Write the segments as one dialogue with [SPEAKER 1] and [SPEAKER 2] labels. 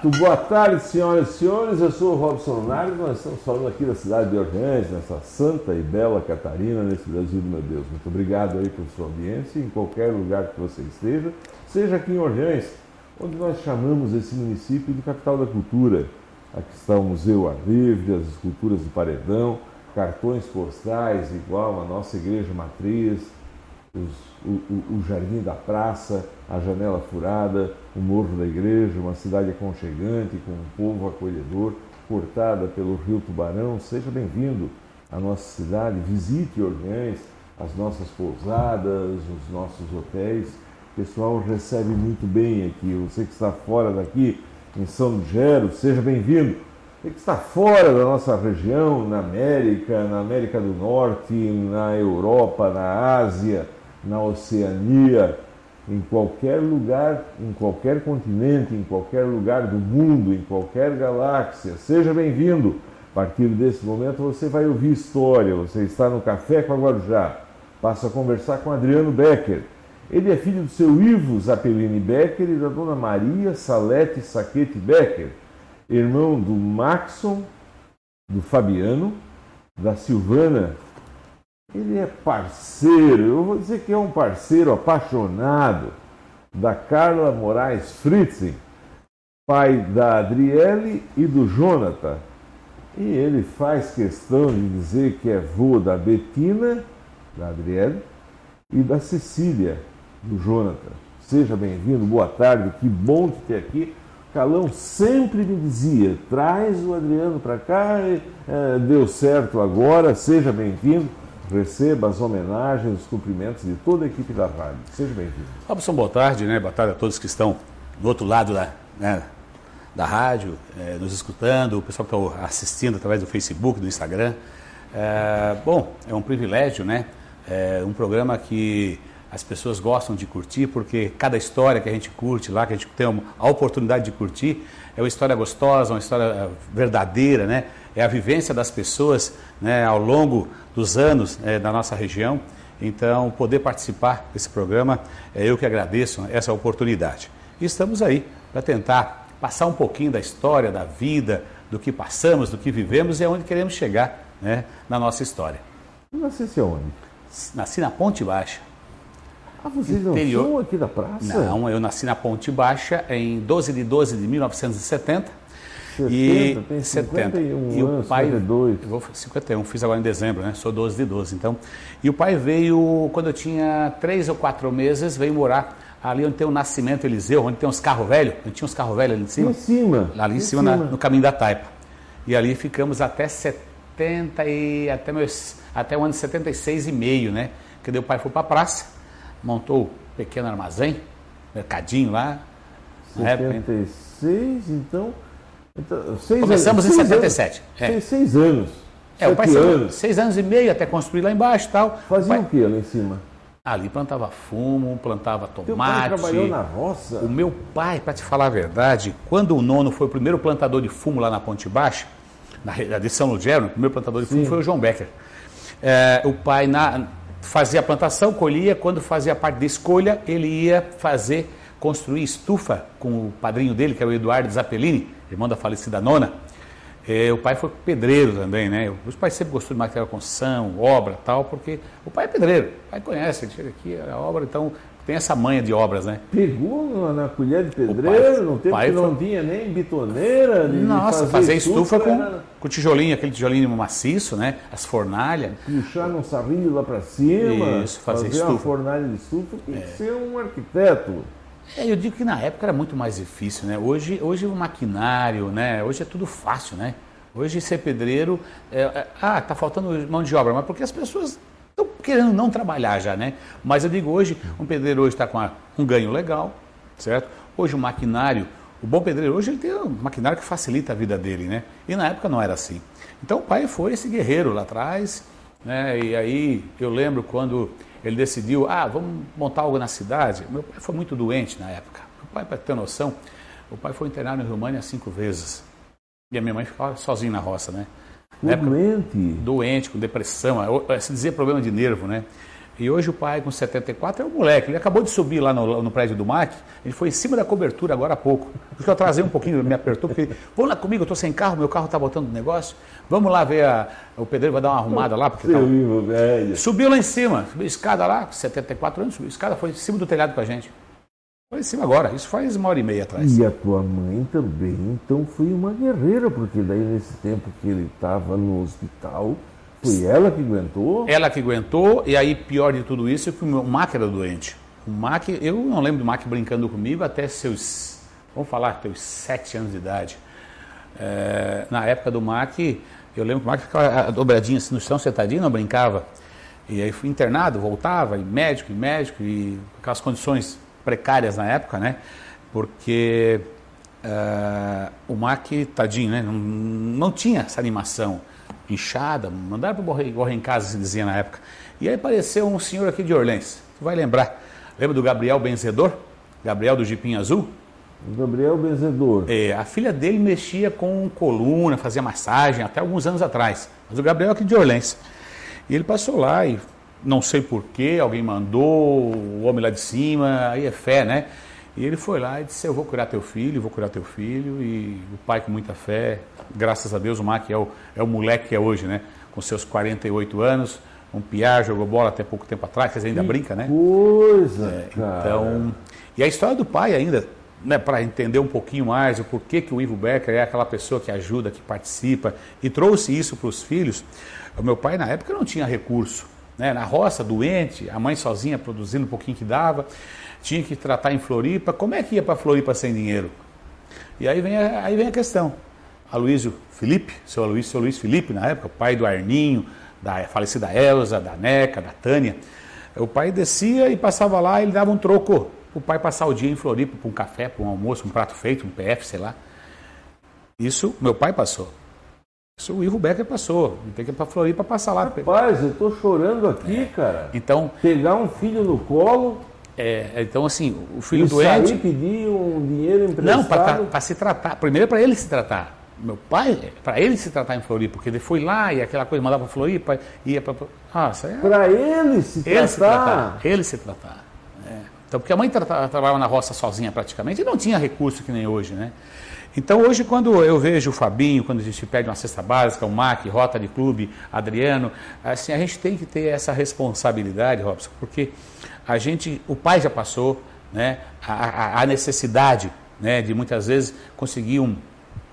[SPEAKER 1] Muito boa tarde, senhoras e senhores. Eu sou o Robson Nardo. Nós estamos falando aqui da cidade de Orleans, nessa santa e bela Catarina, nesse Brasil do meu Deus. Muito obrigado aí por sua audiência, em qualquer lugar que você esteja, seja aqui em Orleans, onde nós chamamos esse município de capital da cultura. Aqui está o Museu Arvivre, as esculturas do Paredão, cartões postais igual a nossa igreja matriz, os, o, o, jardim da praça, a janela furada, o morro da igreja, uma cidade aconchegante, com um povo acolhedor, cortada pelo rio Tubarão. Seja bem-vindo à nossa cidade, visite Orleans, as nossas pousadas, os nossos hotéis. O pessoal recebe muito bem aqui. Você que está fora daqui, em São Gero, seja bem-vindo. Que está fora da nossa região, na América, na América do Norte, na Europa, na Ásia, na Oceania, em qualquer lugar, em qualquer continente, em qualquer lugar do mundo, em qualquer galáxia. Seja bem-vindo. A partir desse momento você vai ouvir história. Você está no Café com a Guarujá. Passa a conversar com Adriano Becker. Ele é filho do seu Ivo Zapelini Becker e da dona Maria Salete Saquete Becker, irmão do Maxon, do Fabiano, da Silvana ele é parceiro, eu vou dizer que é um parceiro apaixonado da Carla Moraes Fritzen, pai da Adriele e do Jonathan. E ele faz questão de dizer que é vô da Betina, da Adriele, e da Cecília, do Jonathan. Seja bem-vindo, boa tarde, que bom te ter aqui. Calão sempre me dizia: traz o Adriano para cá, é, deu certo agora, seja bem-vindo receba as homenagens, os cumprimentos de toda a equipe da rádio. Seja bem-vindo.
[SPEAKER 2] Robson, boa tarde, né? Boa tarde a todos que estão do outro lado da, né, da rádio, é, nos escutando, o pessoal que está assistindo através do Facebook, do Instagram. É, bom, é um privilégio, né? É um programa que as pessoas gostam de curtir, porque cada história que a gente curte lá, que a gente tem a oportunidade de curtir, é uma história gostosa, uma história é, verdadeira, né? É a vivência das pessoas né, ao longo dos anos é, da nossa região. Então, poder participar desse programa, é eu que agradeço essa oportunidade. E estamos aí para tentar passar um pouquinho da história, da vida, do que passamos, do que vivemos e aonde queremos chegar né, na nossa história.
[SPEAKER 1] Nasceu onde?
[SPEAKER 2] Nasci na Ponte Baixa,
[SPEAKER 1] ah, vocês interior... não são aqui da praça?
[SPEAKER 2] Não, eu nasci na Ponte Baixa em 12 de 12 de 1970.
[SPEAKER 1] 70, e tem 70. E
[SPEAKER 2] o pai, 52. Eu vou 51, fiz agora em dezembro, né? Sou 12 de 12, então. E o pai veio quando eu tinha 3 ou 4 meses, veio morar ali onde tem o Nascimento Eliseu, onde tem uns carros velhos, não tinha uns carros velhos ali em cima?
[SPEAKER 1] Em cima.
[SPEAKER 2] Ali em, em cima, cima. Na, no caminho da Taipa. E ali ficamos até 70 e até meus até o ano de 76 e meio, né? Que daí o pai foi para a praça montou um pequeno armazém, mercadinho lá.
[SPEAKER 1] 76, então.
[SPEAKER 2] Então seis Começamos anos, em 77.
[SPEAKER 1] Anos, é. Seis anos.
[SPEAKER 2] É, o pai anos. seis anos e meio até construir lá embaixo e tal.
[SPEAKER 1] Fazia
[SPEAKER 2] o,
[SPEAKER 1] pai, o que lá em cima?
[SPEAKER 2] Ali plantava fumo, plantava tomate. Teu
[SPEAKER 1] pai trabalhou na roça?
[SPEAKER 2] O meu pai, para te falar a verdade, quando o nono foi o primeiro plantador de fumo lá na Ponte Baixa, na, de São Lugero, o primeiro plantador de fumo Sim. foi o João Becker. É, o pai, na, fazia a plantação, colhia, quando fazia a parte de escolha, ele ia fazer, construir estufa com o padrinho dele, que é o Eduardo Zappellini, irmão da falecida nona. É, o pai foi pedreiro também, né? Os pais sempre gostou de material construção, obra tal, porque o pai é pedreiro, o pai conhece, ele chega aqui, a obra, então tem essa manha de obras, né?
[SPEAKER 1] Pegou na colher de pedreiro, não teve que não tinha nem bitoneira. De
[SPEAKER 2] Nossa, fazer, fazer estufa, estufa com, era... com tijolinho, aquele tijolinho maciço, né? As fornalhas.
[SPEAKER 1] Puxar num sarrinho lá para cima.
[SPEAKER 2] Isso, fazer,
[SPEAKER 1] fazer
[SPEAKER 2] estufa.
[SPEAKER 1] uma fornalha de estufa tem é. que ser um arquiteto.
[SPEAKER 2] É, eu digo que na época era muito mais difícil, né? Hoje, hoje o maquinário, né? Hoje é tudo fácil, né? Hoje ser pedreiro, é, é, ah, tá faltando mão de obra, mas porque as pessoas estão querendo não trabalhar já, né? Mas eu digo hoje, um pedreiro hoje está com um ganho legal, certo? Hoje o maquinário, o bom pedreiro hoje ele tem um maquinário que facilita a vida dele, né? E na época não era assim. Então o pai foi esse guerreiro lá atrás, né? E aí eu lembro quando ele decidiu, ah, vamos montar algo na cidade. Meu pai foi muito doente na época. Meu pai, para ter noção, o pai foi internado em România cinco vezes. E a minha mãe ficava sozinha na roça, né?
[SPEAKER 1] Época, doente?
[SPEAKER 2] Doente, com depressão, se dizer problema de nervo, né? E hoje o pai, com 74, é um moleque. Ele acabou de subir lá no, no prédio do MAC, ele foi em cima da cobertura agora há pouco. Por isso eu atrasei um pouquinho, me apertou, porque vamos lá comigo, eu estou sem carro, meu carro está botando negócio. Vamos lá ver, a, o pedreiro vai dar uma arrumada lá. Porque tá... velho. Subiu lá em cima, subiu escada lá, 74 anos, subiu escada, foi em cima do telhado com a gente. Foi em cima agora, isso faz uma hora e meia atrás.
[SPEAKER 1] E a tua mãe também, então foi uma guerreira, porque daí nesse tempo que ele estava no hospital, foi ela que aguentou?
[SPEAKER 2] Ela que aguentou, e aí pior de tudo isso é que o Mac era doente. O Mac, eu não lembro do Mac brincando comigo até seus, vamos falar, seus sete anos de idade. É, na época do Mac, eu lembro que o Mac ficava dobradinho assim no chão, sentadinho, não brincava. E aí fui internado, voltava, e médico, e médico, e aquelas condições precárias na época, né? Porque uh, o Mac, tadinho, né? Não, não tinha essa animação inchada, mandaram para morrer, morrer em casa, se dizia na época. E aí apareceu um senhor aqui de Orleans, tu vai lembrar. Lembra do Gabriel Benzedor? Gabriel do Jipinho Azul?
[SPEAKER 1] Gabriel Benzedor.
[SPEAKER 2] É, a filha dele mexia com coluna, fazia massagem, até alguns anos atrás. Mas o Gabriel é aqui de Orleans. E ele passou lá e não sei porquê, alguém mandou, o homem lá de cima, aí é fé, né? E ele foi lá e disse: Eu vou curar teu filho, vou curar teu filho. E o pai, com muita fé, graças a Deus, o Mac é o, é o moleque que é hoje, né? Com seus 48 anos, um piar, jogou bola até pouco tempo atrás, vocês ainda que brinca, né?
[SPEAKER 1] Coisa! É,
[SPEAKER 2] então, e a história do pai ainda, né, para entender um pouquinho mais o porquê que o Ivo Becker é aquela pessoa que ajuda, que participa e trouxe isso para os filhos. O meu pai, na época, não tinha recurso. Né? Na roça, doente, a mãe sozinha produzindo um pouquinho que dava tinha que tratar em Floripa. Como é que ia para Floripa sem dinheiro? E aí vem a, aí vem a questão. Aloysio Felipe, seu Aloysio, seu Luiz Felipe, na época, pai do Arninho, da falecida Elza, da Neca, da Tânia. O pai descia e passava lá ele dava um troco. O pai passar o dia em Floripa para um café, para um almoço, um prato feito, um PF, sei lá. Isso meu pai passou. Isso o Ivo Becker passou. Tem que ir para Floripa passar lá.
[SPEAKER 1] Rapaz, eu estou chorando aqui, é. cara.
[SPEAKER 2] Então.
[SPEAKER 1] Pegar um filho no colo
[SPEAKER 2] é, então, assim, o filho e doente.
[SPEAKER 1] Sair pedir um dinheiro emprestado?
[SPEAKER 2] Não, para se tratar. Primeiro para ele se tratar. Meu pai, para ele se tratar em Floripa, porque ele foi lá e aquela coisa mandava para Floripa, ia para.
[SPEAKER 1] Ah, é... Para ele se ele tratar. Se tratar.
[SPEAKER 2] Ele se tratar. É. Então, porque a mãe tra trabalhava na roça sozinha praticamente e não tinha recurso que nem hoje, né? Então hoje quando eu vejo o Fabinho, quando a gente pede uma cesta básica, o MAC, Rota de Clube, Adriano, assim, a gente tem que ter essa responsabilidade, Robson, porque a gente, o pai já passou, né, a, a, a necessidade né, de muitas vezes conseguir um,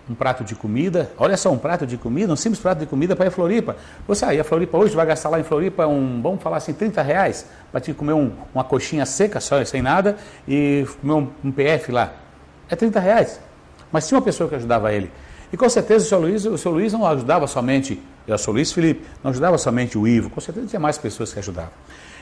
[SPEAKER 2] um prato de comida, olha só, um prato de comida, um simples prato de comida para ir a Floripa. Você aí, a Floripa hoje vai gastar lá em Floripa um, vamos falar assim, 30 reais para te comer um, uma coxinha seca, só sem nada, e comer um, um, PF lá. É 30 reais. Mas tinha uma pessoa que ajudava ele. E com certeza o seu Luiz, o seu Luiz não ajudava somente, eu sou Luiz Felipe, não ajudava somente o Ivo, com certeza tinha mais pessoas que ajudavam.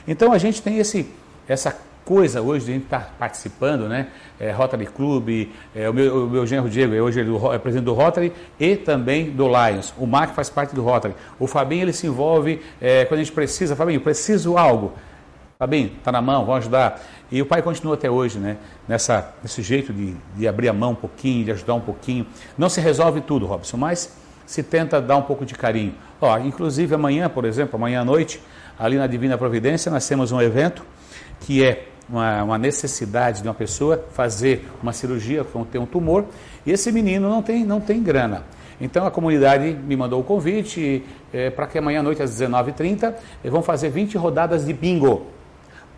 [SPEAKER 2] Então a gente tem esse, essa coisa hoje de a gente estar tá participando, né? É, Rotary Club, é, o, meu, o meu genro Diego, é hoje ele é presidente do Rotary e também do Lions. O Mark faz parte do Rotary. O Fabinho ele se envolve é, quando a gente precisa. Fabinho, preciso algo. Fabinho, está na mão, vamos ajudar. E o pai continua até hoje, né? Nessa, nesse jeito de, de abrir a mão um pouquinho, de ajudar um pouquinho. Não se resolve tudo, Robson, mas se tenta dar um pouco de carinho. Ó, inclusive amanhã, por exemplo, amanhã à noite, ali na Divina Providência, nós temos um evento que é uma, uma, necessidade de uma pessoa fazer uma cirurgia, ter um tumor, e esse menino não tem, não tem grana. Então a comunidade me mandou o convite é, para que amanhã à noite às 19h30 vão fazer 20 rodadas de bingo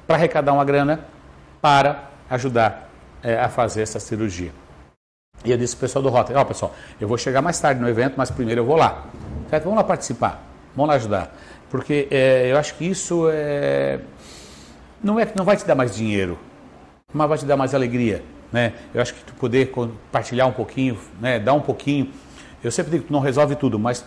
[SPEAKER 2] para arrecadar uma grana para ajudar é, a fazer essa cirurgia. E eu disse para o pessoal do Rotary, ó oh, pessoal, eu vou chegar mais tarde no evento, mas primeiro eu vou lá. Certo? Vamos lá participar, vamos lá ajudar. Porque é, eu acho que isso é, não, é, não vai te dar mais dinheiro, mas vai te dar mais alegria. Né? Eu acho que tu poder compartilhar um pouquinho, né? dar um pouquinho. Eu sempre digo que não resolve tudo, mas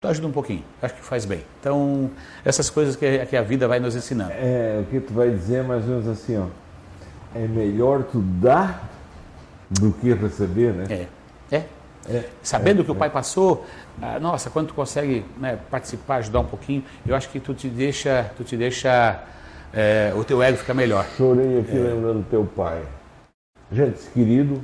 [SPEAKER 2] tu ajuda um pouquinho. Acho que faz bem. Então, essas coisas que, que a vida vai nos ensinando.
[SPEAKER 1] É, o que tu vai dizer é mais ou menos assim, ó. É melhor tu dar do que receber, né?
[SPEAKER 2] É. É. é. Sabendo é, que o pai passou, ah, nossa, quando tu consegue né, participar, ajudar um pouquinho, eu acho que tu te deixa, tu te deixa é, o teu ego fica melhor.
[SPEAKER 1] Chorei aqui é. lembrando do teu pai. Gente, querido,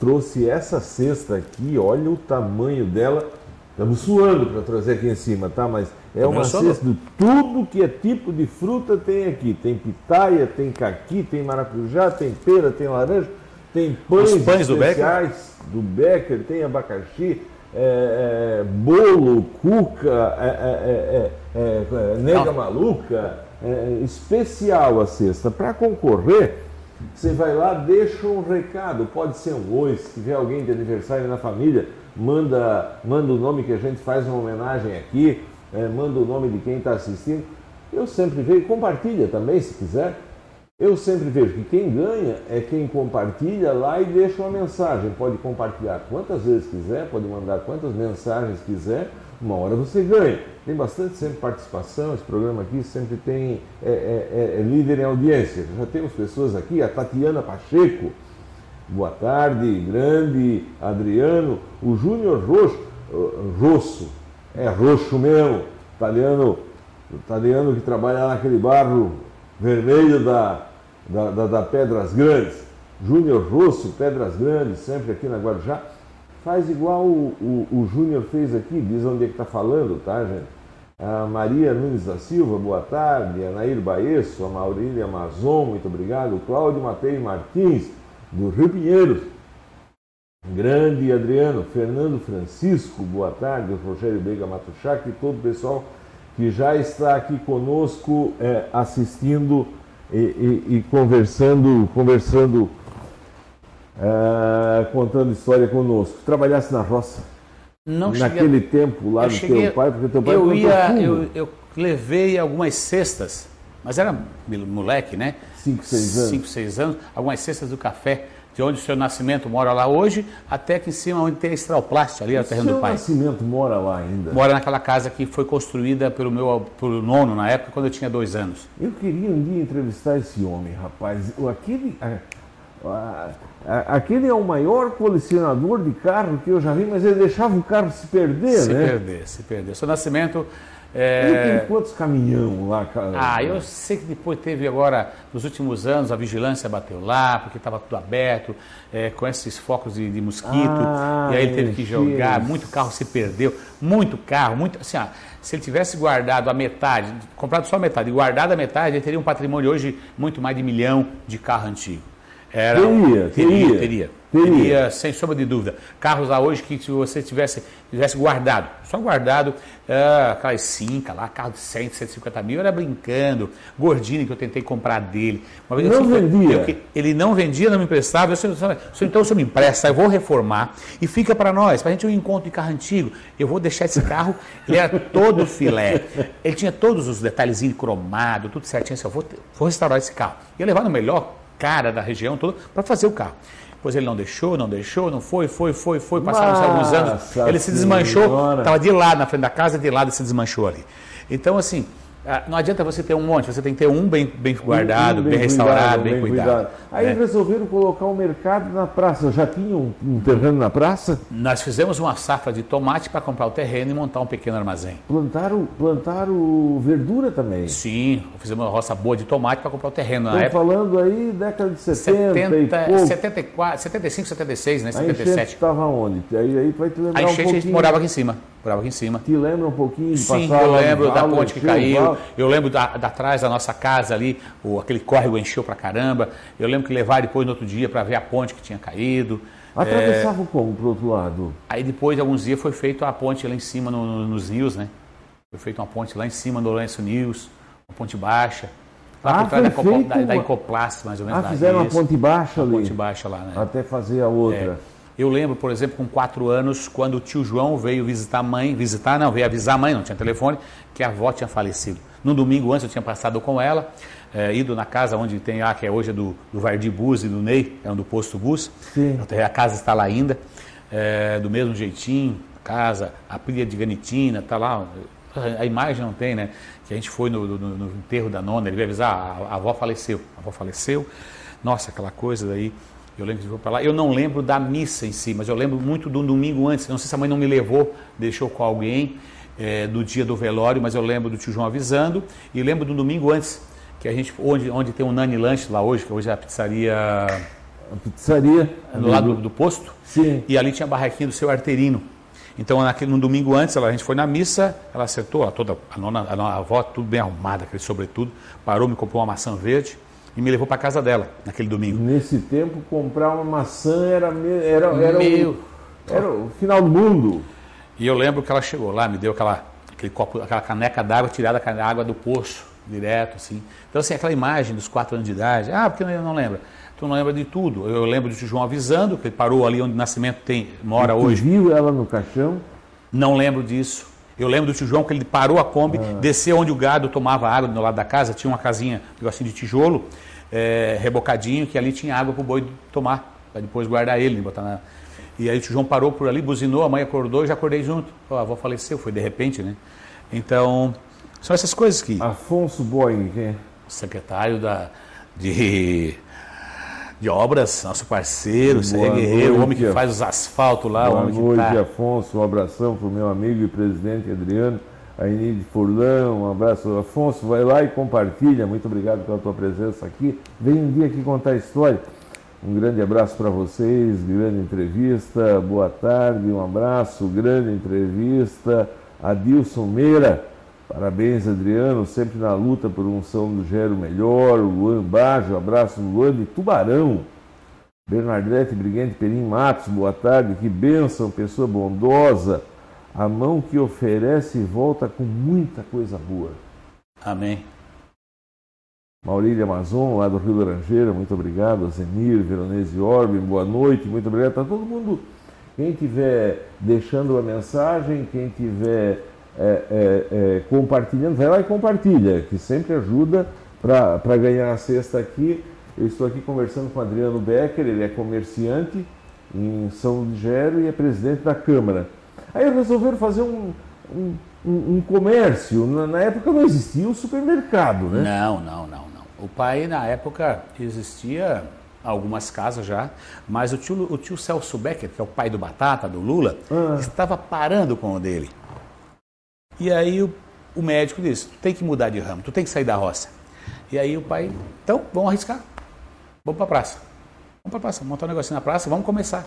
[SPEAKER 1] trouxe essa cesta aqui, olha o tamanho dela. Estamos suando para trazer aqui em cima, tá? Mas é
[SPEAKER 2] Também
[SPEAKER 1] uma cesta de tudo que é tipo de fruta tem aqui. Tem pitaia, tem caqui, tem maracujá, tem pera, tem laranja, tem pães,
[SPEAKER 2] Os pães do
[SPEAKER 1] especiais do Becker, tem abacaxi, é, é, bolo, cuca, é, é, é, é, nega maluca, especial a cesta. Para concorrer, você vai lá, deixa um recado, pode ser um oi, se tiver alguém de aniversário na família, manda, manda o nome que a gente faz uma homenagem aqui, manda o nome de quem está assistindo. Eu sempre vejo, compartilha também se quiser. Eu sempre vejo que quem ganha é quem compartilha lá e deixa uma mensagem. Pode compartilhar quantas vezes quiser, pode mandar quantas mensagens quiser, uma hora você ganha. Tem bastante sempre participação, esse programa aqui sempre tem é, é, é líder em audiência. Já temos pessoas aqui, a Tatiana Pacheco, boa tarde, grande, Adriano, o Júnior Roxo, Rosso, é roxo mesmo, italiano, italiano que trabalha naquele barro vermelho da, da, da, da Pedras Grandes. Júnior Rosso, Pedras Grandes, sempre aqui na Guarujá. Faz igual o, o, o Júnior fez aqui, diz onde é que está falando, tá, gente? A Maria Nunes da Silva, boa tarde. A Nair Baesso, a Maurília Mazon, muito obrigado. O Cláudio Matei Martins, do Rio Pinheiros. Grande Adriano, Fernando Francisco, boa tarde. O Rogério Bega Matuchac e todo o pessoal que já está aqui conosco é, assistindo e, e, e, conversando, conversando, é, contando história conosco. Trabalhasse na roça?
[SPEAKER 2] Não
[SPEAKER 1] Naquele
[SPEAKER 2] cheguei,
[SPEAKER 1] tempo lá do
[SPEAKER 2] cheguei,
[SPEAKER 1] teu pai, porque teu pai
[SPEAKER 2] eu ia,
[SPEAKER 1] fumo.
[SPEAKER 2] eu, eu levei algumas cestas, mas era moleque, né?
[SPEAKER 1] Cinco, seis anos.
[SPEAKER 2] 5, 6 anos, algumas cestas do café, de onde o seu Nascimento mora lá hoje, até aqui em cima onde tem a Estralplast, ali o terreno
[SPEAKER 1] Seu
[SPEAKER 2] do pai.
[SPEAKER 1] Nascimento mora lá ainda.
[SPEAKER 2] Mora naquela casa que foi construída pelo meu pelo nono na época, quando eu tinha dois anos.
[SPEAKER 1] Eu queria um dia entrevistar esse homem, rapaz. O- Aquele, a- a- aquele é o maior colecionador de carro que eu já vi, mas ele deixava o carro se perder,
[SPEAKER 2] se
[SPEAKER 1] né?
[SPEAKER 2] perder, se perder. Seu Nascimento. É...
[SPEAKER 1] tem quantos caminhão lá, cara?
[SPEAKER 2] Ah, eu sei que depois teve agora, nos últimos anos, a vigilância bateu lá, porque estava tudo aberto, é, com esses focos de, de mosquito,
[SPEAKER 1] Ah,
[SPEAKER 2] e aí ele teve que
[SPEAKER 1] encheu.
[SPEAKER 2] jogar, muito carro se perdeu, muito carro, muito, assim, se ele tivesse guardado a metade, comprado só a metade, e guardado a metade, ele teria um patrimônio hoje muito mais de milhão de carro antigo. Era,
[SPEAKER 1] Teria,
[SPEAKER 2] teria,
[SPEAKER 1] teria.
[SPEAKER 2] teria, sem sombra de dúvida. Carros lá hoje que se você tivesse, tivesse guardado, só guardado, ah, aquelas cinca lá, carro de 100, 150 mil, era brincando. Gordini que eu tentei comprar dele. Uma vez,
[SPEAKER 1] Não vendia?
[SPEAKER 2] eu ele não vendia, não me emprestava. Eu, disse, "Senhor, então o senhor me empresta, eu vou reformar e fica para nós, para a gente um encontro de carro antigo. Eu vou deixar esse carro, ele era todo filé. Ele tinha todos os detalhezinhos cromado, tudo certinho. Assim, eu vou, vou restaurar esse carro. Ia levar no melhor cara da região toda para fazer o carro. Depois ele não deixou, não deixou, não foi, foi, foi, foi. Passaram-se alguns anos, ele se desmanchou, estava de lado na frente da casa, de lado se desmanchou ali. Então, assim, não adianta você ter um monte, você tem que ter um bem, bem guardado, bem, restaurado, bem, cuidado.
[SPEAKER 1] Aí
[SPEAKER 2] né?
[SPEAKER 1] resolveram colocar o mercado na praça. Já tinha um, um terreno na praça?
[SPEAKER 2] Nós fizemos uma safra de tomate para comprar o terreno e montar um pequeno armazém.
[SPEAKER 1] Plantaram, plantaram verdura também.
[SPEAKER 2] Sim, fizemos uma roça boa de tomate para comprar o terreno. Na
[SPEAKER 1] Estão falando aí década de 70, e
[SPEAKER 2] 70,
[SPEAKER 1] pouco.
[SPEAKER 2] 74, 75, 76, né?
[SPEAKER 1] A enchente
[SPEAKER 2] 77.
[SPEAKER 1] estava onde? Aí, aí vai te lembrar
[SPEAKER 2] A
[SPEAKER 1] um
[SPEAKER 2] enchente a gente
[SPEAKER 1] pouquinho.
[SPEAKER 2] morava aqui em cima. Morava aqui em cima.
[SPEAKER 1] Te lembra um pouquinho de
[SPEAKER 2] Sim, eu lembro da ponte que caiu, eu lembro da, da atrás da nossa casa ali, o, aquele córrego encheu pra caramba, eu lembro que levaram depois no outro dia para ver a ponte que tinha caído.
[SPEAKER 1] Atravessavam como pro outro lado?
[SPEAKER 2] Aí depois de alguns dias foi feita a ponte lá em cima no- no- nos rios, né? Foi feita uma ponte lá em cima no Lourenço News, uma ponte baixa. Lá
[SPEAKER 1] Ah,
[SPEAKER 2] por trás da,
[SPEAKER 1] feito
[SPEAKER 2] da, da Incoplast, mais ou menos.
[SPEAKER 1] Ah, fizeram uma ponte baixa
[SPEAKER 2] Uma
[SPEAKER 1] ali,
[SPEAKER 2] ponte baixa lá, né?
[SPEAKER 1] até fazer a outra.
[SPEAKER 2] Eu lembro, por exemplo, com quatro anos, quando o tio João veio visitar a mãe, visitar não, veio avisar a mãe, não tinha telefone, que a avó tinha falecido. No domingo antes eu tinha passado com ela, eh, ido na casa onde tem lá, que é hoje é do, do Vardi Bus e do Ney, é um do posto Bus.
[SPEAKER 1] Sim.
[SPEAKER 2] A casa está lá ainda, eh, do mesmo jeitinho, casa, a pilha de ganitina, tá lá. A- A imagem não tem, né? Que a gente foi no, no- no enterro da nona, ele veio avisar, a, a avó faleceu. A avó faleceu. Nossa, aquela coisa daí. Eu lembro que foi para lá. Eu não lembro da missa em si, mas eu lembro muito do domingo antes. Não sei se a mãe não me levou, deixou com alguém eh, do dia do velório, mas eu lembro do tio João avisando. E lembro do domingo antes, que a gente, onde, onde tem um Nani Lanche lá hoje, que hoje é a pizzaria
[SPEAKER 1] A pizzaria.
[SPEAKER 2] do lado do, do posto.
[SPEAKER 1] Sim.
[SPEAKER 2] E ali tinha a barraquinha do seu arterino. Então, naquele, no domingo antes, ela, a gente foi na missa, ela acertou, ela toda, a, nona, a, nona, a avó, tudo bem arrumada, aquele sobretudo, parou, me comprou uma maçã verde e me levou para casa dela naquele domingo.
[SPEAKER 1] Nesse tempo, comprar uma maçã era, era, era, Meu... o, era o final do mundo.
[SPEAKER 2] E eu lembro que ela chegou lá, me deu aquela, aquele copo, aquela caneca d'água tirada a água do poço, direto, assim. Então, assim, aquela imagem dos quatro anos de idade, ah, porque eu não lembro. Tu não lembra de tudo. Eu lembro de João avisando, que ele parou ali onde o Nascimento tem, mora
[SPEAKER 1] e
[SPEAKER 2] hoje.
[SPEAKER 1] viu ela no caixão?
[SPEAKER 2] Não lembro disso. Eu lembro do tio João que ele parou a Kombi, ah. desceu onde o gado tomava água do lado da casa, tinha uma casinha, um negocinho de tijolo, é, rebocadinho, que ali tinha água para o boi tomar, para depois guardar ele, botar na... E aí o tio João parou por ali, buzinou, a mãe acordou e já acordei junto. a avó faleceu, foi de repente, né? Então, são essas coisas que.
[SPEAKER 1] Afonso Boing, quem é?
[SPEAKER 2] Secretário da, de, de obras, nosso parceiro, Boa Guerreiro, o homem que faz os asfaltos lá.
[SPEAKER 1] Boa
[SPEAKER 2] o homem
[SPEAKER 1] noite,
[SPEAKER 2] que tá...
[SPEAKER 1] Afonso. Um abração para o meu amigo e presidente Adriano. A Inide Furlão, um abraço. Afonso, vai lá e compartilha. Muito obrigado pela tua presença aqui. Vem um dia aqui contar a história. Um grande abraço para vocês, grande entrevista, boa tarde, um abraço, grande entrevista. Adilson Meira, parabéns Adriano, sempre na luta por um São do Gero melhor. Luan Bajo, abraço Luan de Tubarão. Bernadette Briguente Perim Matos, boa tarde, que bênção, pessoa bondosa. A mão que oferece e volta com muita coisa boa.
[SPEAKER 2] Amém.
[SPEAKER 1] Maurília Amazon, lá do Rio Laranjeira, muito obrigado. Zenir, Veronese Orbe, boa noite, muito obrigado. Está todo mundo, quem estiver deixando a mensagem, quem estiver é, é, é, compartilhando, vai lá e compartilha, que sempre ajuda para ganhar a cesta aqui. Eu estou aqui conversando com Adriano Becker, ele é comerciante em São Ligério e é presidente da Câmara. Aí resolveram fazer um, um, um, um comércio. Na, na, época não existia o supermercado, né?
[SPEAKER 2] Não, não, não. O pai, na época, existia algumas casas já, mas o tio, o tio Celso Becker, que é o pai do Batata, do Lula, ah. estava parando com o dele. E aí o, o médico disse, tu tem que mudar de ramo, tu tem que sair da roça. E aí o pai, então, vamos arriscar. Vamos para a praça. Vamos para a praça, montar um negócio na praça, vamos começar.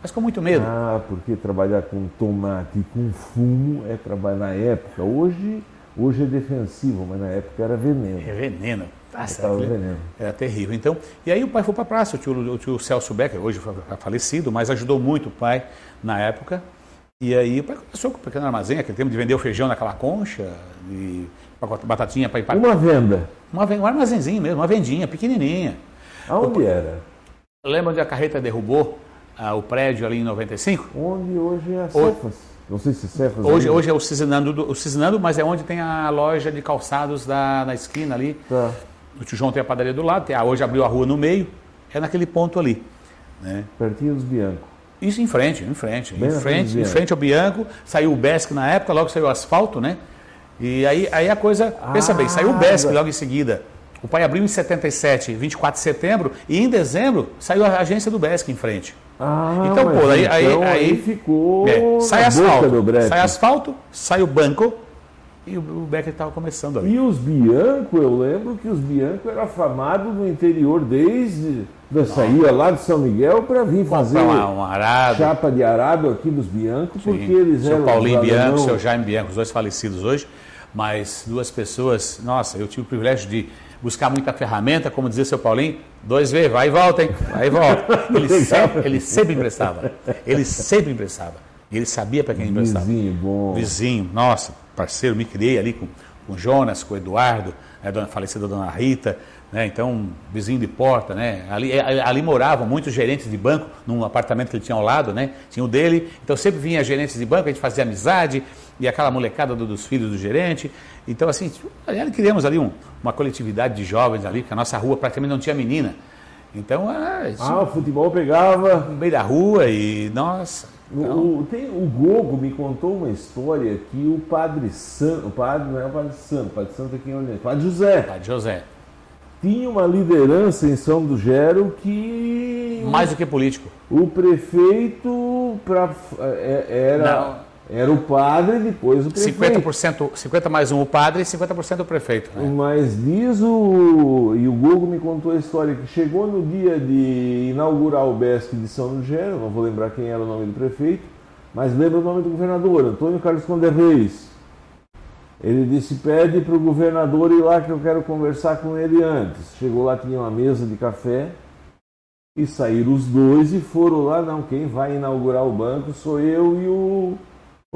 [SPEAKER 2] Mas com muito medo.
[SPEAKER 1] Ah, porque trabalhar com tomate e com fumo é trabalhar na época. Hoje, hoje é defensivo, mas na época era veneno.
[SPEAKER 2] É veneno. Nossa, era, era terrível. Então, e aí o pai foi para a praça, o tio, o tio Celso Becker, hoje falecido, mas ajudou muito o pai na época. E aí o pai começou com um pequeno armazém, aquele tempo de vender o feijão naquela concha, e batatinha para ir para...
[SPEAKER 1] Uma venda?
[SPEAKER 2] Uma, um armazenzinho mesmo, uma vendinha pequenininha.
[SPEAKER 1] Aonde o, era?
[SPEAKER 2] Lembra onde a carreta derrubou ah, o prédio ali em 95?
[SPEAKER 1] Onde hoje é a Cefas. Não sei se Cefas...
[SPEAKER 2] Hoje, hoje é o Cisinando, o Cisinando, mas é onde tem a loja de calçados da, na esquina ali. Tá. O tio João tem a padaria do lado, tem, hoje abriu a rua no meio, é naquele ponto ali. Né?
[SPEAKER 1] Pertinho dos Bianco.
[SPEAKER 2] Isso em frente, em frente. Bem em frente, em frente ao Bianco. Saiu o Besc na época, logo saiu o asfalto, né? E aí, aí a coisa. Ah, pensa bem, saiu o Besc logo em seguida. O pai abriu em 77, 24 de setembro, e em dezembro saiu a agência do Besc em frente.
[SPEAKER 1] Ah, então, pô, aí, então aí, aí, ficou. É,
[SPEAKER 2] sai asfalto. Sai asfalto, sai o banco, e o, Becker estava começando ali.
[SPEAKER 1] E os Bianco, eu lembro que os Bianco era afamado no interior desde. Eu saía lá de São Miguel para vir fazer
[SPEAKER 2] um arado.
[SPEAKER 1] chapa de arado aqui dos Bianco, Sim. porque eles
[SPEAKER 2] seu
[SPEAKER 1] eram.
[SPEAKER 2] Seu Paulinho Bianco, seu Jaime Bianco, os dois falecidos hoje, mas duas pessoas. Nossa, eu tive o privilégio de buscar muita ferramenta, como dizia seu Paulinho, dois vezes, vai e volta, hein? Vai e volta. Ele, sempre, ele sempre emprestava. Ele sempre emprestava. Ele sabia para quem emprestava.
[SPEAKER 1] Vizinho, bom.
[SPEAKER 2] Vizinho, nossa parceiro, me criei ali com, com o Jonas, com o Eduardo, a dona, falecida dona Rita, né? então vizinho de porta, né? ali, é, ali moravam muitos gerentes de banco num apartamento que ele tinha ao lado, né? tinha o dele, então sempre vinha gerentes de banco, a gente fazia amizade, e aquela molecada do, dos filhos do gerente, então assim, ali criamos ali um, uma coletividade de jovens ali, porque a nossa rua praticamente não tinha menina, então,
[SPEAKER 1] ah, ah o futebol pegava
[SPEAKER 2] no meio da rua e nossa,
[SPEAKER 1] O, tem, o Gogo me contou uma história que o Padre Santo, o padre não é o Padre Santo, o Padre Santo é quem olha, o Padre José.
[SPEAKER 2] Padre José.
[SPEAKER 1] Tinha uma liderança em São do Gero que.
[SPEAKER 2] Mais do que político.
[SPEAKER 1] O prefeito pra, é, era. Não era o padre, depois o prefeito. 50%,
[SPEAKER 2] 50 mais um o padre e 50% o prefeito.
[SPEAKER 1] Né? Mas diz o. E o Google me contou a história que chegou no dia de inaugurar o BESC de São Lugero, não vou lembrar quem era o nome do prefeito, mas lembra o nome do governador, Antônio Carlos Conde Reis. Ele disse: pede para o governador ir lá que eu quero conversar com ele antes. Chegou lá, tinha uma mesa de café e saíram os dois e foram lá. Não, quem vai inaugurar o banco sou eu e o,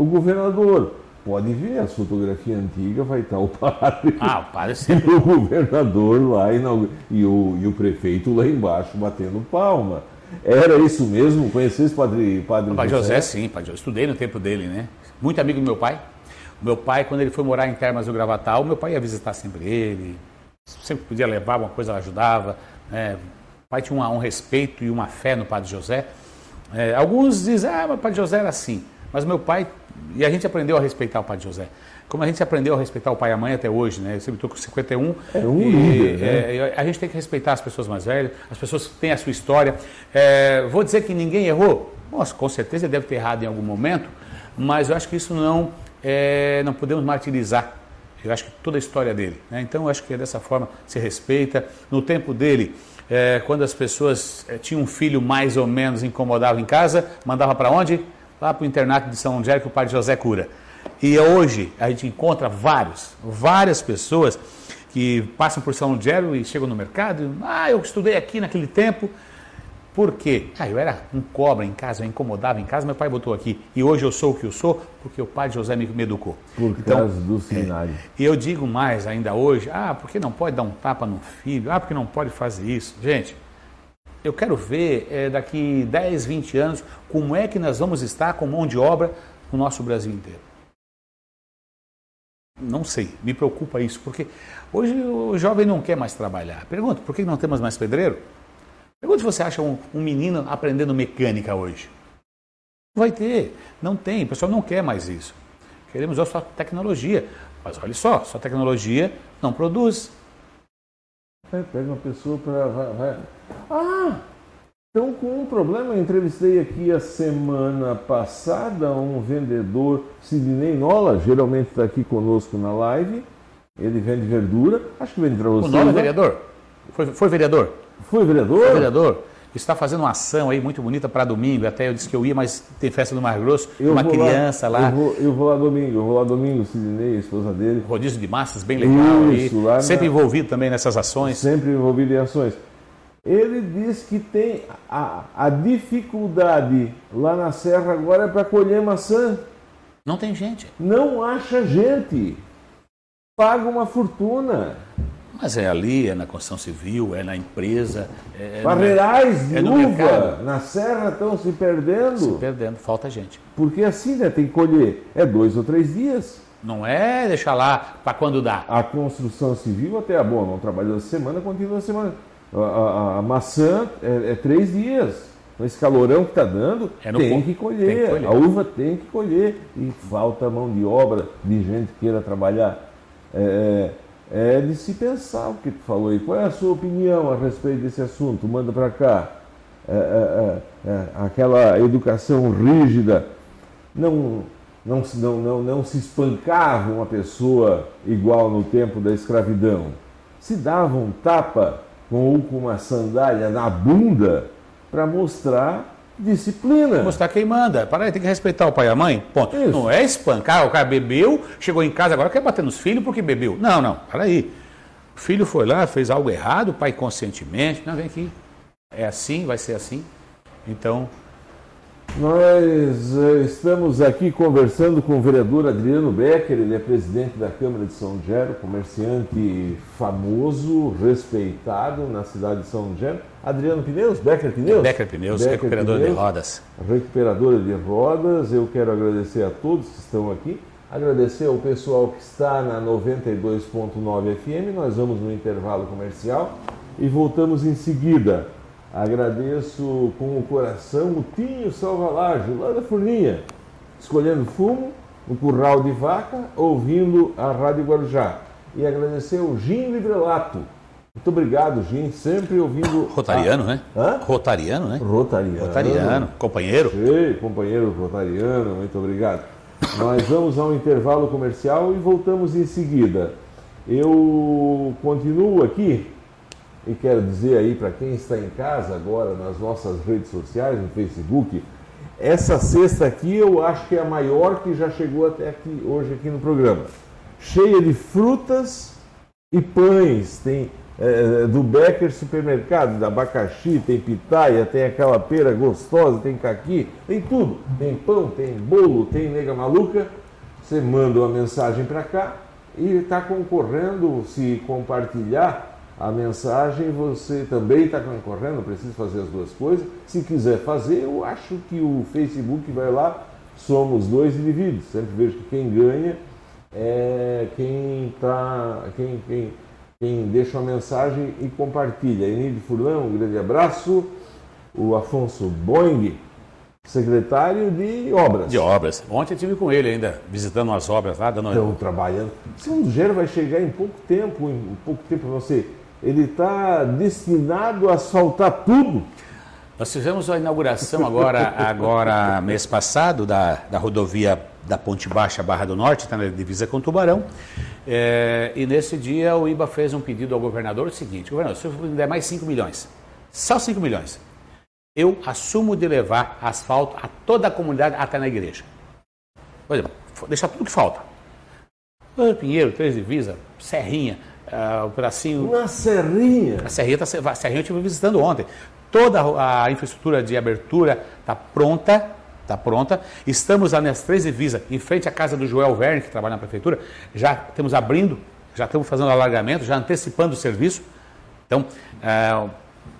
[SPEAKER 1] o governador. Pode ver, a fotografia antiga vai estar o padre.
[SPEAKER 2] Ah, o padre sempre.
[SPEAKER 1] E o governador lá e o, e o prefeito lá embaixo batendo palma. Era isso mesmo? Conhecesse o padre, padre
[SPEAKER 2] o Padre José? José, sim, padre. Eu estudei no tempo dele, né? Muito amigo do meu pai. O meu pai, quando ele foi morar em Termas do Gravatal, meu pai ia visitar sempre ele. Sempre podia levar uma coisa, ajudava. Né? O pai tinha um, um respeito e uma fé no padre José. É, alguns dizem, ah, mas o padre José era assim. Mas meu pai e a gente aprendeu a respeitar o Padre José. Como a gente aprendeu a respeitar o pai e a mãe até hoje, né? Eu sempre estou com 51.
[SPEAKER 1] É um e, líder, né?
[SPEAKER 2] é, a gente tem que respeitar as pessoas mais velhas, as pessoas que têm a sua história. É, vou dizer que ninguém errou? Nossa, com certeza deve ter errado em algum momento, mas eu acho que isso não, é, não podemos martirizar. Eu acho que toda a história dele. Né? Então, eu acho que é dessa forma se respeita. No tempo dele, é, quando as pessoas é, tinham um filho mais ou menos incomodava em casa, mandava para onde? Lá para o internato de São Angélico, o padre José Cura. E hoje a gente encontra vários, várias pessoas que passam por São Angélico e chegam no mercado e, ah, eu estudei aqui naquele tempo. Por quê? Ah, eu era um cobra em casa, eu incomodava em casa, meu pai botou aqui. E hoje eu sou o que eu sou porque o padre José me, me educou.
[SPEAKER 1] Por então, causa do seminário.
[SPEAKER 2] É, e eu digo mais ainda hoje, ah, porque não pode dar um tapa no filho? Ah, porque não pode fazer isso? Gente, eu quero ver é, daqui 10, 20 anos como é que nós vamos estar com mão de obra no nosso Brasil inteiro. Não sei, me preocupa isso, porque hoje o jovem não quer mais trabalhar. Pergunto, por que não temos mais pedreiro? Pergunta se você acha um, um menino aprendendo mecânica hoje. Não vai ter, não tem, o pessoal não quer mais isso. Queremos só tecnologia. Mas olha só, só tecnologia não produz.
[SPEAKER 1] Pega uma pessoa para. Ah! Então, com um problema, eu entrevistei aqui a semana passada um vendedor, Sidney Nola, geralmente está aqui conosco na live. Ele vende verdura, acho que vende para você.
[SPEAKER 2] O é vereador? Foi, foi vereador?
[SPEAKER 1] Foi vereador?
[SPEAKER 2] Foi vereador está fazendo uma ação aí muito bonita para domingo. Até eu disse que eu ia, mas tem festa no Mar Grosso, eu uma criança lá, lá.
[SPEAKER 1] Eu, vou, eu vou, lá domingo, eu vou lá domingo, Sidney, a esposa dele.
[SPEAKER 2] Rodízio de massas, bem legal. Isso, lá sempre na... envolvido também nessas ações.
[SPEAKER 1] Sempre envolvido em ações. Ele diz que tem a, a dificuldade lá na Serra agora é para colher maçã.
[SPEAKER 2] Não tem gente.
[SPEAKER 1] Não acha gente. Paga uma fortuna.
[SPEAKER 2] Mas é ali, é na construção civil, é na empresa. É,
[SPEAKER 1] Barreirais de é uva mercado. na serra estão se perdendo.
[SPEAKER 2] Se perdendo, falta gente.
[SPEAKER 1] Porque assim, né, tem que colher. É dois ou três dias.
[SPEAKER 2] Não é deixar lá para quando dá.
[SPEAKER 1] A construção civil até é bom, não trabalha a semana, continua a semana. A, a, a maçã é, é, três dias. Então, esse calorão que está dando, é tem, que colher. tem que colher. A uva tem que colher. E falta mão de obra de gente que queira trabalhar. É, é de se pensar o que tu falou aí. Qual é a sua opinião a respeito desse assunto? Manda para cá. É, é, é, é, aquela educação rígida não, não, não, não, não se espancava uma pessoa igual no tempo da escravidão. Se dava um tapa com, com uma sandália na bunda para mostrar Disciplina.
[SPEAKER 2] Mostrar quem manda. Para aí, tem que respeitar o pai e a mãe. Ponto. Isso. Não é espancar, o cara bebeu, chegou em casa, agora quer bater nos filhos porque bebeu. Não, não, para aí. O filho foi lá, fez algo errado, o pai conscientemente. Não, vem aqui. É assim, vai ser assim. Então,
[SPEAKER 1] nós eh, estamos aqui conversando com o vereador Adriano Becker, ele é presidente da Câmara de São Gero, comerciante famoso, respeitado na cidade de São Gero. Adriano Pneus, Becker Pneus?
[SPEAKER 2] Becker Pneus, Becker recuperador Pneus, de rodas.
[SPEAKER 1] Recuperadora de rodas, eu quero agradecer a todos que estão aqui, agradecer ao pessoal que está na 92.9 FM, nós vamos no intervalo comercial e voltamos em seguida. Agradeço com o coração o Tinho Salvalage, lá da Furninha, escolhendo fumo no curral de vaca, ouvindo a Rádio Guarujá. E agradecer o Gin Librelato. Muito obrigado, Gin, sempre ouvindo.
[SPEAKER 2] Rotariano, a... né?
[SPEAKER 1] Hã?
[SPEAKER 2] Rotariano, né?
[SPEAKER 1] Rotariano.
[SPEAKER 2] Rotariano, companheiro.
[SPEAKER 1] Sei, companheiro Rotariano, muito obrigado. Nós vamos ao intervalo comercial e voltamos em seguida. Eu continuo aqui e quero dizer aí para quem está em casa agora nas nossas redes sociais, no Facebook, essa cesta aqui eu acho que é a maior que já chegou até aqui hoje aqui no programa. Cheia de frutas e pães. Tem é, do Becker Supermercado, da abacaxi, tem pitaia, tem aquela pera gostosa, tem caqui, tem tudo. Tem pão, tem bolo, tem nega maluca. Você manda uma mensagem para cá e está concorrendo, se compartilhar a mensagem, você também está concorrendo, precisa fazer as duas coisas. Se quiser fazer, eu acho que o Facebook vai lá, somos dois indivíduos. Sempre vejo que quem ganha é quem tá, quem, quem, quem deixa uma mensagem e compartilha. Enide Furlan, um grande abraço. O Afonso Boing, secretário de obras.
[SPEAKER 2] De obras. Ontem eu estive com ele ainda, visitando as obras lá, dando
[SPEAKER 1] Estão trabalhando. Segundo Gero vai chegar em pouco tempo, em pouco tempo você ele está destinado a asfaltar tudo.
[SPEAKER 2] Nós fizemos a inauguração agora, agora mês passado, da, da rodovia da Ponte Baixa Barra do Norte, está na divisa com Tubarão. É, e nesse dia o IBA fez um pedido ao governador o seguinte, governador, se eu der mais 5 milhões, só 5 milhões, eu assumo de levar asfalto a toda a comunidade até na igreja. Por exemplo, deixar tudo que falta. Pinheiro, Três Divisa, Serrinha, uh, o.
[SPEAKER 1] Na Serrinha.
[SPEAKER 2] A Serrinha, tá, a Serrinha eu estive visitando ontem. Toda a infraestrutura de abertura está pronta, está pronta. Estamos lá nas três divisas, em frente à casa do Joel Verne, que trabalha na prefeitura. Já temos abrindo, já estamos fazendo alargamento, já antecipando o serviço. Então, uh,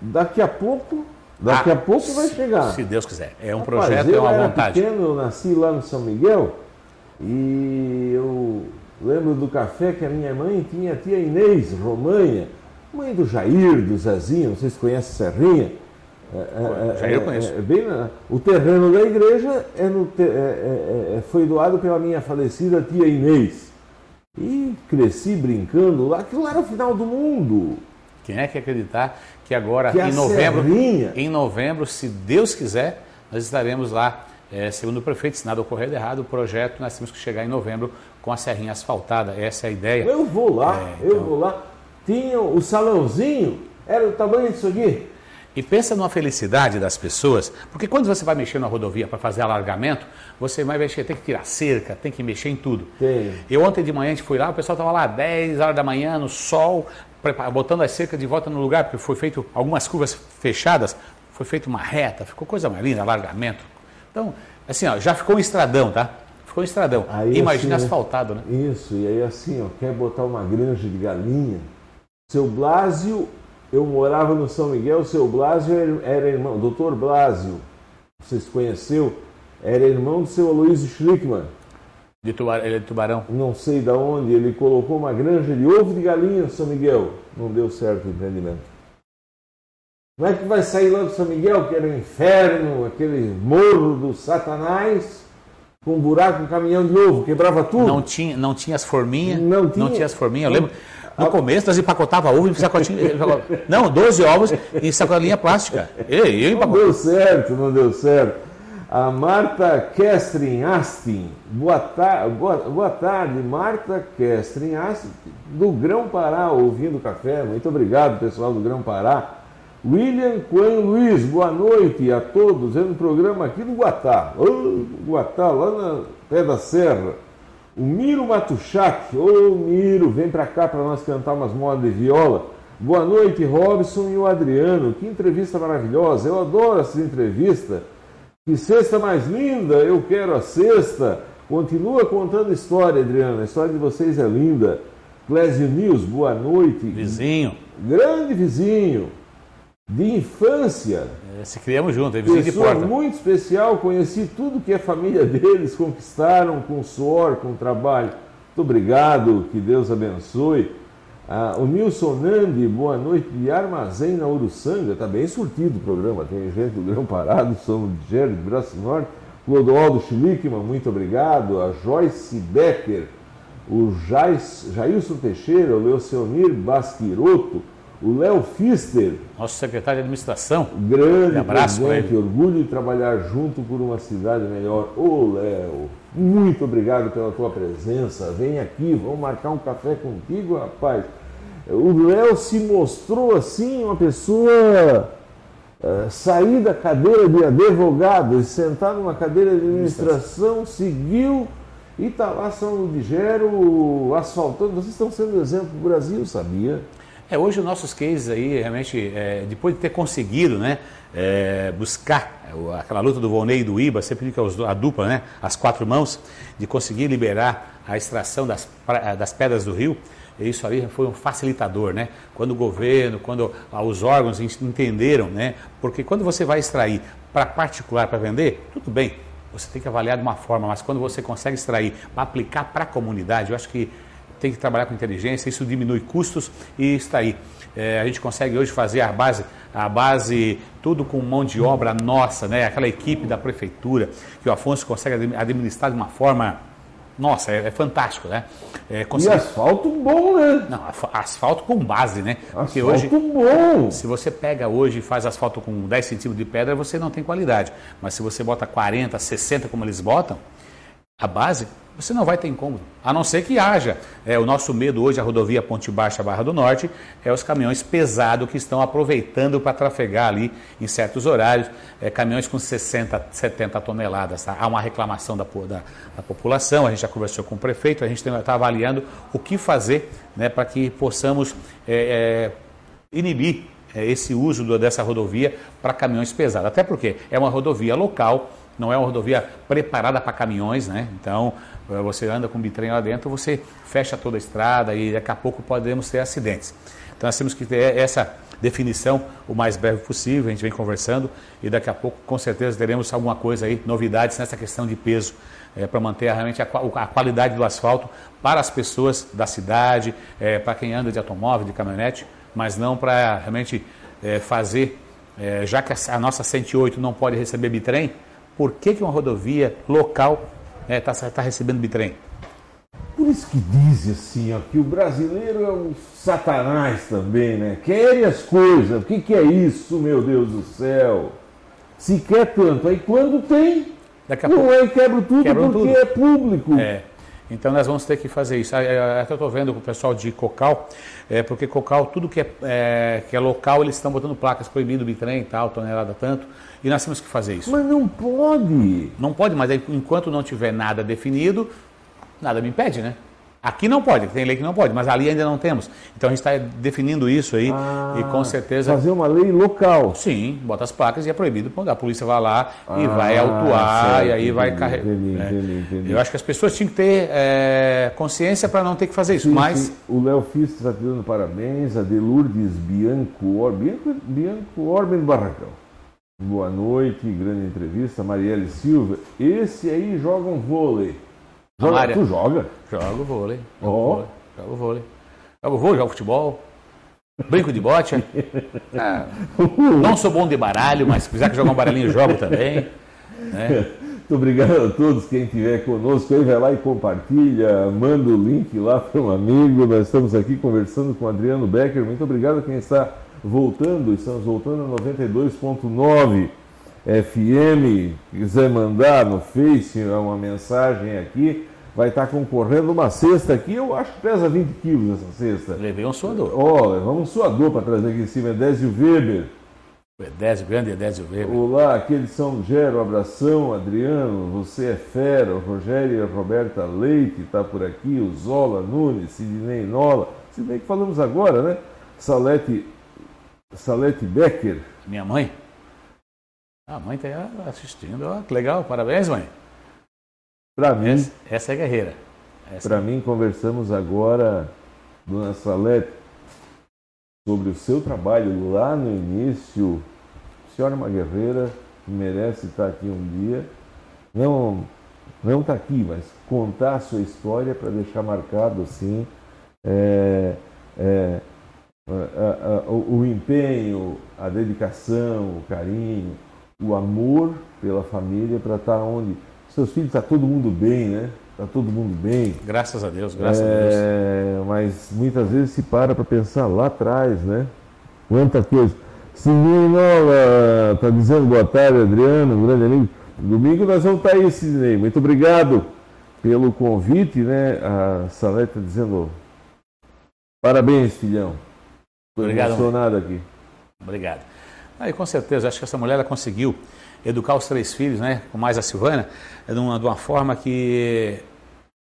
[SPEAKER 1] daqui a pouco, daqui ah, a pouco vai chegar.
[SPEAKER 2] Se Deus quiser. É um Rapaz, projeto, é uma
[SPEAKER 1] era
[SPEAKER 2] vontade.
[SPEAKER 1] Pequeno, eu nasci lá no São Miguel e eu Lembro do café que a minha mãe tinha a tia Inês Romanha, mãe do Jair, do Zezinho, não sei se conhece Serrinha.
[SPEAKER 2] É, é, é Jair eu conheço.
[SPEAKER 1] Bem o terreno da igreja no, foi doado pela minha falecida tia Inês. E cresci brincando lá, aquilo era o final do mundo.
[SPEAKER 2] Quem é que acreditar que agora, que em novembro, Serrinha... em novembro, se Deus quiser, nós estaremos lá é, segundo o prefeito, se nada ocorrer de errado, o projeto nós temos que chegar em novembro com a serrinha asfaltada. Essa é a ideia.
[SPEAKER 1] Eu vou lá, é, então... eu vou lá. Tinha o salãozinho, era o tamanho disso aqui.
[SPEAKER 2] E pensa numa felicidade das pessoas, porque quando você vai mexer na rodovia para fazer alargamento, você vai mexer, tem que tirar cerca, tem que mexer em tudo.
[SPEAKER 1] Tem.
[SPEAKER 2] Eu ontem de manhã a gente foi lá, o pessoal estava lá 10 horas da manhã, no sol, botando as cercas de volta no lugar, porque foi feito algumas curvas fechadas, foi feita uma reta, ficou coisa mais linda, alargamento. Então, assim, ó, já ficou um estradão, tá? Ficou um estradão. Aí, Imagina assim, asfaltado, né?
[SPEAKER 1] Isso, e aí assim, ó, quer botar uma granja de galinha. Seu Blásio, eu morava no São Miguel, seu Blásio era irmão, doutor Blásio, você se conheceu, era irmão do seu Aloysio Schlickman.
[SPEAKER 2] De tubarão, ele é de tubarão?
[SPEAKER 1] Não sei de onde, ele colocou uma granja de ovo de galinha no São Miguel. Não deu certo o empreendimento. Como é que vai sair lá do São Miguel, que era o inferno, aquele morro do Satanás, com um buraco, um caminhão de novo, quebrava tudo?
[SPEAKER 2] Não tinha, não tinha as forminhas? Não tinha. Não tinha as forminhas, eu lembro. No começo nós empacotava ovo em sacotinho. não, 12 ovos em sacolinha plástica. Eu,
[SPEAKER 1] eu não deu certo, não deu certo. A Marta Kestrin Astin, boa, tar boa, boa tarde, Marta Kestrin Astin, do Grão Pará, ouvindo café. Muito obrigado, pessoal do Grão Pará. William Coelho Luiz, boa noite a todos. É um programa aqui do Guatá. Oh, Guatá, lá na pé da serra. O Miro Matuchak. Ô oh, Miro, vem para cá para nós cantar umas modas de viola. Boa noite, Robson e o Adriano. Que entrevista maravilhosa. Eu adoro essa entrevista. Que sexta mais linda. Eu quero a sexta. Continua contando história, Adriano. A história de vocês é linda. Clésio News, boa noite.
[SPEAKER 2] Vizinho.
[SPEAKER 1] Grande vizinho de infância.
[SPEAKER 2] É, se criamos juntos, é vizinho
[SPEAKER 1] Pessoa de porta. muito especial, conheci tudo que a família deles conquistaram com suor, com trabalho. Muito obrigado, que Deus abençoe. Ah, o Nilson Nandi, boa noite, de Armazém na Uruçanga, está bem surtido o programa, tem gente do Grão Parado, São Ligério, de Braço Norte, Clodoaldo Schlickman, muito obrigado, a Joyce Becker, o Jais, Jailson Teixeira, o Leocionir Basquiroto, o Léo Fister.
[SPEAKER 2] Nosso secretário de administração.
[SPEAKER 1] Grande um abraço presidente, orgulho de trabalhar junto por uma cidade melhor. Ô Léo, muito obrigado pela tua presença. Vem aqui, vamos marcar um café contigo, rapaz. O Léo se mostrou assim uma pessoa uh, sair da cadeira de advogado e sentar numa cadeira de administração, seguiu e está lá São Ludgero asfaltando. Vocês estão sendo exemplo do Brasil, sabia?
[SPEAKER 2] É, hoje os nossos cases aí, realmente, é, depois de ter conseguido né, é, buscar aquela luta do Volney e do Iba, sempre que a dupla, né, as quatro mãos, de conseguir liberar a extração das, das pedras do rio, isso aí foi um facilitador, né? Quando o governo, quando os órgãos entenderam, né? Porque quando você vai extrair para particular para vender, tudo bem, você tem que avaliar de uma forma, mas quando você consegue extrair para aplicar para a comunidade, eu acho que tem que trabalhar com inteligência, isso diminui custos e está aí. É, a gente consegue hoje fazer a base, a base tudo com mão de obra nossa, né? aquela equipe da prefeitura, que o Afonso consegue administrar de uma forma nossa, é, é fantástico, né?
[SPEAKER 1] É. E asfalto bom, né?
[SPEAKER 2] Não, asfalto com base, né?
[SPEAKER 1] Porque asfalto hoje, bom!
[SPEAKER 2] Se você pega hoje e faz asfalto com 10 centímetros de pedra, você não tem qualidade. Mas se você bota 40, 60 como eles botam, a base você não vai ter incômodo. A não ser que haja. É, o nosso medo hoje, a rodovia Ponte Baixa Barra do Norte, é os caminhões pesados que estão aproveitando para trafegar ali em certos horários. É, caminhões com 60, 70 toneladas. Tá? Há uma reclamação da, da, da, população, a gente já conversou com o prefeito, a gente está avaliando o que fazer né, para que possamos é, é inibir é, esse uso dessa rodovia para caminhões pesados. Até porque é uma rodovia local não é uma rodovia preparada para caminhões, né? Então, eh, você anda com o bitrem lá dentro, você fecha toda a estrada e daqui a pouco podemos ter acidentes. Então, nós temos que ter essa definição o mais breve possível, a gente vem conversando e daqui a pouco com certeza teremos alguma coisa aí, novidades nessa questão de peso, é, para manter realmente a, a, qualidade do asfalto para as pessoas da cidade, é, para quem anda de automóvel, de caminhonete, mas não para realmente é, fazer, já que a, a nossa 108 não pode receber bitrem, por que, que uma rodovia local está né, tá recebendo bitrem?
[SPEAKER 1] Por isso que diz assim, ó, que o brasileiro é um satanás também, né? Quer as coisas. O que, que é isso, meu Deus do céu? Se quer tanto, aí quando tem, Daqui a não pouco, aí quebra tudo porque tudo. é público.
[SPEAKER 2] É. Então nós vamos ter que fazer isso. Até eu estou vendo com o pessoal de Cocal, é, porque Cocal, tudo que é, é, que é local, eles estão botando placas proibindo bitrem e tal, tonelada tanto. E nós temos que fazer isso.
[SPEAKER 1] Mas não pode.
[SPEAKER 2] Não pode, mas aí, enquanto não tiver nada definido, nada me impede, né? Aqui não pode, tem lei que não pode, mas ali ainda não temos. Então a gente está definindo isso aí ah, e com certeza.
[SPEAKER 1] Fazer uma lei local.
[SPEAKER 2] Sim, bota as placas e é proibido. A polícia vai lá ah, e vai autuar certo, e aí vai carregar. Né? Eu acho que as pessoas tinham que ter é, consciência para não ter que fazer isso. Sim, mas sim.
[SPEAKER 1] O Léo Fisto está te dando parabéns, a Delurdes Bianco, Or, Bianco, Bianco Orben Barracão. Boa noite, grande entrevista. Marielle Silva. Esse aí joga um vôlei. Joga, tu joga?
[SPEAKER 2] Jogo vôlei. Jogo oh. vôlei. Jogo vôlei. Jogo vôlei, jogo futebol. Brinco de bote. É. Não sou bom de baralho, mas se quiser que jogar um baralhinho, jogo também.
[SPEAKER 1] Né? Muito obrigado a todos. Quem estiver conosco aí, vai lá e compartilha, manda o link lá para um amigo. Nós estamos aqui conversando com Adriano Becker. Muito obrigado a quem está voltando, estamos voltando a 92.9 FM. Quiser mandar no Face uma mensagem aqui, vai estar concorrendo uma cesta aqui. Eu acho que pesa 20 quilos essa cesta.
[SPEAKER 2] Levei um suador.
[SPEAKER 1] Ó, oh, levamos um suador para trazer aqui em cima, Edésio Weber.
[SPEAKER 2] Edésio, grande Edésio Weber.
[SPEAKER 1] Olá, aqui de São Gero, abração, Adriano, você é fera, o Rogério e a Roberta Leite está por aqui, o Zola Nunes, Sidney Nola, Sidney que falamos agora, né? Salete Salete Becker.
[SPEAKER 2] Minha mãe? A mãe está assistindo. Oh, que legal, parabéns, mãe.
[SPEAKER 1] Para mim.
[SPEAKER 2] Essa, essa, é guerreira.
[SPEAKER 1] Para mim, conversamos agora, dona Salete, sobre o seu trabalho lá no início. A senhora é uma guerreira merece estar aqui um dia. Não não está aqui, mas contar a sua história para deixar marcado assim. É, é, o empenho, a dedicação, o carinho, o amor pela família para estar tá onde seus filhos está todo mundo bem, né? Está todo mundo bem.
[SPEAKER 2] Graças a Deus, graças
[SPEAKER 1] é,
[SPEAKER 2] a Deus.
[SPEAKER 1] Mas muitas vezes se para para pensar lá atrás, né? Quanta coisa. Sidney Nola está dizendo boa tarde, Adriano, um grande amigo. Domingo nós vamos estar tá aí, Sidney. Muito obrigado pelo convite, né? A Salete está dizendo parabéns, filhão. Estou emocionado aqui.
[SPEAKER 2] Obrigado. Aí com certeza, acho que essa mulher ela conseguiu educar os três filhos, né, com mais a Silvana, de uma, de uma forma que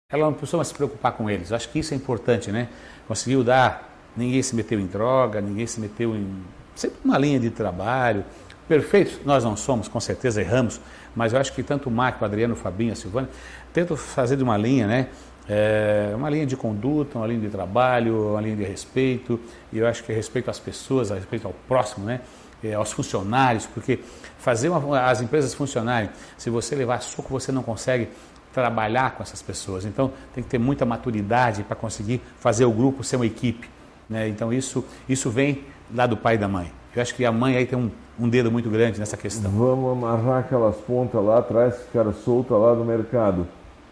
[SPEAKER 2] ela não precisou mais se preocupar com eles. Acho que isso é importante, né? Conseguiu dar, ninguém se meteu em droga, ninguém se meteu em sempre uma linha de trabalho. Perfeitos nós não somos, com certeza erramos, mas eu acho que tanto o Marco, o Adriano, o Fabinho, a Silvana, tentam fazer de uma linha, né? É, uma linha de conduta, uma linha de trabalho, uma linha de respeito, e eu acho que é respeito às pessoas, a respeito ao próximo, né? É, aos funcionários, porque fazer uma, as empresas funcionarem, se você levar soco, você não consegue trabalhar com essas pessoas. Então, tem que ter muita maturidade para conseguir fazer o grupo ser uma equipe. Né? Então, isso, isso vem lá do pai e da mãe. Eu acho que a mãe aí tem um, um dedo muito grande nessa questão.
[SPEAKER 1] Vamos amarrar aquelas pontas lá atrás que ficaram soltas lá no mercado.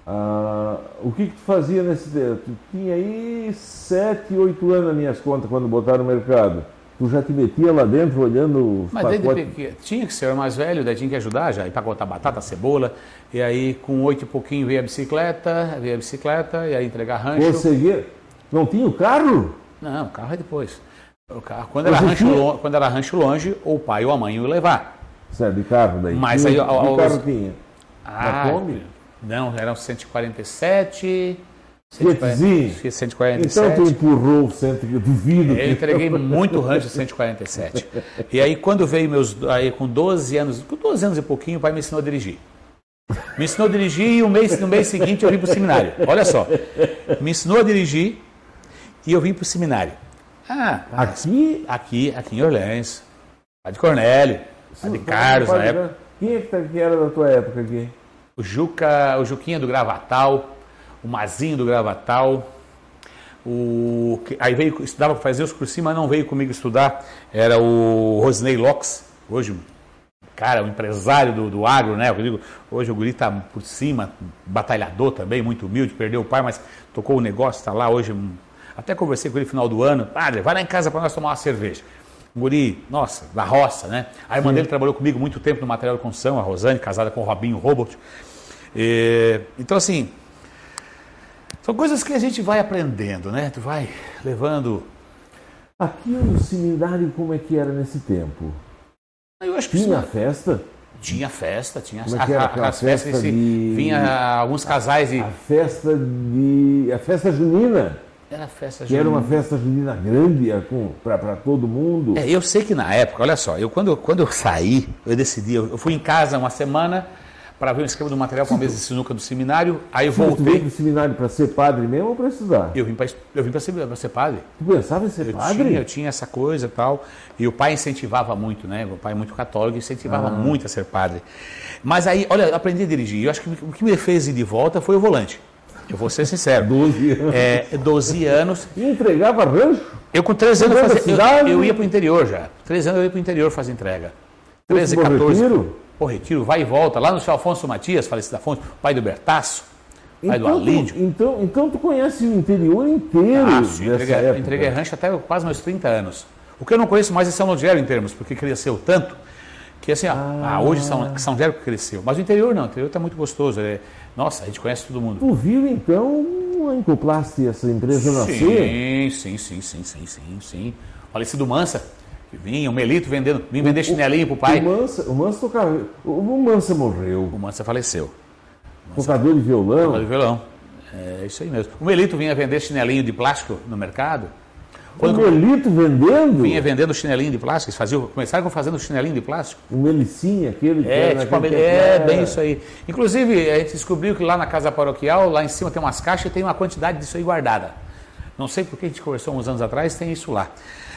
[SPEAKER 1] Ah, o que, que tu fazia nesse tempo? Tu tinha aí sete, oito anos nas minhas contas quando botaram no mercado. Tu já te metia lá dentro olhando os
[SPEAKER 2] Mas
[SPEAKER 1] pacotes?
[SPEAKER 2] desde pequeno, tinha que ser mais velho, daí tinha que ajudar já, empacotar batata, cebola. E aí com oito e pouquinho veio a bicicleta, veio a bicicleta, e aí entregar rancho.
[SPEAKER 1] Conseguia? Não tinha o carro?
[SPEAKER 2] Não, o carro é depois. O carro, quando, era rancho,
[SPEAKER 1] tinha?
[SPEAKER 2] lo- quando era rancho longe, ou o pai ou a mãe iam levar.
[SPEAKER 1] Certo, de carro daí.
[SPEAKER 2] Mas aí, ao-
[SPEAKER 1] carro
[SPEAKER 2] aos-
[SPEAKER 1] tinha?
[SPEAKER 2] Ah,
[SPEAKER 1] Kombi?
[SPEAKER 2] Não, eram 147.
[SPEAKER 1] Fiatzinho?
[SPEAKER 2] 147.
[SPEAKER 1] Então tu empurrou o centro, eu duvido.
[SPEAKER 2] Eu
[SPEAKER 1] que-
[SPEAKER 2] entreguei muito rancho 147. E aí quando veio meus aí com 12 anos, com 12 anos e pouquinho, o pai me ensinou a dirigir. Me ensinou a dirigir e um mês, no mês seguinte eu vim para o seminário. Olha só, me ensinou a dirigir e eu vim para o seminário. Ah,
[SPEAKER 1] Aqui,
[SPEAKER 2] aqui, aqui em Orleans, a de Cornélio, a de Carlos na época,
[SPEAKER 1] Quem é tá- que era da tua época aqui?
[SPEAKER 2] O Juca, o Juquinha do Gravatal, o Mazinho do Gravatal, o aí veio estudava para fazer os cursinhos, mas não veio comigo estudar. Era o Rosney Locks, hoje cara, o empresário do, do agro, né? Eu digo, hoje o guri está por cima, batalhador também, muito humilde, perdeu o pai, mas tocou o negócio, está lá hoje. Até conversei com ele no final do ano, padre, vai lá em casa para nós tomar uma cerveja. Guri, nossa, da roça, né? A irmã dele trabalhou comigo muito tempo no material de construção, a Rosane, casada com o Robinho Robert. E, então, assim, são coisas que a gente vai aprendendo, né? Tu vai levando.
[SPEAKER 1] Aqui no seminário, como é que era nesse tempo?
[SPEAKER 2] Eu acho que
[SPEAKER 1] Tinha
[SPEAKER 2] isso-
[SPEAKER 1] festa?
[SPEAKER 2] tinha festa, tinha
[SPEAKER 1] Como é que era aquela festa
[SPEAKER 2] esse-
[SPEAKER 1] de-
[SPEAKER 2] vinha alguns casais e
[SPEAKER 1] A festa de. A festa junina,
[SPEAKER 2] era festa
[SPEAKER 1] que era uma
[SPEAKER 2] junina.
[SPEAKER 1] festa junina grande para todo mundo.
[SPEAKER 2] É, eu sei que na época, olha só, eu quando, quando eu saí, eu decidi, eu, eu fui em casa uma semana para ver o esquema do material para a mesa de sinuca do seminário, aí eu voltei,
[SPEAKER 1] pro seminário para ser padre mesmo ou para estudar?
[SPEAKER 2] eu vim para eu vim para ser, pra ser padre.
[SPEAKER 1] Tu pensava em ser
[SPEAKER 2] Eu
[SPEAKER 1] padre?
[SPEAKER 2] tinha, eu tinha essa coisa e tal. E o pai incentivava muito, né? O pai é muito católico, incentivava muito a ser padre. Mas aí, olha, eu aprendi a dirigir. Eu acho que o que me fez ir de volta foi o volante. Eu vou ser sincero.
[SPEAKER 1] 12 anos.
[SPEAKER 2] É, 12 anos.
[SPEAKER 1] E entregava rancho?
[SPEAKER 2] Eu com 13 anos fazia, eu, eu ia para o interior já. 13 anos eu ia para o interior fazer entrega. 13,
[SPEAKER 1] Foi pro
[SPEAKER 2] 14.
[SPEAKER 1] Retiro?
[SPEAKER 2] Pô, retiro, vai e volta. Lá no seu Afonso Matias, falecido Afonso, pai do Bertaço, pai do
[SPEAKER 1] Então,
[SPEAKER 2] Alídio.
[SPEAKER 1] tu, então, então tu conhece o interior inteiro
[SPEAKER 2] Ah, sim, entreguei, entreguei rancho até quase meus 30 anos. O que eu não conheço mais é São Lugero em termos, porque cresceu tanto que assim, ó, ah, hoje São, São que cresceu. Mas o interior não, o interior está muito gostoso. é- nossa, a gente conhece todo mundo.
[SPEAKER 1] Tu viu então a Incoplast, essa empresa nascer?
[SPEAKER 2] Sim, sim, sim, sim, sim, sim, sim. Falecido Mansa, que vinha, o Melito vendendo, vim vender chinelinho pro pai.
[SPEAKER 1] O Mansa, o Mansa tocava. O Mansa morreu.
[SPEAKER 2] O Mansa faleceu.
[SPEAKER 1] Tocador de violão.
[SPEAKER 2] Tocador de violão. É isso aí mesmo. O Melito vinha vender chinelinho de plástico no mercado.
[SPEAKER 1] O
[SPEAKER 2] Quando
[SPEAKER 1] Melito vendendo.
[SPEAKER 2] vinha vendendo chinelinho de plástico, eles faziam, começaram fazendo chinelinho de plástico.
[SPEAKER 1] O Melicinha, aquele que
[SPEAKER 2] É, tipo, mele-
[SPEAKER 1] tempo,
[SPEAKER 2] é
[SPEAKER 1] era-
[SPEAKER 2] bem isso aí. Inclusive, a gente descobriu que lá na casa paroquial, lá em cima tem umas caixas e tem uma quantidade disso aí guardada. Não sei porque a gente conversou uns anos atrás, tem isso lá.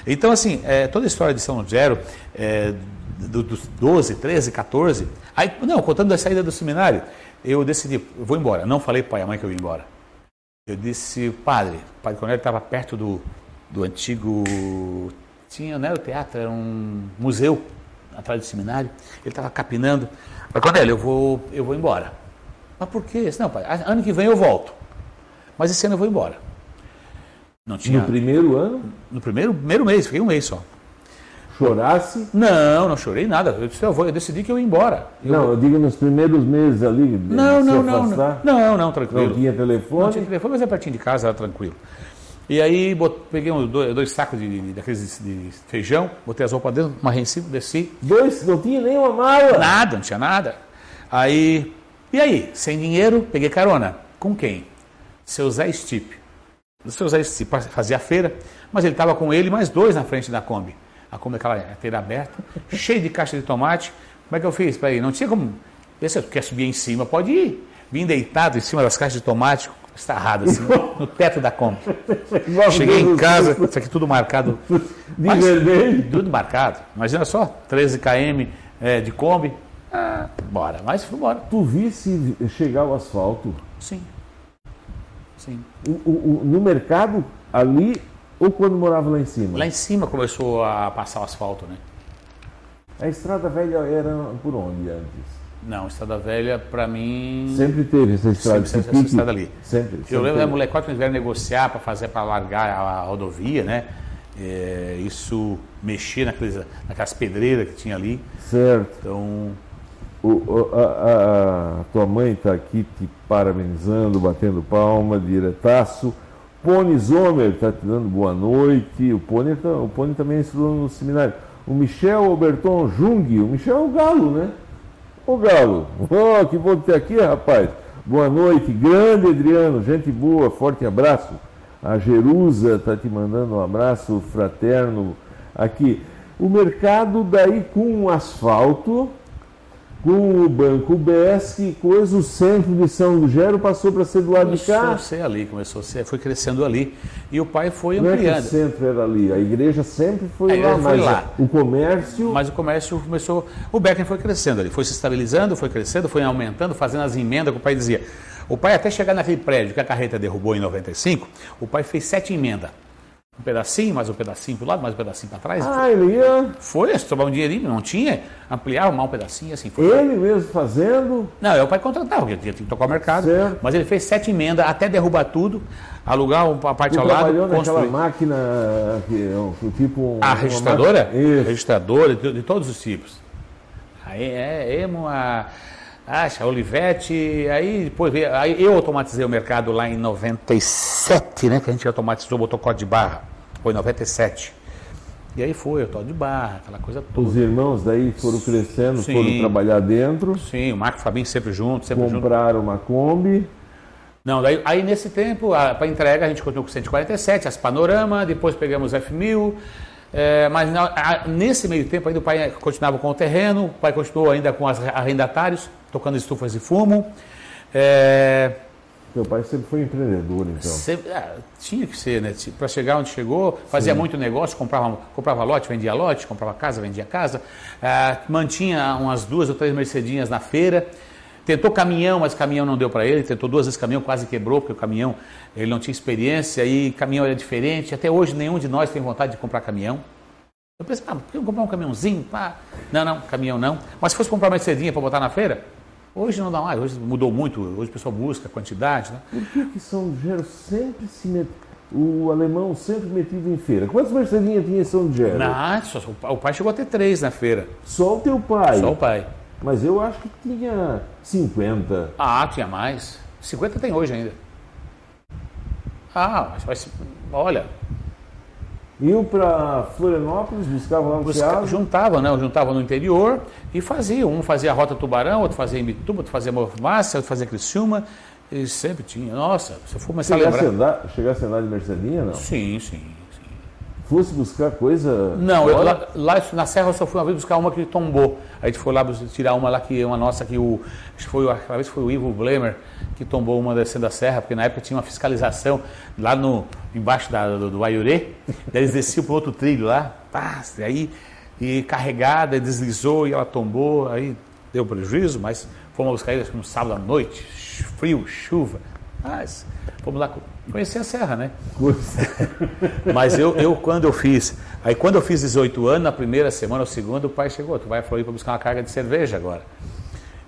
[SPEAKER 2] Então, assim, é, toda a história de São Lugero, é, do- dos 12, 13, 14, aí, não, contando da saída do seminário, eu decidi, eu vou embora. Não falei para o pai e a mãe que eu ia embora. Eu disse, padre, o padre Cornélio estava perto do, do antigo. Tinha, não era o teatro, era um museu atrás do seminário. Ele estava capinando. Padre Cornélio, eu vou, eu vou embora. Mas por quê? Disse, Não, pai, ano que vem eu volto. Mas esse ano eu vou embora. Não tinha.
[SPEAKER 1] No primeiro ano,
[SPEAKER 2] No primeiro, primeiro mês, fiquei um mês só.
[SPEAKER 1] chorasse.
[SPEAKER 2] Não, não chorei nada. Eu, disse, eu, vou, eu decidi que eu ia embora. Eu-
[SPEAKER 1] Não, eu digo nos primeiros meses ali.
[SPEAKER 2] não, não, não, não. Não, não, tranquilo.
[SPEAKER 1] Não tinha
[SPEAKER 2] Não
[SPEAKER 1] telefone.
[SPEAKER 2] tinha telefone, mas é pertinho de casa, era tranquilo. E aí peguei um, dois, dois, sacos de, de, daqueles de feijão, botei as roupas dentro, uma em cima, desci.
[SPEAKER 1] Dois? Não tinha nenhuma mala?
[SPEAKER 2] Nada, não tinha nada. Aí, e aí? Sem dinheiro, peguei carona. Com quem? Seu Zé Stipe. O seu Zé Stipe fazia feira, mas ele estava com ele mais dois na frente da Kombi. A Kombi, aquela feira aberta, cheia de caixa de tomate. Como é que eu fiz para ir? Não tinha como. Você quer subir em cima? Pode ir. Vim deitado em cima das caixas de tomate, estarrado assim, no teto da Kombi. Cheguei em casa, isso aqui tudo marcado.
[SPEAKER 1] De mas, vermelho?
[SPEAKER 2] Tudo marcado. Imagina só, 13 km é, de Kombi. Ah, bora, mas fui embora.
[SPEAKER 1] Tu visse chegar o asfalto?
[SPEAKER 2] Sim. Sim.
[SPEAKER 1] O, o, no mercado, ali, ou quando morava lá em cima?
[SPEAKER 2] Lá em cima começou a passar o asfalto, né?
[SPEAKER 1] A estrada velha era por onde antes?
[SPEAKER 2] Não, Estrada Velha, para mim.
[SPEAKER 1] Sempre teve essa estrada,
[SPEAKER 2] sempre, essa estrada ali.
[SPEAKER 1] Sempre. sempre
[SPEAKER 2] eu lembro da molecote quando vieram negociar para fazer, para largar a, rodovia, né? É, isso mexer naqueles, naquelas pedreiras que tinha ali.
[SPEAKER 1] Certo.
[SPEAKER 2] Então.
[SPEAKER 1] O, a, a, a, tua mãe está aqui te parabenizando, batendo palma, diretaço. Pony Zomer está te dando boa noite. O Pony, tá, o Pony também estudou no seminário. O Michel Alberton Jung, o Michel é o Galo, né? Ô Galo, oh, que bom ter aqui, rapaz. Boa noite, grande Adriano, gente boa, forte abraço. A Jerusa está te mandando um abraço fraterno aqui. O mercado daí com asfalto, com o Banco BESC, coisa, o centro de São Lugero passou para ser do lado
[SPEAKER 2] começou
[SPEAKER 1] de cá.
[SPEAKER 2] Começou a ser ali, começou a ser, foi crescendo ali. E o pai foi
[SPEAKER 1] Não
[SPEAKER 2] ampliando.
[SPEAKER 1] É o centro era ali, a igreja sempre foi lá,
[SPEAKER 2] foi
[SPEAKER 1] mas
[SPEAKER 2] lá.
[SPEAKER 1] o comércio...
[SPEAKER 2] Mas o comércio começou, o Becken foi crescendo ali, foi se estabilizando, foi crescendo, foi aumentando, fazendo as emendas que o pai dizia. O pai até chegar naquele prédio que a carreta derrubou em 95, o pai fez sete emendas. Um pedacinho, mais um pedacinho para o lado, mais um pedacinho para trás.
[SPEAKER 1] Ah, ele ia...
[SPEAKER 2] Foi, sobrar um dinheirinho, não tinha, ampliar, um pedacinho, assim. Foi.
[SPEAKER 1] Ele mesmo fazendo?
[SPEAKER 2] Não, é o pai contratava, porque tinha que tocar o mercado.
[SPEAKER 1] Certo.
[SPEAKER 2] Mas ele fez sete emendas até derrubar tudo, alugar uma parte
[SPEAKER 1] Tu
[SPEAKER 2] ao lado,
[SPEAKER 1] trabalhou naquela
[SPEAKER 2] construir.
[SPEAKER 1] máquina, que, é tipo...
[SPEAKER 2] A registradora?
[SPEAKER 1] máquina- Isso.
[SPEAKER 2] Registradora, de, de todos os tipos. Aí é emo, a, acha, Olivetti, aí depois veio, aí eu automatizei o mercado lá em 97, né? Que a gente automatizou, botou código de barra. Foi em 97. E aí foi, eu tô de barra, aquela coisa toda.
[SPEAKER 1] Os irmãos daí foram crescendo,
[SPEAKER 2] Sim.
[SPEAKER 1] foram trabalhar dentro,
[SPEAKER 2] Sim, o Marco Fabinho sempre junto, sempre junto.
[SPEAKER 1] compraram uma Kombi.
[SPEAKER 2] Não, daí, aí nesse tempo, para entrega, a gente continuou com 147, as Panorama, depois pegamos F1000, é, mas na- a- nesse meio tempo ainda o pai continuava com o terreno, o pai continuou ainda com os arrendatários, tocando estufas de fumo. É,
[SPEAKER 1] Teu pai sempre foi empreendedor, então.
[SPEAKER 2] sempre- ah, tinha que ser, né? Para chegar onde chegou, fazia muito negócio, comprava, comprava lote, vendia lote, comprava casa, vendia casa, ah, mantinha umas duas ou três Mercedinhas na feira. Tentou caminhão, mas caminhão não deu para ele. Tentou duas vezes caminhão, quase quebrou, porque o caminhão ele não tinha experiência e caminhão era diferente. Até hoje nenhum de nós tem vontade de comprar caminhão. Eu pensei, ah, por que comprar um caminhãozinho? Pá. Não, não, caminhão não. Mas se fosse comprar uma Mercedinha para botar na feira, hoje não dá mais. Hoje mudou muito. Hoje o pessoal busca quantidade, né?
[SPEAKER 1] Por que, que São Gero sempre se met... O alemão sempre metido em feira. Quantas Mercedinhas tinha em São Gero?
[SPEAKER 2] Não, só- o pai chegou a ter três na feira.
[SPEAKER 1] Só o teu pai.
[SPEAKER 2] Só o pai.
[SPEAKER 1] Mas eu acho que tinha 50.
[SPEAKER 2] Ah, tinha mais. 50 tem hoje ainda. Ah, mas olha,
[SPEAKER 1] Iam para Florianópolis, buscavam lá no
[SPEAKER 2] busca,
[SPEAKER 1] Ceasa.
[SPEAKER 2] juntava, né? Juntava no interior e fazia. Um fazia a Rota Tubarão, outro fazia Imbituba, outro fazia Mormácia, outro fazia Criciúma. E sempre tinha. Nossa, se eu for começar a
[SPEAKER 1] Chegasse a,
[SPEAKER 2] lembrar.
[SPEAKER 1] andar, chegasse a andar de Mercedinha, não?
[SPEAKER 2] Sim, sim.
[SPEAKER 1] Fosse buscar coisa.
[SPEAKER 2] Não, eu, lá, lá na Serra eu só fui uma vez buscar uma que tombou. Aí a gente foi lá tirar uma lá que uma nossa que o acho que foi aquela vez foi o Ivo Blemer que tombou uma descendo da serra, porque na época tinha uma fiscalização lá no embaixo da, do, do Aiurê, daí eles desciam para outro trilho lá, pá, e aí e carregada, deslizou e ela tombou, aí deu prejuízo, mas fomos buscar ele acho que no sábado à noite, frio, chuva, mas fomos lá conhecer a serra, né? Mas eu, eu, quando eu fiz, aí quando eu fiz 18 anos, na primeira semana ou segunda, o pai chegou, tu vai a Floripa buscar uma carga de cerveja agora.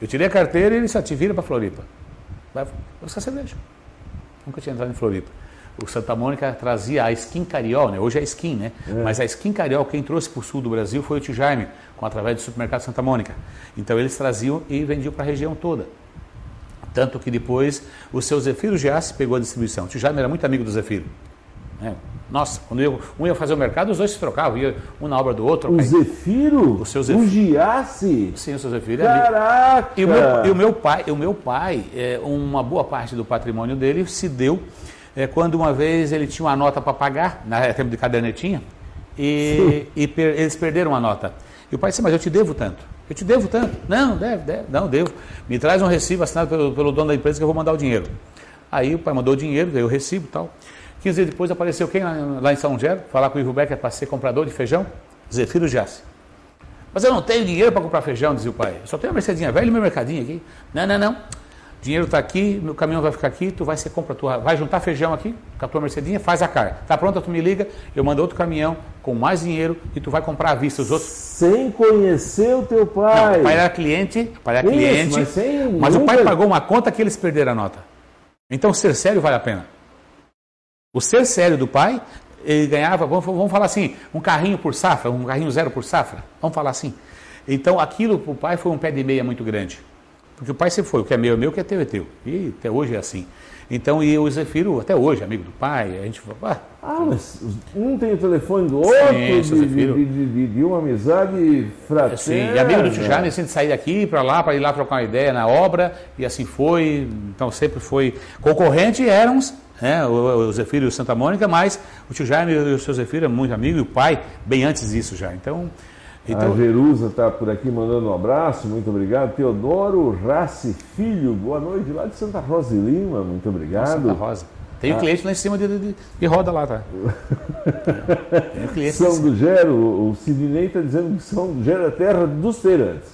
[SPEAKER 2] Eu tirei a carteira e ele só te vira para Floripa. Vai buscar cerveja. Nunca tinha entrado em Floripa. O Santa Mônica trazia a Skin Cariol, né? hoje é Skin, né? Mas a Skin Cariol, quem trouxe para o sul do Brasil foi o tio Jaime, com, através do supermercado Santa Mônica. Então eles traziam e vendiam para a região toda. Tanto que depois o seu Zefiro Giassi pegou a distribuição. O tio Jaime era muito amigo do Zefiro. Né? Nossa, quando eu, um ia fazer o mercado, os dois se trocavam, ia um na obra do outro.
[SPEAKER 1] O Zefiro?
[SPEAKER 2] O seu Zefiro.
[SPEAKER 1] O Giassi?
[SPEAKER 2] Sim, o seu Zefiro.
[SPEAKER 1] Caraca!
[SPEAKER 2] E o meu, e o meu pai, o meu pai é, uma boa parte do patrimônio dele se deu é, quando uma vez ele tinha uma nota para pagar, na é, tempo de cadernetinha, e, e per, eles perderam a nota. E o pai disse, mas eu te devo tanto. Eu te devo tanto. Não, deve, deve. Não, devo. Me traz um recibo assinado pelo, pelo dono da empresa que eu vou mandar o dinheiro. Aí o pai mandou o dinheiro, veio o recibo e tal. 15 dias depois apareceu quem lá, lá em São Gero, falar com o Ivo Becker para ser comprador de feijão? Zefiro Jace. Mas eu não tenho dinheiro para comprar feijão, dizia o pai. Eu só tenho a Mercedinha velha e meu mercadinho aqui. Não, não, não. Dinheiro está aqui, meu caminhão vai ficar aqui, tu vai ser compra, tu vai juntar feijão aqui com a tua Mercedinha, faz a carga. Tá pronta, tu me liga, eu mando outro caminhão com mais dinheiro e tu vai comprar à vista os outros.
[SPEAKER 1] Sem conhecer o teu pai.
[SPEAKER 2] Não, o pai era cliente, o pai era Isso, cliente, mas, mas nunca... o pai pagou uma conta que eles perderam a nota. Então ser sério vale a pena. O ser sério do pai, ele ganhava, vamos, vamos falar assim, um carrinho por safra, um carrinho zero por safra, vamos falar assim. Então aquilo para o pai foi um pé de meia muito grande. Porque o pai sempre foi, o que é meu é meu, o que é teu é teu. E até hoje é assim. Então, e o Zefiro, até hoje, amigo do pai, a gente
[SPEAKER 1] fala. Ah, ah mas um tem o telefone do outro, Sim, de, de, de, de, uma amizade fraterna. Sim,
[SPEAKER 2] e amigo do tio Jaime, assim, de sair daqui para lá, para ir lá trocar uma ideia na obra, e assim foi. Então, sempre foi. Concorrente éramos né, o, o Zefiro e o Santa Mônica, mas o tio Jaime e o seu Zefiro é muito amigo e o pai bem antes disso já. Então, então...
[SPEAKER 1] A Jerusa está por aqui mandando um abraço, muito obrigado. Teodoro Rassi Filho, boa noite, lá de Santa Rosa de Lima, muito obrigado.
[SPEAKER 2] Santa Rosa. Tem ah. cliente lá em cima de, de, de roda lá, tá?
[SPEAKER 1] Tem cliente São do Gero, o Sidney está dizendo que São do Gero é terra dos feirantes.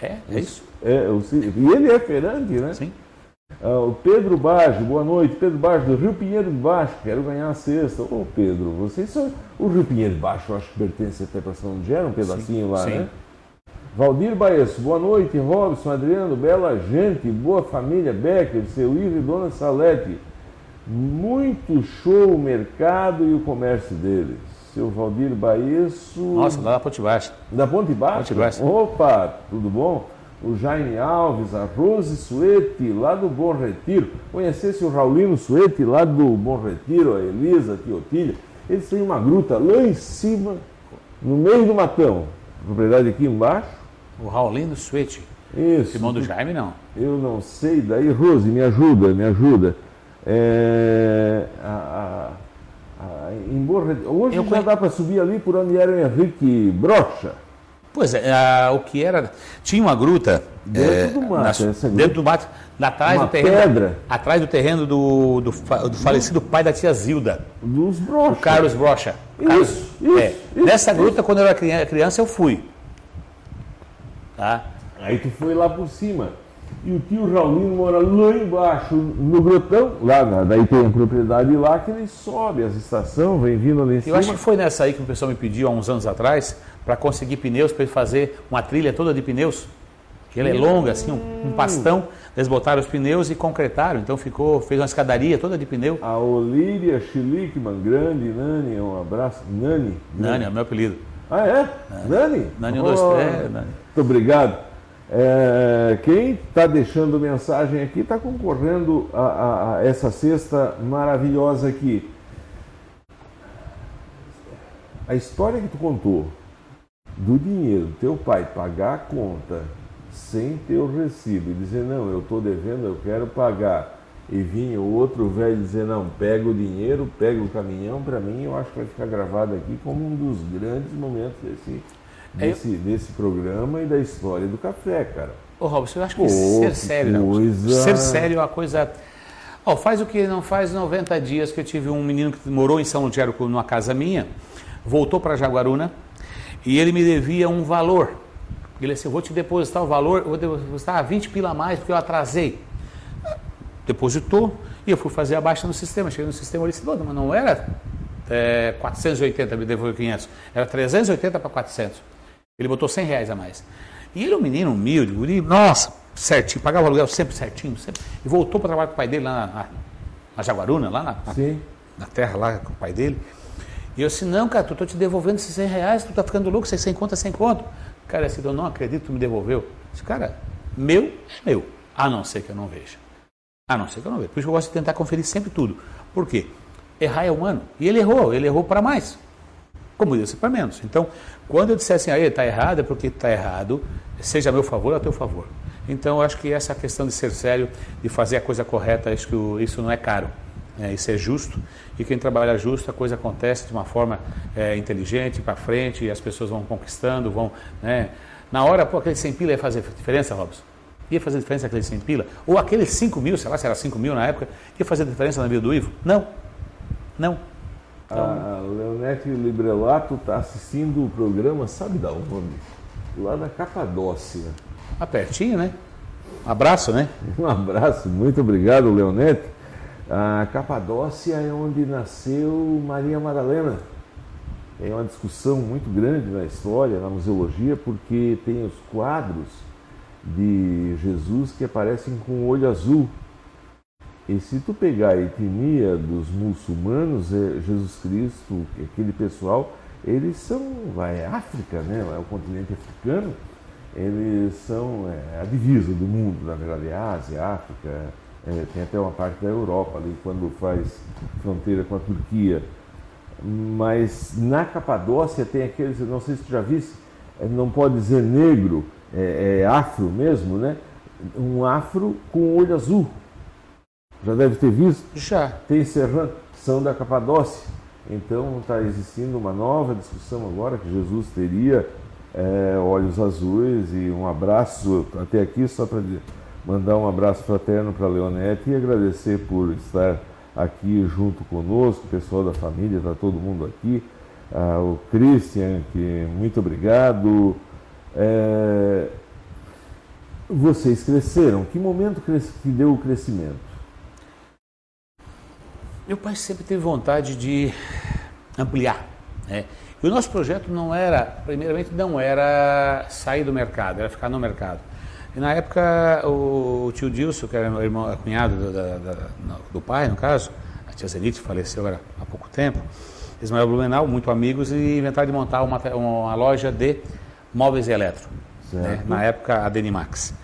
[SPEAKER 2] É, é isso.
[SPEAKER 1] É, o, e ele é feirante, né?
[SPEAKER 2] Sim.
[SPEAKER 1] Ah, o Pedro Baggio, boa noite. Pedro Baggio, do Rio Pinheiro de Baixo, quero ganhar a sexta. Ô Pedro, vocês são. O Rio Pinheiro de Baixo, eu acho que pertence até para São Gera, um pedacinho sim, lá, sim. né? Valdir Baesso, boa noite. Robson, Adriano, bela gente, boa família, Becker, seu Ivo e Dona Salete. Muito show o mercado e o comércio deles. Seu Valdir Baesso.
[SPEAKER 2] Nossa, da Ponte Baixa.
[SPEAKER 1] Da Ponte Baixa?
[SPEAKER 2] Ponte Baixa.
[SPEAKER 1] Opa, tudo bom? O Jaime Alves, a Rose Suete, lá do Bom Retiro. Conhecesse o Raulino Suete, lá do Bom Retiro, a Elisa, a Tiotilha. Eles têm uma gruta lá em cima, no meio do matão. Propriedade aqui embaixo.
[SPEAKER 2] O Raulino Suete.
[SPEAKER 1] Isso.
[SPEAKER 2] Irmão do Jaime, não.
[SPEAKER 1] Eu não sei. Daí, Rose, me ajuda, me ajuda. É, a, a, a, em Bom Retiro. Hoje Eu já conhe... dá para subir ali por onde era o Henrique Brocha.
[SPEAKER 2] Pois é, a, o que era. Tinha uma gruta.
[SPEAKER 1] Dentro é, do mato.
[SPEAKER 2] Na, dentro do mato, atrás do terreno.
[SPEAKER 1] Pedra.
[SPEAKER 2] Atrás do terreno do, do, do falecido pai da tia Zilda.
[SPEAKER 1] Dos Brocha. O
[SPEAKER 2] Carlos Brocha.
[SPEAKER 1] Isso, Carlos, isso,
[SPEAKER 2] é.
[SPEAKER 1] isso,
[SPEAKER 2] Nessa gruta, quando eu era criança, eu fui.
[SPEAKER 1] Tá? Aí tu foi lá por cima. E o tio Raulino mora lá embaixo, no grotão, lá, daí tem a propriedade lá que ele sobe as estações, vem vindo ali em
[SPEAKER 2] cima. Eu acho que foi nessa aí que o pessoal me pediu há uns anos atrás, para conseguir pneus, para ele fazer uma trilha toda de pneus. Que ela é longa, assim, um, um, pastão. Eles botaram os pneus e concretaram. Então ficou, fez uma escadaria toda de pneu.
[SPEAKER 1] A Olíria Schlickman, grande, Nani, um abraço. Nani?
[SPEAKER 2] Nani, é o meu apelido.
[SPEAKER 1] Ah, é? Nani?
[SPEAKER 2] Nani, um, dois, oh, três, Nani.
[SPEAKER 1] Muito obrigado. É, quem está deixando mensagem aqui está concorrendo a, a, a essa cesta maravilhosa aqui. A história que tu contou do dinheiro teu pai pagar a conta sem ter o recibo e dizer não, eu estou devendo, eu quero pagar, e vinha o outro velho dizer não, pega o dinheiro, pega o caminhão, para mim eu acho que vai ficar gravado aqui como um dos grandes momentos desse, desse, desse programa e da história do café, cara.
[SPEAKER 2] Ô Robson, eu acho que Pô, ser sério, coisa... não. Ser sério é uma coisa. Oh, faz o que não faz 90 dias que eu tive um menino que morou em São Lugero numa casa minha, voltou para Jaguaruna, e ele me devia um valor. Ele disse, eu vou te depositar o valor, eu vou depositar 20 pila a mais porque eu atrasei. Depositou e eu fui fazer a baixa no sistema. Cheguei no sistema e disse, mas não era é, 480, me devolveu 500. Era 380 para 400. Ele botou 100 reais a mais. E ele é um menino humilde, guri, nossa, certinho, pagava o aluguel sempre certinho, sempre. E voltou para trabalhar com o pai dele lá na, na Jaguaruna, lá na, na, na terra lá com o pai dele. E eu disse, não, cara, tu tô te devolvendo esses 100 reais, tu tá ficando louco, você sem conta, sem conta. Cara, assim, eu não acredito que tu me devolveu. Eu disse, cara, meu é meu, a não ser que eu não veja. A não ser que eu não veja. Por isso que eu gosto de tentar conferir sempre tudo. Por quê? Errar é humano. E ele errou, ele errou para mais. Como disse, para menos. Então, quando eu disser assim, aí está errado, é porque está errado, seja a meu favor ou a teu favor. Então, eu acho que essa questão de ser sério, de fazer a coisa correta, acho que isso não é caro. É, isso é justo. E quem trabalha justo, a coisa acontece de uma forma é, inteligente, para frente, e as pessoas vão conquistando, vão. Né? Na hora, pô, aquele 100 pila ia fazer diferença, Robson? Ia fazer diferença aquele 100 pila? Ou aqueles 5 mil, sei lá se era 5 mil na época, ia fazer diferença na vida do Ivo? Não. Não.
[SPEAKER 1] Então... A Leonete Librelato está assistindo o programa, sabe da onde? Lá na Capadócia.
[SPEAKER 2] Ah, pertinho, né? Um abraço, né?
[SPEAKER 1] Um abraço, muito obrigado, Leonete. A Capadócia é onde nasceu Maria Madalena. É uma discussão muito grande na história, na museologia, porque tem os quadros de Jesus que aparecem com olho azul. E se tu pegar a etnia dos muçulmanos, é Jesus Cristo, aquele pessoal, eles são, é África, né? É o continente africano, eles são é, a divisa do mundo, na verdade, é Ásia, África, é, tem até uma parte da Europa ali, quando faz fronteira com a Turquia. Mas na Capadócia tem aqueles, não sei se tu já viste, é, não pode dizer negro, é, é afro mesmo, né? Um afro com olho azul. Já deve ter visto?
[SPEAKER 2] Já.
[SPEAKER 1] Tem serrano, são da Capadócia. Então está existindo uma nova discussão agora que Jesus teria é, olhos azuis e um abraço até aqui só para mandar um abraço fraterno para a Leonete e agradecer por estar aqui junto conosco, o pessoal da família, está todo mundo aqui. Ah, o Christian, que muito obrigado. É, vocês cresceram. Que momento que deu o crescimento?
[SPEAKER 2] Meu pai sempre teve vontade de ampliar. Né? E o nosso projeto não era, primeiramente, não era sair do mercado, era ficar no mercado. E na época, o tio Dilson, que era meu irmão, cunhado do, do, do pai, no caso, a tia Zenite faleceu agora há pouco tempo, Ismael Blumenau, muito amigos, e inventaram de montar uma, uma loja de móveis e eletro. Né? Na época, a Denimax.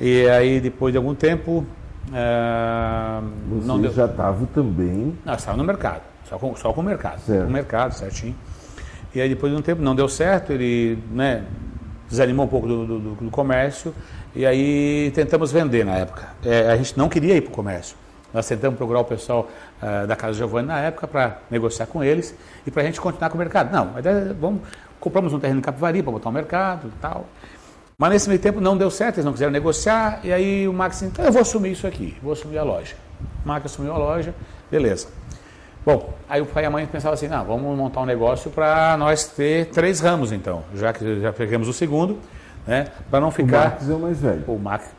[SPEAKER 2] E aí, depois de algum tempo,
[SPEAKER 1] Uh, Você deu... já estava também.
[SPEAKER 2] Não, estava no mercado, só com, só com o mercado. Certo. Com o mercado, certinho. E aí depois de um tempo não deu certo, ele né, desanimou um pouco do, do, do comércio e aí tentamos vender na época. É, a gente não queria ir para o comércio. Nós tentamos procurar o pessoal uh, da Casa Giovanni na época para negociar com eles e para a gente continuar com o mercado. Não, mas vamos, compramos um terreno em Capivari para botar o um mercado e tal. Mas nesse meio tempo não deu certo, eles não quiseram negociar, e aí o Max disse, então eu vou assumir isso aqui, vou assumir a loja. O Max assumiu a loja, beleza. Bom, aí o pai e a mãe pensavam assim, não, vamos montar um negócio para nós ter três ramos então, já que já pegamos o segundo, né, para não ficar...
[SPEAKER 1] O Max é o mais velho.
[SPEAKER 2] O Max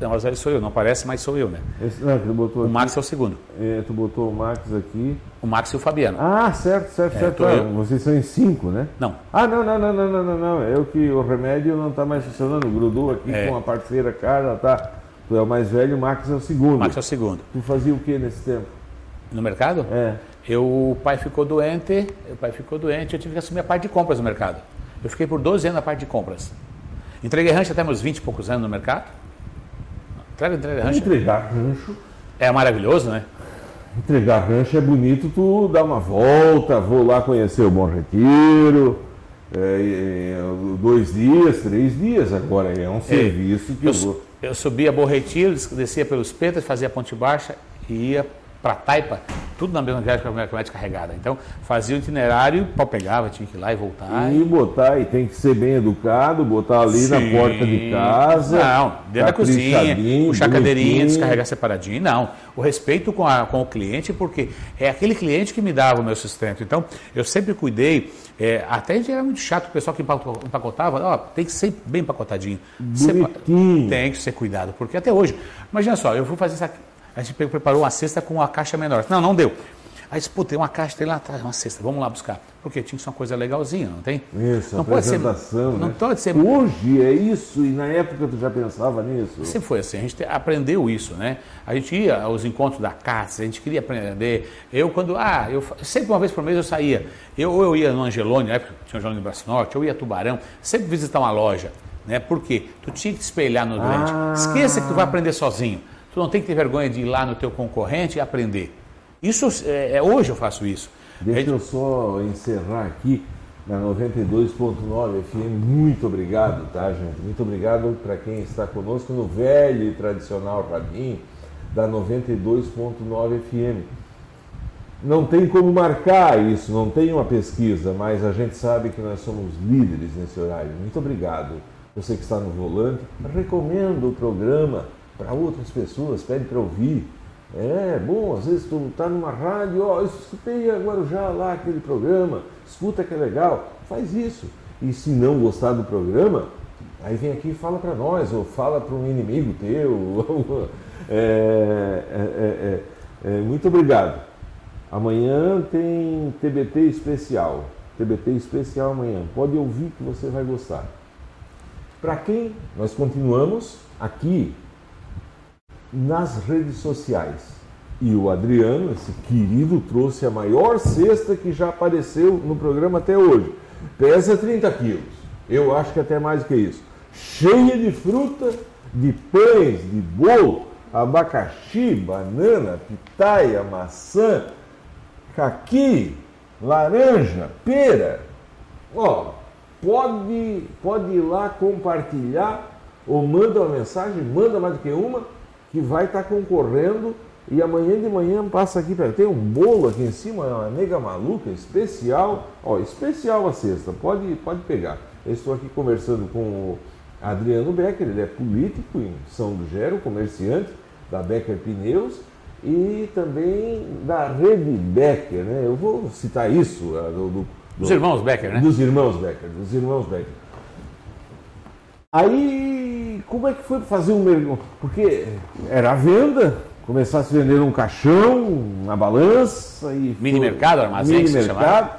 [SPEAKER 2] não, mas ele sou eu, não parece, mas sou eu, né?
[SPEAKER 1] Esse, não, botou
[SPEAKER 2] o
[SPEAKER 1] aqui,
[SPEAKER 2] Max é o segundo.
[SPEAKER 1] É, tu botou o Max aqui.
[SPEAKER 2] O Max e o Fabiano.
[SPEAKER 1] Ah, certo, certo, é, certo. Ah, vocês são em cinco, né?
[SPEAKER 2] Não.
[SPEAKER 1] Ah, não, não, não, não, não, não, não. É o que o remédio não está mais funcionando. Grudou aqui é. com a parceira Carla, tá? Tu é o mais velho, o Max é o segundo. O
[SPEAKER 2] Max é o segundo.
[SPEAKER 1] Tu fazia o que nesse tempo?
[SPEAKER 2] No mercado?
[SPEAKER 1] É.
[SPEAKER 2] Eu, o pai ficou doente, o pai ficou doente, eu tive que assumir a parte de compras no mercado. Eu fiquei por 12 anos na parte de compras. Entreguei rancho até meus 20 e poucos anos no mercado.
[SPEAKER 1] Entrega, entrega rancho. Entregar rancho.
[SPEAKER 2] É maravilhoso, né?
[SPEAKER 1] Entregar rancho é bonito, tu dá uma volta, vou lá conhecer o Bom Retiro. É, é, dois dias, três dias agora, é um é, serviço que eu, eu.
[SPEAKER 2] Eu subia Bom Retiro, descia pelos Petras, fazia a Ponte Baixa e ia para Taipa, tudo na mesma viagem com a caminhonete carregada. Então, fazia o itinerário, pau pegava, tinha que ir lá e voltar.
[SPEAKER 1] E, e... botar, e tem que ser bem educado, botar ali Sim. na porta de casa.
[SPEAKER 2] Não, dentro da cozinha, puxar a cadeirinha, descarregar separadinho. Não, o respeito com, a, com o cliente, porque é aquele cliente que me dava o meu sustento. Então, eu sempre cuidei, é, até era muito chato o pessoal que empacotava, ó, tem que ser bem empacotadinho.
[SPEAKER 1] Bonitinho.
[SPEAKER 2] Tem que ser cuidado, porque até hoje, imagina só, eu fui fazer essa a gente preparou uma cesta com uma caixa menor. Não, não deu. Aí disse, pô, tem uma caixa, tem lá atrás, uma cesta, vamos lá buscar. Porque tinha que ser uma coisa legalzinha, não tem?
[SPEAKER 1] Isso,
[SPEAKER 2] não
[SPEAKER 1] pode ser, né?
[SPEAKER 2] Não pode ser.
[SPEAKER 1] Hoje é isso, e na época tu já pensava nisso?
[SPEAKER 2] Sempre foi assim, a gente aprendeu isso, né? A gente ia aos encontros da casa, a gente queria aprender. Eu, quando, ah, eu sempre uma vez por mês eu saía. Eu, ou eu ia no Angelone, na época tinha o Angelone no Braço Norte, eu ia a Tubarão, sempre visitar uma loja. Né? Por quê? Tu tinha que te espelhar no cliente. Ah. Esqueça que tu vai aprender sozinho. Tu não tem que ter vergonha de ir lá no teu concorrente e aprender. Isso é, é hoje eu faço isso.
[SPEAKER 1] Deixa eu só encerrar aqui na 92.9 FM. Muito obrigado, tá, gente? Muito obrigado para quem está conosco no velho e tradicional radinho da 92.9 FM. Não tem como marcar isso, não tem uma pesquisa, mas a gente sabe que nós somos líderes nesse horário. Muito obrigado. Você que está no volante, recomendo o programa para outras pessoas, pede para ouvir. É bom, às vezes tu está numa rádio, ó, eu escutei agora já lá aquele programa, escuta que é legal, faz isso. E se não gostar do programa, aí vem aqui e fala para nós, ou fala para um inimigo teu. é, é, é, muito obrigado. Amanhã tem TBT especial. TBT especial amanhã. Pode ouvir que você vai gostar. Para quem nós continuamos aqui nas redes sociais. E o Adriano, esse querido, trouxe a maior cesta que já apareceu no programa até hoje. Pesa 30 quilos. Eu acho que até mais do que isso. Cheia de fruta, de pães, de bolo, abacaxi, banana, pitaia, maçã, caqui, laranja, pera. Ó, pode, pode ir lá compartilhar ou manda uma mensagem, manda mais do que uma que vai estar tá concorrendo e amanhã de manhã passa aqui para tem um bolo aqui em cima, uma nega maluca especial, ó, especial a sexta, pode pode pegar. Eu estou aqui conversando com o Adriano Becker, ele é político em São do Gero, comerciante da Becker Pneus e também da Rede Becker, né? Eu vou citar isso do, do,
[SPEAKER 2] dos irmãos Becker, né?
[SPEAKER 1] Dos irmãos Becker, dos irmãos Becker. Aí, como é que foi fazer um mergulho? Porque era a venda, começasse a vender um caixão, uma balança e.
[SPEAKER 2] Mini mercado, armazém,
[SPEAKER 1] mini mercado.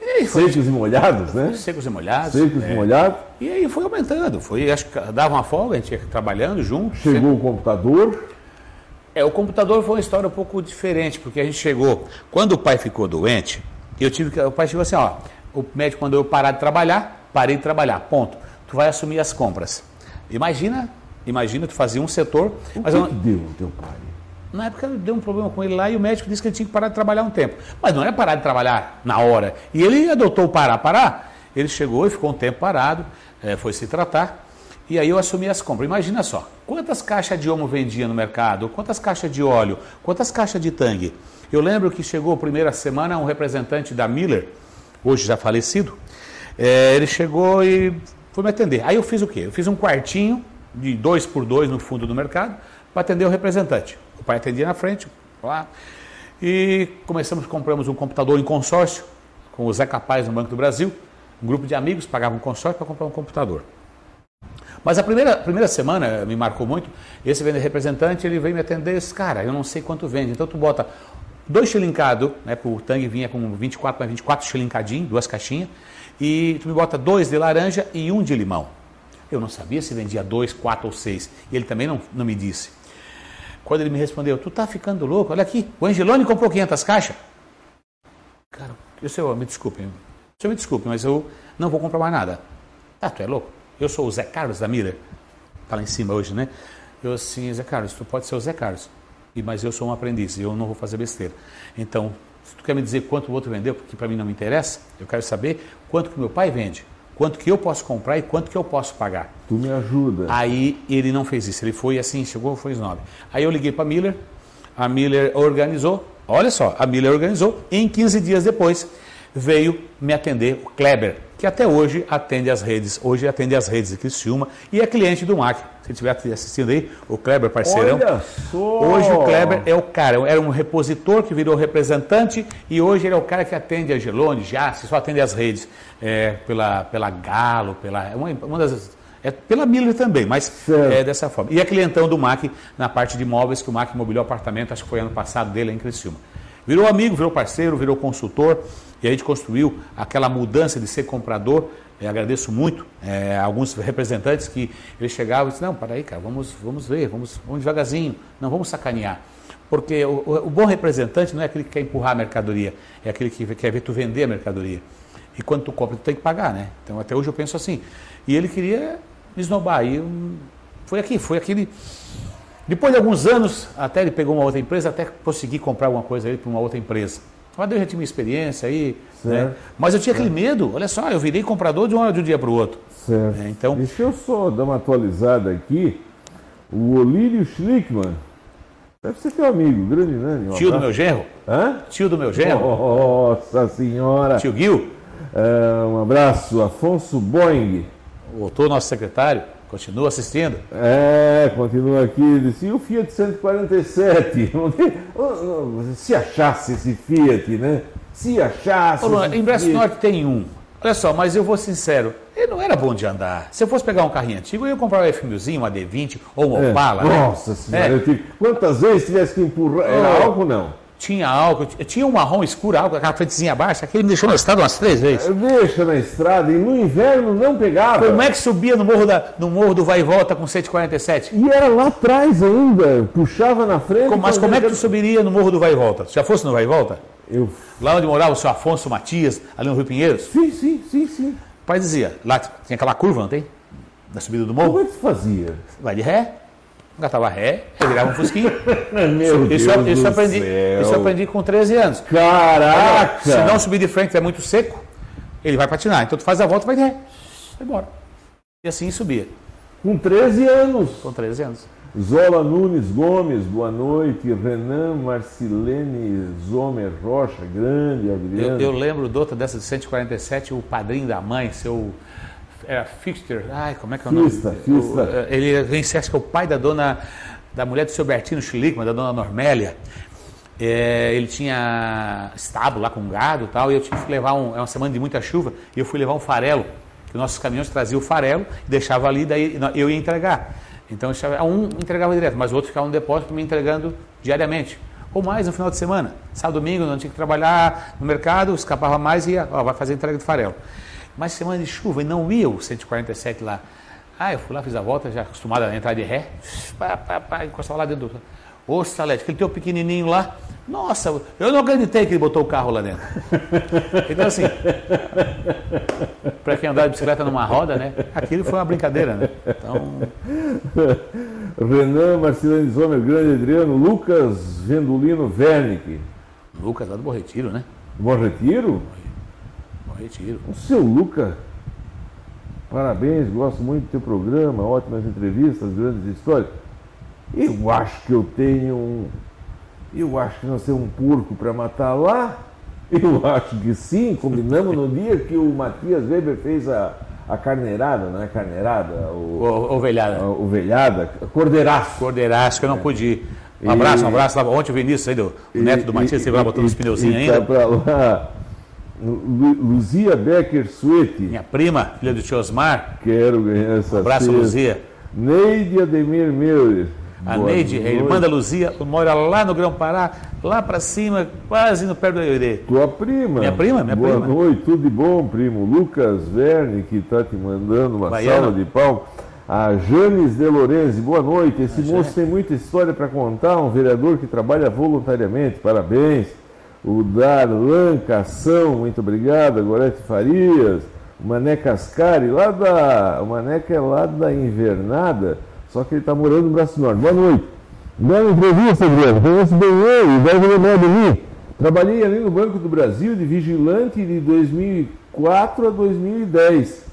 [SPEAKER 1] E foi... Secos e molhados, né?
[SPEAKER 2] Secos e molhados.
[SPEAKER 1] Secos é. e molhados.
[SPEAKER 2] E aí foi aumentando, foi, acho que dava uma folga, a gente ia trabalhando junto.
[SPEAKER 1] Chegou sempre... o computador.
[SPEAKER 2] É, o computador foi uma história um pouco diferente, porque a gente chegou, quando o pai ficou doente, eu tive que, o pai chegou assim, ó, o médico mandou eu parar de trabalhar, parei de trabalhar, ponto tu vai assumir as compras. Imagina, imagina, tu fazia um setor.
[SPEAKER 1] O mas que, eu, que deu o teu pai?
[SPEAKER 2] Na época deu um problema com ele lá e o médico disse que ele tinha que parar de trabalhar um tempo. Mas não é parar de trabalhar na hora. E ele adotou o parar, parar. Ele chegou e ficou um tempo parado, é, foi se tratar. E aí eu assumi as compras. Imagina só, quantas caixas de homo vendia no mercado, quantas caixas de óleo, quantas caixas de tangue. Eu lembro que chegou a primeira semana um representante da Miller, hoje já falecido, é, ele chegou e foi me atender. Aí eu fiz o quê? Eu fiz um quartinho de dois por dois no fundo do mercado para atender o representante. O pai atendia na frente, lá. E começamos, compramos um computador em consórcio com o Zé Capaz no Banco do Brasil. Um grupo de amigos pagava um consórcio para comprar um computador. Mas a primeira, primeira semana me marcou muito. Esse vender representante, ele veio me atender e disse, cara, eu não sei quanto vende. Então tu bota dois chilincados, né, o tangue vinha com 24 para 24 chilincadinho, duas caixinhas e tu me bota dois de laranja e um de limão. Eu não sabia se vendia dois, quatro ou seis. E ele também não, não me disse. Quando ele me respondeu, tu tá ficando louco? Olha aqui, o Angelone comprou 500 caixas. Cara, eu senhor, me desculpe, o senhor me desculpe, mas eu não vou comprar mais nada. Ah, tu é louco? Eu sou o Zé Carlos da Mira. Tá lá em cima hoje, né? Eu assim, Zé Carlos, tu pode ser o Zé Carlos. Mas eu sou um aprendiz, eu não vou fazer besteira. Então, se tu quer me dizer quanto o outro vendeu, porque para mim não me interessa, eu quero saber quanto que meu pai vende, quanto que eu posso comprar e quanto que eu posso pagar.
[SPEAKER 1] Tu me ajuda.
[SPEAKER 2] Aí ele não fez isso, ele foi assim, chegou, foi os nove. Aí eu liguei para Miller, a Miller organizou, olha só, a Miller organizou, e em 15 dias depois veio me atender o Kleber, que até hoje atende as redes, hoje atende as redes de Criciúma e é cliente do MAC. Se estiver assistindo aí, o Kleber, parceirão.
[SPEAKER 1] Olha só.
[SPEAKER 2] Hoje o Kleber é o cara, era um repositor que virou representante e hoje ele é o cara que atende a Gelone, já, se só atende as redes é, pela, pela Galo, pela. Uma, uma das, é pela Miller também, mas certo. é dessa forma. E é clientão do MAC na parte de imóveis, que o MAC mobiliou apartamento, acho que foi ano passado dele em Criciúma. Virou amigo, virou parceiro, virou consultor. E a gente construiu aquela mudança de ser comprador. Eu agradeço muito é, alguns representantes que eles chegavam e disseram, não, para aí, cara, vamos, vamos ver, vamos, vamos devagarzinho, não vamos sacanear. Porque o, o, bom representante não é aquele que quer empurrar a mercadoria, é aquele que quer ver tu vender a mercadoria. E quando tu compra, tu tem que pagar, né? Então até hoje eu penso assim. E ele queria me esnobar. E foi aqui, foi aquele Depois de alguns anos, até ele pegou uma outra empresa, até consegui comprar alguma coisa aí para uma outra empresa. Mas eu já tinha uma experiência aí, né? mas eu tinha aquele medo, olha só, eu virei comprador de um, de um dia para o outro.
[SPEAKER 1] Certo. É, então... Deixa eu só dar uma atualizada aqui. O Olírio Schlickman, deve ser teu amigo, grande Nani.
[SPEAKER 2] Tio do meu genro?
[SPEAKER 1] Hã?
[SPEAKER 2] Tio do meu genro?
[SPEAKER 1] Nossa senhora!
[SPEAKER 2] Tio Gil?
[SPEAKER 1] É, um abraço, Afonso Boing.
[SPEAKER 2] O autor, nosso secretário. Continua assistindo?
[SPEAKER 1] É, continua aqui. Disse, e o Fiat 147? Se achasse esse Fiat, né? Se achasse.
[SPEAKER 2] Ô, em Brest Norte tem um. Olha só, mas eu vou sincero, ele não era bom de andar. Se eu fosse pegar um carrinho antigo, eu ia comprar um F1000, um AD20 ou um é. Opala.
[SPEAKER 1] Né? Nossa senhora, é. tive... quantas vezes tivesse que empurrar? Era álcool não?
[SPEAKER 2] Tinha álcool, tinha um marrom escuro, álcool, aquela frentezinha baixa, aquele me deixou na estrada umas três vezes.
[SPEAKER 1] Deixa na estrada e no inverno não pegava.
[SPEAKER 2] Como é que subia no morro, da, no morro do Vai e Volta com 147?
[SPEAKER 1] E era lá atrás ainda, puxava na frente.
[SPEAKER 2] Mas como é que tu subiria no morro do Vai e Volta? Já fosse no Vai e Volta?
[SPEAKER 1] Eu...
[SPEAKER 2] Lá onde morava o seu Afonso Matias, ali no Rio Pinheiros?
[SPEAKER 1] Sim, sim, sim, sim.
[SPEAKER 2] O pai dizia, lá tinha aquela curva, não tem? Da subida do morro.
[SPEAKER 1] Como é que tu fazia?
[SPEAKER 2] Vai de ré, Gatava ré, eu virava um fusquinha.
[SPEAKER 1] Meu isso, Deus
[SPEAKER 2] isso,
[SPEAKER 1] do
[SPEAKER 2] aprendi,
[SPEAKER 1] céu.
[SPEAKER 2] Isso eu aprendi com 13 anos.
[SPEAKER 1] Caraca!
[SPEAKER 2] Se não subir de frente é muito seco, ele vai patinar. Então tu faz a volta e vai de ré. Vai embora. E assim subia.
[SPEAKER 1] Com 13 anos.
[SPEAKER 2] Com 13 anos.
[SPEAKER 1] Zola Nunes Gomes, boa noite. Renan Marcilene Zomer Rocha, grande, Adriano.
[SPEAKER 2] Eu, eu lembro, doutor, dessa de 147, o padrinho da mãe, seu era Fichter, ai, como é que é o nome?
[SPEAKER 1] Fista, Fista.
[SPEAKER 2] Eh, ele vence, acho que é o pai da dona, da mulher do seu Bertino Schlickman, da dona Normélia. É, ele tinha estábulo lá com gado e tal, e eu tive que levar um, é uma semana de muita chuva, e eu fui levar um farelo, que nossos caminhões traziam o farelo e deixava ali, daí eu ia entregar. Então um entregava direto, mas o outro ficava no depósito me entregando diariamente. Ou mais no final de semana. Sábado, domingo, não tinha que trabalhar no mercado, escapava mais e ia, ó, vai fazer a entrega de farelo. Mas semana de chuva e não ia o 147 lá. Ah, eu fui lá, fiz a volta, já acostumado a entrar de ré. Pá, pá, pá, encostava lá dentro do. Ô, Salete, aquele teu pequenininho lá. Nossa, eu não acreditei que ele botou o carro lá dentro. Então, assim, para quem andar de bicicleta numa roda, né? Aquilo foi uma brincadeira, né? Então.
[SPEAKER 1] Renan Marcelino Zomer, grande Adriano, Lucas Vendulino Wernick.
[SPEAKER 2] Lucas lá do Bom Retiro, né?
[SPEAKER 1] Bom Retiro?
[SPEAKER 2] Retiro.
[SPEAKER 1] O seu Luca, parabéns, gosto muito do teu programa, ótimas entrevistas, grandes histórias. Eu acho que eu tenho um. Eu acho que nós temos um porco para matar lá. Eu acho que sim, combinamos no dia que o Matias Weber fez a, a carneirada, não é carneirada? O,
[SPEAKER 2] o, ovelhada.
[SPEAKER 1] A, ovelhada, cordeiraço.
[SPEAKER 2] Cordeiraço, que eu não é. pude ir. Um abraço, um abraço. Ontem o Vinícius aí, o neto do Matias, esteve lá botando os pneuzinhos ainda.
[SPEAKER 1] Tá pra lá. Luzia Becker Suete.
[SPEAKER 2] Minha prima, filha do tio Osmar.
[SPEAKER 1] Quero ganhar essa
[SPEAKER 2] Um abraço, cesta. Luzia.
[SPEAKER 1] Neide Ademir Meurer.
[SPEAKER 2] A Boa Neide, noite. irmã da Luzia, mora lá no Grão Pará, lá para cima, quase no pé do Aioirê.
[SPEAKER 1] Tua prima.
[SPEAKER 2] Minha prima, minha
[SPEAKER 1] Boa
[SPEAKER 2] prima.
[SPEAKER 1] Boa noite, tudo de bom, primo. Lucas Verne, que está te mandando uma Baiano. salva de pau. A Janes De Lorenzi, boa noite. Esse a moço tem muita história para contar, um vereador que trabalha voluntariamente. Parabéns o Darlan Cação, muito obrigado, Gorete Farias, o Mané Cascari, lá da. O Mané é lá da Invernada, só que ele está morando no Braço Norte. Boa noite. Bela entrevista, Adriano. Conheço bem ele, deve lembrar de mim. Trabalhei ali no Banco do Brasil de vigilante de 2004 a 2010.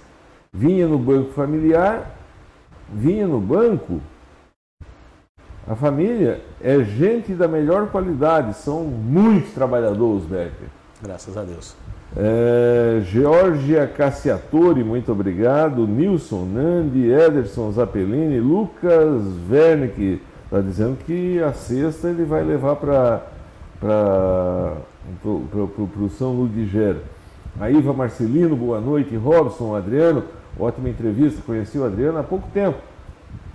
[SPEAKER 1] Vinha no banco familiar, vinha no banco a família é gente da melhor qualidade, são muitos trabalhadores, Becker.
[SPEAKER 2] Graças a Deus.
[SPEAKER 1] É, Georgia Cassiatori, muito obrigado. Nilson Nandi, Ederson Zappellini, Lucas Wernick, está dizendo que a sexta ele vai levar para o São Ludiger. A Iva Marcelino, boa noite. Robson, Adriano, ótima entrevista. Conheci o Adriano há pouco tempo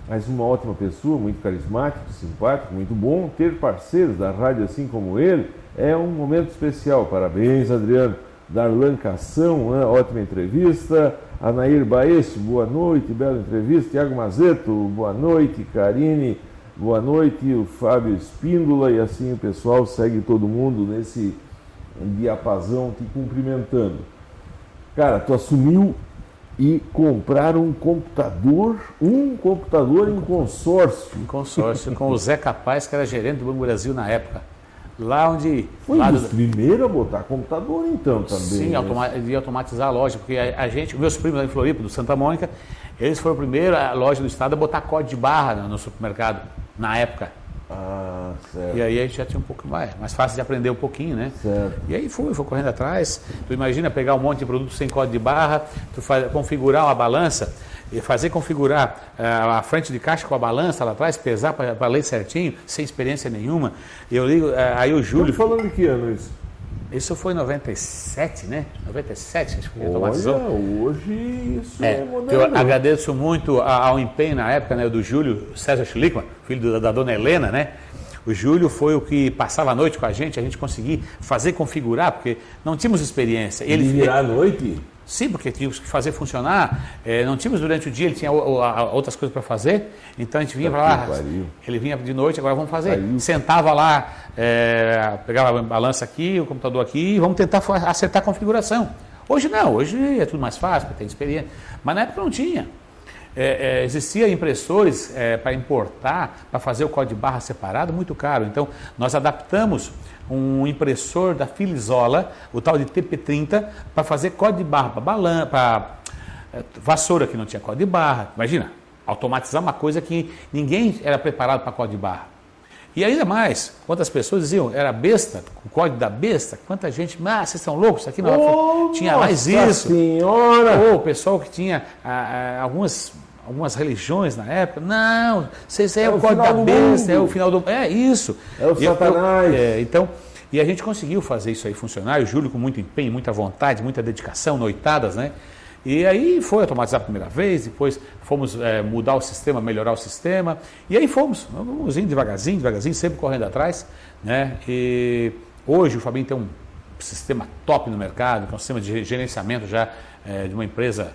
[SPEAKER 1] mas uma ótima pessoa, muito carismático, simpático, muito bom. Ter parceiros da rádio assim como ele é um momento especial. Parabéns, Adriano. Darlan Cação, né? ótima entrevista. Anair Baesso, boa noite, bela entrevista. Tiago Mazeto, boa noite. Karine, boa noite. O Fábio Espíndola, e assim o pessoal segue todo mundo nesse diapasão te cumprimentando. Cara, tu assumiu e compraram um computador, um computador em consórcio.
[SPEAKER 2] Em consórcio, com o Zé Capaz, que era gerente do Banco Brasil na época. Lá onde.
[SPEAKER 1] Foi
[SPEAKER 2] lá
[SPEAKER 1] um dos
[SPEAKER 2] do-
[SPEAKER 1] primeiros a botar computador então também.
[SPEAKER 2] Sim,
[SPEAKER 1] né?
[SPEAKER 2] automa de automatizar a loja, porque a, a gente, meus primos lá em Floripa, do Santa Mônica, eles foram a primeira loja do estado a botar código de barra no, no supermercado, na época.
[SPEAKER 1] Ah, certo.
[SPEAKER 2] E aí a gente já tinha um pouco mais, mais fácil de aprender um pouquinho, né?
[SPEAKER 1] Certo.
[SPEAKER 2] E aí foi, foi correndo atrás. Tu imagina pegar um monte de produto sem código de barra, tu faz, configurar uma balança, e fazer configurar eh, a frente de caixa com a balança lá atrás, pesar para ler certinho, sem experiência nenhuma. Eu ligo, eh, aí o Júlio.
[SPEAKER 1] Estamos falando de que ano isso?
[SPEAKER 2] Isso foi em 97, né? 97, acho que ele
[SPEAKER 1] Olha, hoje isso é,
[SPEAKER 2] É,
[SPEAKER 1] moderno.
[SPEAKER 2] eu agradeço muito ao empenho na época né, do Júlio César Schlickman, filho da, da dona Helena, né? O Júlio foi o que passava a noite com a gente, a gente conseguir fazer configurar, porque não tínhamos experiência.
[SPEAKER 1] Ele
[SPEAKER 2] Ele,
[SPEAKER 1] virar à noite?
[SPEAKER 2] Sim, porque tínhamos que fazer funcionar. eh, não tínhamos durante o dia, ele tinha o- a- outras coisas para fazer. Então a gente vinha para lá.
[SPEAKER 1] pariu.
[SPEAKER 2] Ele vinha de noite, agora vamos fazer.
[SPEAKER 1] Pariu.
[SPEAKER 2] Sentava lá, eh, pegava a balança aqui, o computador aqui, e vamos tentar acertar a configuração. Hoje não, hoje é tudo mais fácil, porque tem experiência. Mas na época não tinha. É, é, existia impressores é, para importar, para fazer o código de barra separado, muito caro. Então, nós adaptamos um impressor da Filizola, o tal de TP30, para fazer código de barra para balan para é, vassoura que não tinha código de barra. Imagina, automatizar uma coisa que ninguém era preparado para código de barra. E ainda mais, quantas pessoas diziam, era besta, o código da besta, quanta gente, ah, vocês estão loucos, isso aqui não
[SPEAKER 1] Ô,
[SPEAKER 2] tinha mais isso.
[SPEAKER 1] senhora!
[SPEAKER 2] Ou o pessoal que tinha ah, ah, algumas, algumas religiões na época, não, vocês é,
[SPEAKER 1] É
[SPEAKER 2] o código da besta, é o final do. É isso.
[SPEAKER 1] É o
[SPEAKER 2] E eu-
[SPEAKER 1] Satanás.
[SPEAKER 2] é, então, e a gente conseguiu fazer isso aí funcionar, o Júlio com muito empenho, muita vontade, muita dedicação, noitadas, né? E aí foi automatizar a primeira vez, depois fomos é, mudar o sistema, melhorar o sistema, e aí fomos, vamos indo devagarzinho, devagarzinho, sempre correndo atrás, né? E hoje o Fabinho tem um sistema top no mercado, que é um sistema de gerenciamento já é, de uma empresa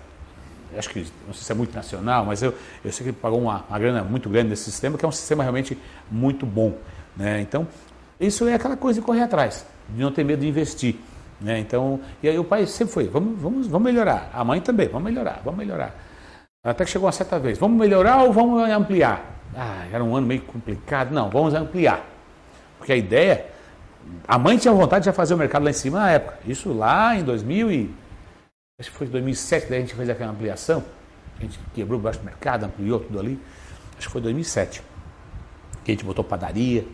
[SPEAKER 2] acho que não sei se é multinacional, mas eu, eu sei que ele pagou uma, uma grana muito grande nesse sistema, que é um sistema realmente muito bom. Né? Então, isso é aquela coisa de correr atrás, de não ter medo de investir. Né? Então, e aí o pai sempre foi, vamos, vamos, vamos melhorar. A mãe também, vamos melhorar, vamos melhorar. Até que chegou uma certa vez, vamos melhorar ou vamos ampliar? Ah, era um ano meio complicado. Não, vamos ampliar. Porque a ideia, a mãe tinha vontade de já fazer o mercado lá em cima na época. Isso lá em 2000 e acho que foi em 2007 que a gente fez aquela ampliação, a gente quebrou o do mercado, ampliou tudo ali, acho que foi 2007, que a gente botou padaria,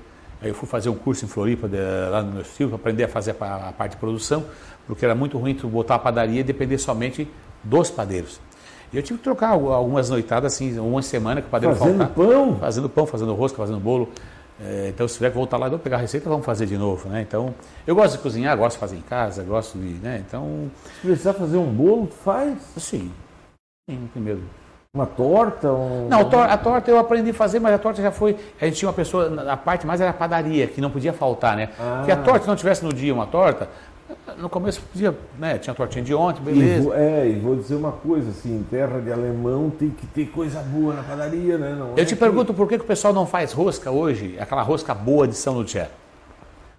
[SPEAKER 2] aí eu fui fazer um curso em Floripa, de, lá no meu estilo, para aprender a fazer a, a parte de produção, porque era muito ruim tu botar a padaria e depender somente dos padeiros. E eu tive que trocar algu- algumas noitadas, assim, uma semana que o padeiro
[SPEAKER 1] Fazendo
[SPEAKER 2] faltava.
[SPEAKER 1] pão?
[SPEAKER 2] Fazendo pão, fazendo rosca, fazendo bolo. É, então, se tiver que voltar lá, eu vou pegar a receita, vamos fazer de novo, né? Então, eu gosto de cozinhar, gosto de fazer em casa, gosto de, né? Então,
[SPEAKER 1] Se precisar fazer um bolo, faz.
[SPEAKER 2] Sim. Sim, primeiro.
[SPEAKER 1] Uma torta, um...
[SPEAKER 2] Não, a tor- a torta eu aprendi a fazer, mas a torta já foi. A gente tinha uma pessoa, a parte mais era a padaria, que não podia faltar, né?
[SPEAKER 1] Ah.
[SPEAKER 2] Se a torta não tivesse no dia uma torta, no começo podia, né? Tinha tortinha de ontem,
[SPEAKER 1] E
[SPEAKER 2] beleza.
[SPEAKER 1] vou, é, e vou dizer uma coisa, assim, terra de alemão tem que ter coisa boa na padaria, né? Não é
[SPEAKER 2] Eu te
[SPEAKER 1] que-
[SPEAKER 2] pergunto por que, que o pessoal não faz rosca hoje, aquela rosca boa de São Lúcia?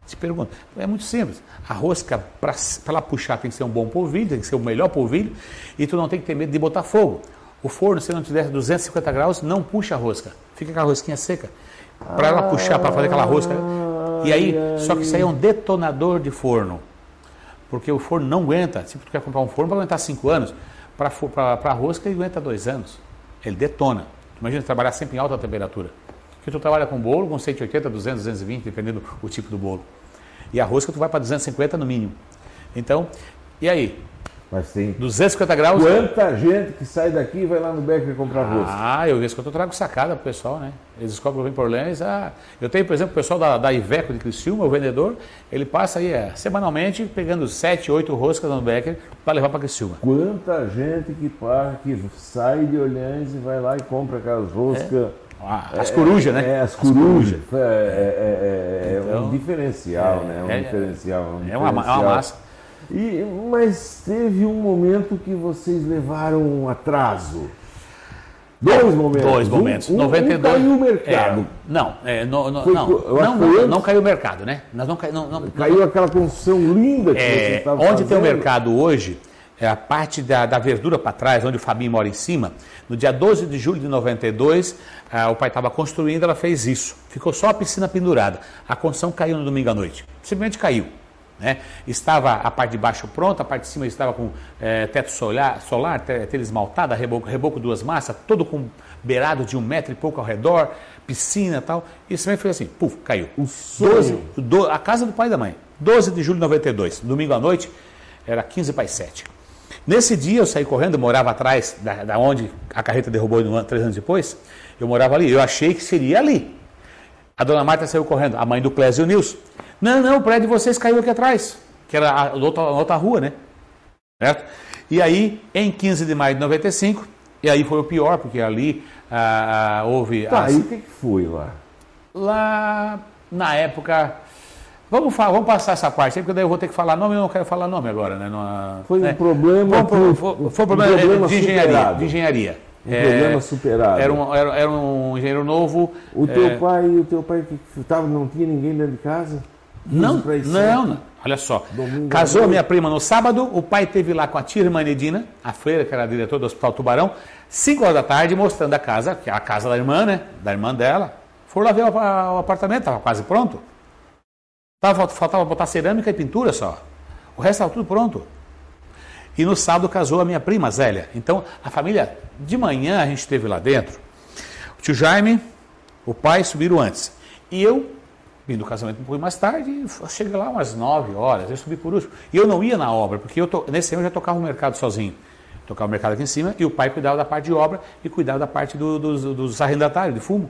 [SPEAKER 2] Te pergunto. É muito simples. A rosca, para ela puxar, tem que ser um bom polvilho, tem que ser o melhor polvilho, e tu não tem que ter medo de botar fogo. O forno, se não tiver 250 graus, não puxa a rosca. Fica aquela rosquinha seca. Para ela puxar, para fazer aquela rosca. E aí, só que isso aí é um detonador de forno. Porque o forno não aguenta. Se tu quer comprar um forno para aguentar 5 anos, para a rosca ele aguenta 2 anos. Ele detona. Imagina trabalhar sempre em alta temperatura. Porque tu trabalha com bolo com 180, 200, 220, dependendo do tipo do bolo. E a rosca tu vai para 250 no mínimo. Então, e aí?
[SPEAKER 1] Mas tem
[SPEAKER 2] 250 graus.
[SPEAKER 1] quanta gente que sai daqui e vai lá no Becker comprar rosca.
[SPEAKER 2] Ah, eu vejo que eu trago sacada pro pessoal, né? Eles descobrem que eu por Orleans. Ah, eu tenho, por exemplo, o pessoal da, da Iveco de Criciúma, o vendedor, ele passa aí é, semanalmente pegando 7, 8 roscas no Becker para levar para Criciúma.
[SPEAKER 1] Quanta gente que, para, que sai de Orleans e vai lá e compra aquelas roscas.
[SPEAKER 2] Ah, as corujas, né?
[SPEAKER 1] É, as corujas. É, é, é, é
[SPEAKER 2] Então,
[SPEAKER 1] um diferencial, né? É um
[SPEAKER 2] é-
[SPEAKER 1] diferencial. um
[SPEAKER 2] É uma, é uma
[SPEAKER 1] diferencial.
[SPEAKER 2] massa.
[SPEAKER 1] E, mas teve um momento que vocês levaram um atraso. Dois momentos.
[SPEAKER 2] Dois momentos.
[SPEAKER 1] Um, um,
[SPEAKER 2] 92.
[SPEAKER 1] um caiu o mercado.
[SPEAKER 2] É, não, é, no- no-
[SPEAKER 1] Foi
[SPEAKER 2] não, não, não, não caiu o mercado, né? Nós não, cai- não, não,
[SPEAKER 1] Caiu aquela construção linda que
[SPEAKER 2] É,
[SPEAKER 1] estavam
[SPEAKER 2] onde
[SPEAKER 1] fazendo.
[SPEAKER 2] tem o mercado hoje, é a parte da, da verdura para trás, onde o Fabinho mora em cima. No dia 12 de julho de 92, ah, o pai estava construindo, ela fez isso. Ficou só a piscina pendurada. A construção caiu no domingo à noite. Simplesmente caiu. Né? Estava a parte de baixo pronta, a parte de cima estava com é, teto solar, solar telha esmaltada, reboco, reboco duas massas, todo com beirado de um metro e pouco ao redor, piscina e tal. E também foi assim, puf, caiu.
[SPEAKER 1] O sonho.
[SPEAKER 2] 12, do, a casa do pai e da mãe. 12 de julho de 92, domingo à noite, era 15 para as 7. Nesse dia eu saí correndo, eu morava atrás da, da onde a carreta derrubou três anos depois. Eu morava ali, eu achei que seria ali. A dona Marta saiu correndo, a mãe do Clésio Nilson. Não, não, o prédio de vocês caiu aqui atrás, que era a outra, a outra rua, né? Certo? E aí, em 15 de maio de 95, e aí foi o pior, porque ali ah, ah houve.
[SPEAKER 1] Tá, as... aí o que foi lá?
[SPEAKER 2] Lá, na época. Vamos, falar, vamos passar essa parte aí, porque daí eu vou ter que falar nome, eu não quero falar nome agora, né? Não,
[SPEAKER 1] foi
[SPEAKER 2] né?
[SPEAKER 1] um problema.
[SPEAKER 2] Foi, foi, foi um problema, problema de, engenharia, de engenharia.
[SPEAKER 1] Um é, problema superado.
[SPEAKER 2] Era um, era, era um engenheiro novo.
[SPEAKER 1] O teu é... pai, o teu pai que tava, não tinha ninguém dentro de casa?
[SPEAKER 2] Não, não, não. Olha só. Domingo Casou a minha prima no sábado, o pai teve lá com a tia irmã Nedina, a freira, que era a diretora do Hospital Tubarão, 5 horas da tarde, mostrando a casa, que é a casa da irmã, né? Da irmã dela. Foram lá ver o, o apartamento, estava quase pronto. Tava, faltava botar cerâmica e pintura só. O resto estava tudo pronto. E no sábado casou a minha prima, Zélia. Então, a família, de manhã a gente esteve lá dentro. O tio Jaime, o pai subiram antes. E eu Vim do casamento um pouco mais tarde, cheguei lá umas 9 horas, eu subi por último. E eu não ia na obra, porque eu to, nesse ano eu já tocava o mercado sozinho. Tocava o mercado aqui em cima e o pai cuidava da parte de obra e cuidava da parte do, dos, dos arrendatários de fumo.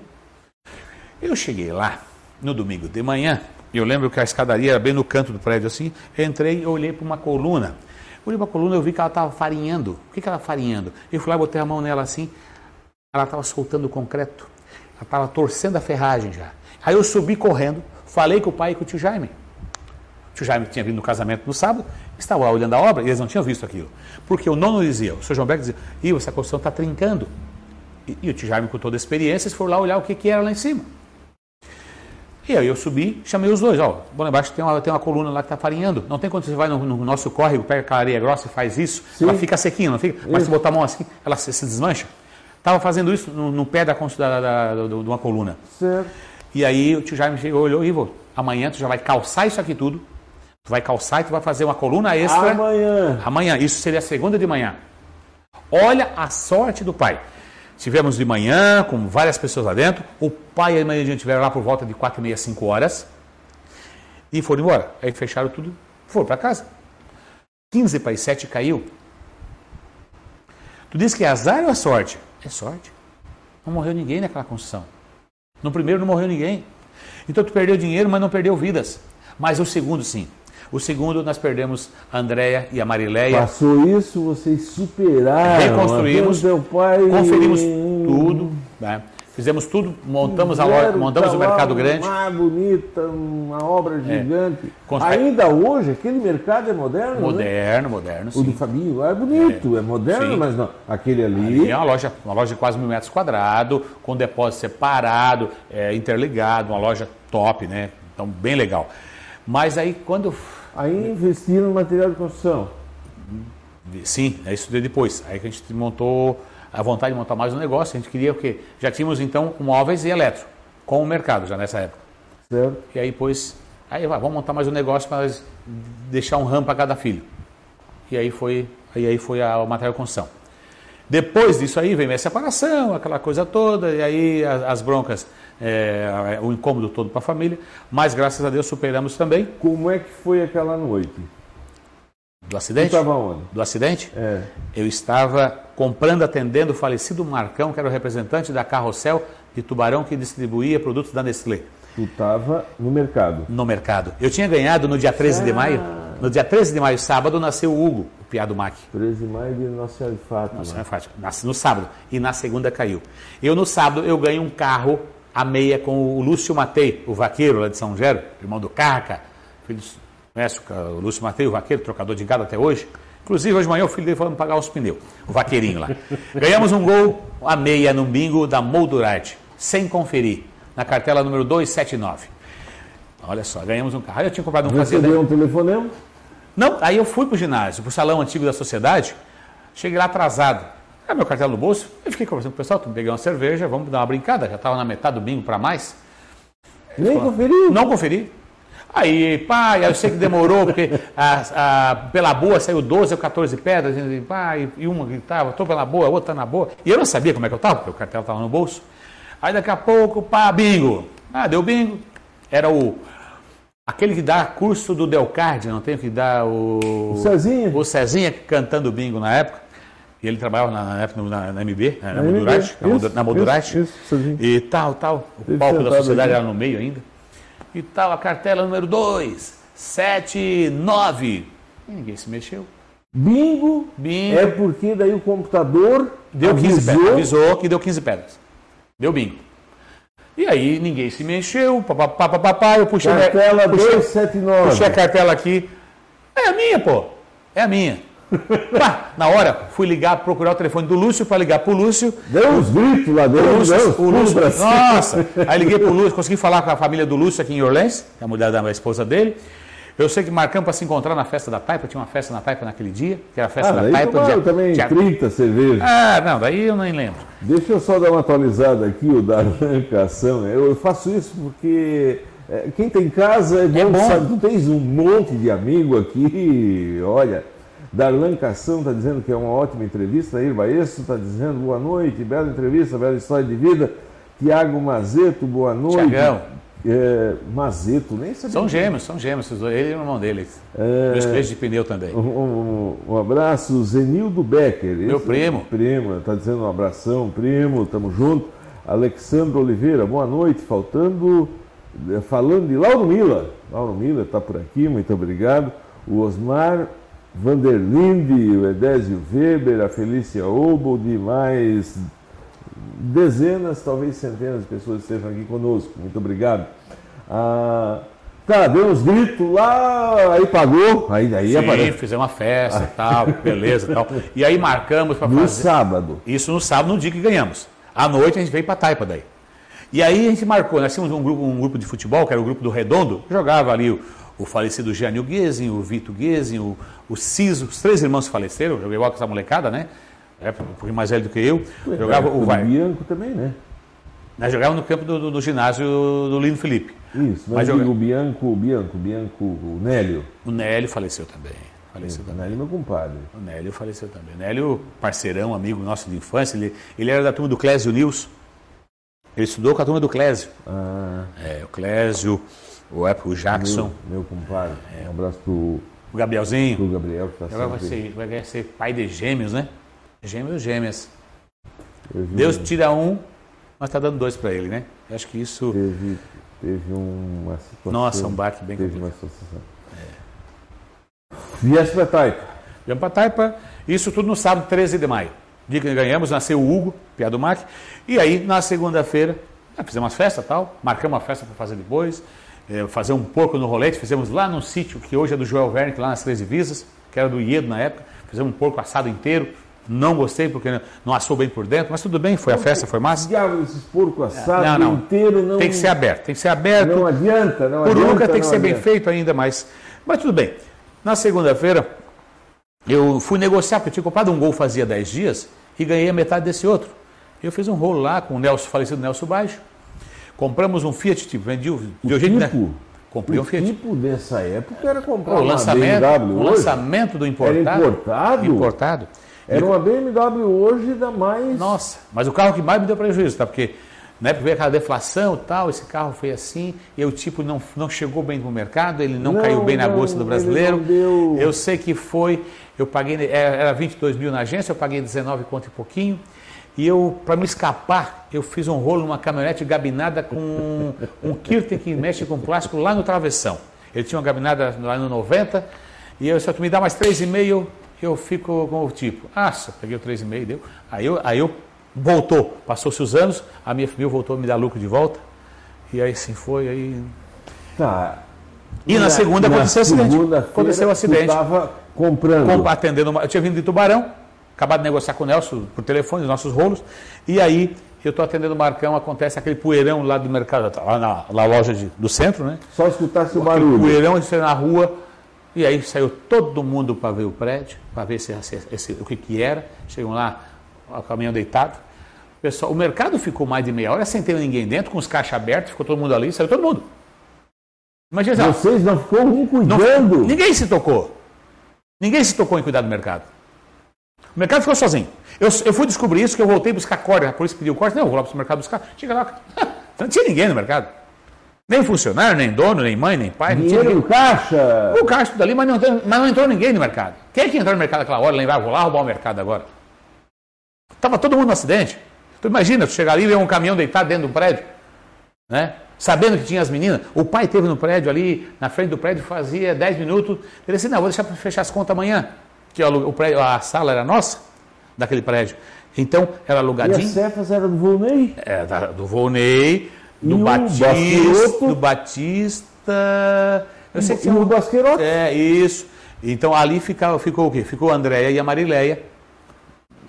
[SPEAKER 2] Eu cheguei lá no domingo de manhã, eu lembro que a escadaria era bem no canto do prédio assim, entrei e olhei para uma coluna. Olhei para a coluna eu vi que ela estava farinhando. O que, que ela farinhando? Eu fui lá, botei a mão nela assim, ela estava soltando o concreto, ela estava torcendo a ferragem já. Aí eu subi correndo, falei com o pai e com o tio Jaime. O tio Jaime tinha vindo no casamento no sábado, estava lá olhando a obra e eles não tinham visto aquilo. Porque o nono dizia, o senhor João Beck dizia, Ih, essa construção está trincando. E, e, o tio Jaime, com toda a experiência, eles foram lá olhar o que, que era lá em cima. E aí eu subi, chamei os dois, ó, bom, embaixo tem uma, tem uma coluna lá que está farinhando. Não tem quando você vai no, no, nosso córrego, pega aquela areia grossa e faz isso, Sim. ela fica sequinha, não fica? Mas se botar a mão assim, ela se, se desmancha. Estava fazendo isso no, no pé da, da, da, da, de uma coluna.
[SPEAKER 1] Certo.
[SPEAKER 2] E aí o tio Jaime chegou, olhou, Ivo, amanhã tu já vai calçar isso aqui tudo, tu vai calçar e tu vai fazer uma coluna extra.
[SPEAKER 1] Amanhã.
[SPEAKER 2] Amanhã, isso seria segunda de manhã. Olha a sorte do pai. Tivemos de manhã, com várias pessoas lá dentro, o pai e a mãe estiveram lá por volta de quatro e meia, cinco horas, e foram embora. Aí fecharam tudo, foram para casa. 15 para as 7 caiu. Tu diz que é azar ou é sorte? É sorte. Não morreu ninguém naquela construção. No primeiro não morreu ninguém. Então tu perdeu dinheiro, mas não perdeu vidas. Mas o segundo sim. O segundo nós perdemos a Andréia e a Marileia.
[SPEAKER 1] Passou isso, vocês superaram.
[SPEAKER 2] Reconstruímos, pai... conferimos tudo. Né? Fizemos tudo, montamos, a loja, montamos o mercado grande.
[SPEAKER 1] Uma bonita, uma obra é. gigante. É. Ainda hoje, aquele mercado é moderno?
[SPEAKER 2] Moderno, né? moderno, sim.
[SPEAKER 1] O do Fabinho é bonito, é, é moderno, sim. mas não. Aquele ali... ali.
[SPEAKER 2] é uma loja, uma loja de quase mil metros quadrados, com depósito separado, é, interligado, uma loja top, né? Então, bem legal. Mas aí, quando...
[SPEAKER 1] Aí investiram no material de construção?
[SPEAKER 2] Sim, é isso depois. Aí que a gente montou a vontade de montar mais um negócio. A gente queria o quê? Já tínhamos então móveis e eletro com o mercado já nessa época.
[SPEAKER 1] Certo.
[SPEAKER 2] E aí depois, aí vai, vamos montar mais um negócio para deixar um RAM para cada filho. E aí foi, aí, aí foi a, a material de construção. Depois disso aí vem a separação, aquela coisa toda, e aí as, as broncas, é, o incômodo todo para a família, mas graças a Deus superamos também.
[SPEAKER 1] Como é que foi aquela noite?
[SPEAKER 2] Do acidente?
[SPEAKER 1] Estava onde?
[SPEAKER 2] Do acidente?
[SPEAKER 1] É.
[SPEAKER 2] Eu estava comprando, atendendo o falecido Marcão, que era o representante da Carrossel de Tubarão, que distribuía produtos da Nestlé.
[SPEAKER 1] Tu estava no mercado?
[SPEAKER 2] No mercado. Eu tinha ganhado no dia 13 ah. de maio. No dia 13 de maio, sábado, nasceu o Hugo, o piado Mac.
[SPEAKER 1] 13 de maio de Nossa Senhora de Fátima.
[SPEAKER 2] Nossa Senhora de Fátima. Nasce no sábado. E na segunda caiu. Eu, no sábado, eu ganho um carro a meia com o Lúcio Matei, o vaqueiro lá de São Gero, irmão do Carca, filho Conhece o Lúcio Mateus, o vaqueiro, trocador de gado até hoje? Inclusive, hoje de manhã o filho dele foi pagar os pneus, o vaqueirinho lá. Ganhamos um gol a meia no bingo da Moldurite, sem conferir, na cartela número 279. Olha só, ganhamos um carro. Eu tinha comprado um
[SPEAKER 1] fazenda. Recebeu um telefonema?
[SPEAKER 2] Não, aí eu fui pro ginásio, pro salão antigo da sociedade, cheguei lá atrasado. Aí meu cartão no bolso, eu fiquei conversando com o pessoal, peguei uma cerveja, vamos dar uma brincada, já estava na metade do bingo para mais.
[SPEAKER 1] Nem conferiu?
[SPEAKER 2] Não conferi. Aí, pá, eu sei que demorou, porque a, a, pela boa saiu 12 ou 14 pedras, e, pá, e, uma gritava, estou pela boa, a outra tá na boa. E eu não sabia como é que eu estava, porque o cartel estava no bolso. Aí daqui a pouco, pá, bingo. Ah, deu bingo. Era o. Aquele que dá curso do Delcard, não tem que dar o.
[SPEAKER 1] O Cezinha.
[SPEAKER 2] O Cezinha cantando bingo na época. E ele trabalhava na, na época na, na MB, na,
[SPEAKER 1] Na MB,
[SPEAKER 2] na,
[SPEAKER 1] isso,
[SPEAKER 2] na
[SPEAKER 1] isso, isso.
[SPEAKER 2] E tal, tal. O palco da sociedade
[SPEAKER 1] aqui.
[SPEAKER 2] era no meio ainda. E tal, a cartela número 2, 7, 9. E ninguém se mexeu.
[SPEAKER 1] Bingo,
[SPEAKER 2] Bingo.
[SPEAKER 1] é porque daí o computador
[SPEAKER 2] Deu 15
[SPEAKER 1] avisou,
[SPEAKER 2] pedras. Avisou que deu 15 pedras. Deu bingo. E aí ninguém se mexeu, papapá, papapá, eu puxei,
[SPEAKER 1] cartela
[SPEAKER 2] puxei,
[SPEAKER 1] 279.
[SPEAKER 2] puxei a cartela aqui. É a minha, pô. É a minha. Pá, na hora, fui ligar, procurar o telefone do Lúcio para ligar pro Lúcio.
[SPEAKER 1] Deu uns gritos lá dentro,
[SPEAKER 2] O Lúcio,
[SPEAKER 1] deu uns
[SPEAKER 2] o Lúcio,
[SPEAKER 1] cima.
[SPEAKER 2] nossa! Aí liguei pro Lúcio, consegui falar com a família do Lúcio aqui em Orleans, é a mulher da esposa dele. Eu sei que marcamos para se encontrar na festa da Taipa, tinha uma festa na Taipa naquele dia, que era a festa
[SPEAKER 1] Ah,
[SPEAKER 2] da Taipa. dia-
[SPEAKER 1] também
[SPEAKER 2] dia-
[SPEAKER 1] 30 cervejas.
[SPEAKER 2] Ah, não, daí eu nem lembro.
[SPEAKER 1] Deixa eu só dar uma atualizada aqui, o Darlan Cação. Eu faço isso porque é, quem tem casa é bom,
[SPEAKER 2] bom.
[SPEAKER 1] sabe? Tu tens um monte de amigo aqui, olha. Darlan Cação está dizendo que é uma ótima entrevista. Irva Esso está dizendo boa noite, bela entrevista, bela história de vida. Tiago Mazeto, boa noite.
[SPEAKER 2] Tiagão.
[SPEAKER 1] É, Mazeto, nem sabia.
[SPEAKER 2] São gêmeos, são gêmeos, ele e o irmão dele.
[SPEAKER 1] É.
[SPEAKER 2] Meus clientes de pneu também.
[SPEAKER 1] Um, um- um abraço, Zenildo Becker.
[SPEAKER 2] Meu primo.
[SPEAKER 1] Primo, está dizendo um abração, primo, tamo junto. Alexandre Oliveira, boa noite. Faltando, eh, falando de Lauro Mila. Lauro Mila está por aqui, muito obrigado. O Osmar Vanderlinde, o Edésio Weber, a Felícia Obold, mais dezenas, talvez centenas de pessoas estejam aqui conosco. Muito obrigado. Ah, tá, deu uns gritos lá, aí pagou, aí, aí
[SPEAKER 2] Sim,
[SPEAKER 1] aparece.
[SPEAKER 2] fizemos uma festa e tal, beleza e tal. E aí marcamos para
[SPEAKER 1] No
[SPEAKER 2] fazer.
[SPEAKER 1] sábado.
[SPEAKER 2] Isso no sábado, no dia que ganhamos. À noite a gente veio para Taipa daí. E aí a gente marcou, nós tínhamos um grupo, um grupo de futebol, que era o grupo do Redondo, jogava ali o, o falecido Jânio Guezin, o Vitor Guezin, o, o Ciso, os três irmãos faleceram, eu joguei igual com essa molecada, né? É, um pouquinho mais velho do que eu. Jogava o vai.
[SPEAKER 1] Bianco também, né?
[SPEAKER 2] Nós jogávamos no campo do, do- do ginásio do Lino Felipe.
[SPEAKER 1] Isso, mas
[SPEAKER 2] Mas joga-
[SPEAKER 1] o Bianco, o Bianco, o Bianco, o Nélio.
[SPEAKER 2] O Nélio faleceu também. Faleceu
[SPEAKER 1] O
[SPEAKER 2] também.
[SPEAKER 1] Nélio é meu compadre.
[SPEAKER 2] O Nélio faleceu também. O Nélio, parceirão, amigo nosso de infância, ele, ele era da turma do Clésio Nils. Ele estudou com a turma do Clésio.
[SPEAKER 1] Ah,
[SPEAKER 2] É, o Clésio, o, é, o Jackson,
[SPEAKER 1] meu, meu compadre.
[SPEAKER 2] É.
[SPEAKER 1] Um abraço pro,
[SPEAKER 2] o Gabrielzinho.
[SPEAKER 1] pro Gabriel que está
[SPEAKER 2] Agora vai ser, vai ser pai de gêmeos, né? Gêmeos, gêmeas. Deus tira um, mas está dando dois para ele, né? Eu acho que isso.
[SPEAKER 1] Teve, teve uma situação.
[SPEAKER 2] Nossa, um baque bem
[SPEAKER 1] Teve
[SPEAKER 2] complicado.
[SPEAKER 1] uma situação. Viesse pra Taipa.
[SPEAKER 2] Viemos para Taipa, isso tudo no sábado 13 de maio. Dia que ganhamos, nasceu o Hugo, Pia do Mac. E aí, na segunda-feira, fizemos uma festa tal, marcamos uma festa para fazer depois, eh, fazer um porco no rolete, fizemos lá no sítio que hoje é do Joel Wernick, lá nas Três Divisas, que era do Iedo na época, fizemos um porco assado inteiro. Não gostei porque não assou bem por dentro, mas tudo bem, foi a festa, foi massa.
[SPEAKER 1] Diabo, esses porco assado
[SPEAKER 2] Não, não.
[SPEAKER 1] inteiro não.
[SPEAKER 2] Tem que ser aberto, tem que ser aberto.
[SPEAKER 1] Não adianta, não
[SPEAKER 2] Por
[SPEAKER 1] adianta.
[SPEAKER 2] nunca tem que ser bem
[SPEAKER 1] adianta.
[SPEAKER 2] feito ainda, mas, mas tudo bem. Na segunda-feira, eu fui negociar, porque eu tinha comprado um gol fazia 10 dias e ganhei a metade desse outro. Eu fiz um rolo lá com o Nelson, falecido Nelson Baixo. Compramos um Fiat, tipo, vendi o jeito, né?
[SPEAKER 1] tipo?
[SPEAKER 2] Comprei um
[SPEAKER 1] O
[SPEAKER 2] Fiat.
[SPEAKER 1] tipo dessa época era comprar
[SPEAKER 2] o
[SPEAKER 1] uma
[SPEAKER 2] lançamento,
[SPEAKER 1] BMW
[SPEAKER 2] o
[SPEAKER 1] hoje.
[SPEAKER 2] lançamento do importado.
[SPEAKER 1] importado?
[SPEAKER 2] Importado.
[SPEAKER 1] Era uma BMW hoje da mais.
[SPEAKER 2] Nossa, mas o carro que mais me deu prejuízo, tá? Porque na época veio aquela deflação e tal, esse carro foi assim, e o tipo não, não chegou bem no mercado, ele não,
[SPEAKER 1] Não,
[SPEAKER 2] caiu bem na
[SPEAKER 1] não,
[SPEAKER 2] bolsa do brasileiro.
[SPEAKER 1] deu-
[SPEAKER 2] Eu sei que foi, eu paguei, era era 22 mil na agência, eu paguei 19 conto e pouquinho. E eu, para me escapar, eu fiz um rolo numa caminhonete gabinada com um Kirten que mexe com plástico lá no travessão. Ele tinha uma gabinada lá no 90, e eu só tu me dá mais 3,5, eu fico com o tipo. Ah, só peguei o 3,5, deu. Aí eu, aí eu voltou, passou-se os anos, a minha família voltou a me dar lucro de volta. E aí sim foi, aí.
[SPEAKER 1] Tá.
[SPEAKER 2] E na, segunda aconteceu o acidente. Aconteceu o acidente.
[SPEAKER 1] estava comprando.
[SPEAKER 2] Compa- atendendo uma- Eu tinha vindo de Tubarão, acabado de negociar com o Nelson por telefone, os nossos rolos, e aí eu estou atendendo o Marcão, acontece aquele poeirão lá do mercado, lá na, na loja de- do centro, né?
[SPEAKER 1] Só escutasse o
[SPEAKER 2] Aquele
[SPEAKER 1] barulho.
[SPEAKER 2] poeirão de ser na rua, E aí saiu todo mundo para ver o prédio, para ver se, se, esse, o que, que era. Chegam lá, o caminhão deitado. O, pessoal, o mercado ficou mais de meia hora sem ter ninguém dentro, com os caixas abertos, ficou todo mundo ali, saiu todo mundo.
[SPEAKER 1] Imagina, Vocês não ficou um cuidando?
[SPEAKER 2] Não, ninguém se tocou. Ninguém se tocou em cuidar do mercado. O mercado ficou sozinho. Eu, eu fui descobrir isso que eu voltei buscar corda. A polícia pediu corda. Não, eu vou lá para o mercado buscar. Chega lá. Não tinha ninguém no mercado. Nem funcionário, nem dono, nem mãe, nem pai.
[SPEAKER 1] Dinheiro
[SPEAKER 2] não tinha
[SPEAKER 1] no caixa.
[SPEAKER 2] O caixa tudo ali, mas não, mas não entrou ninguém no mercado. Quem é que entrou no mercado naquela hora? Lembrar, vou lá roubar o mercado agora. Estava todo mundo no acidente. Tu imagina, tu chegar ali e ver um caminhão deitado dentro do prédio. Né? Sabendo que tinha as meninas. O pai teve no prédio ali, na frente do prédio, fazia 10 minutos. Ele disse, não, vou deixar para fechar as contas amanhã. Que o prédio, a sala era nossa, daquele prédio. Então, era alugadinho. E
[SPEAKER 1] as cefas eram do Volney?
[SPEAKER 2] É, do Volney, do e Batista, do Batista.
[SPEAKER 1] Eu sei que e o Basqueiroto?
[SPEAKER 2] É, isso. Então, ali ficava, ficou o quê? Ficou a Andréia e a Marileia,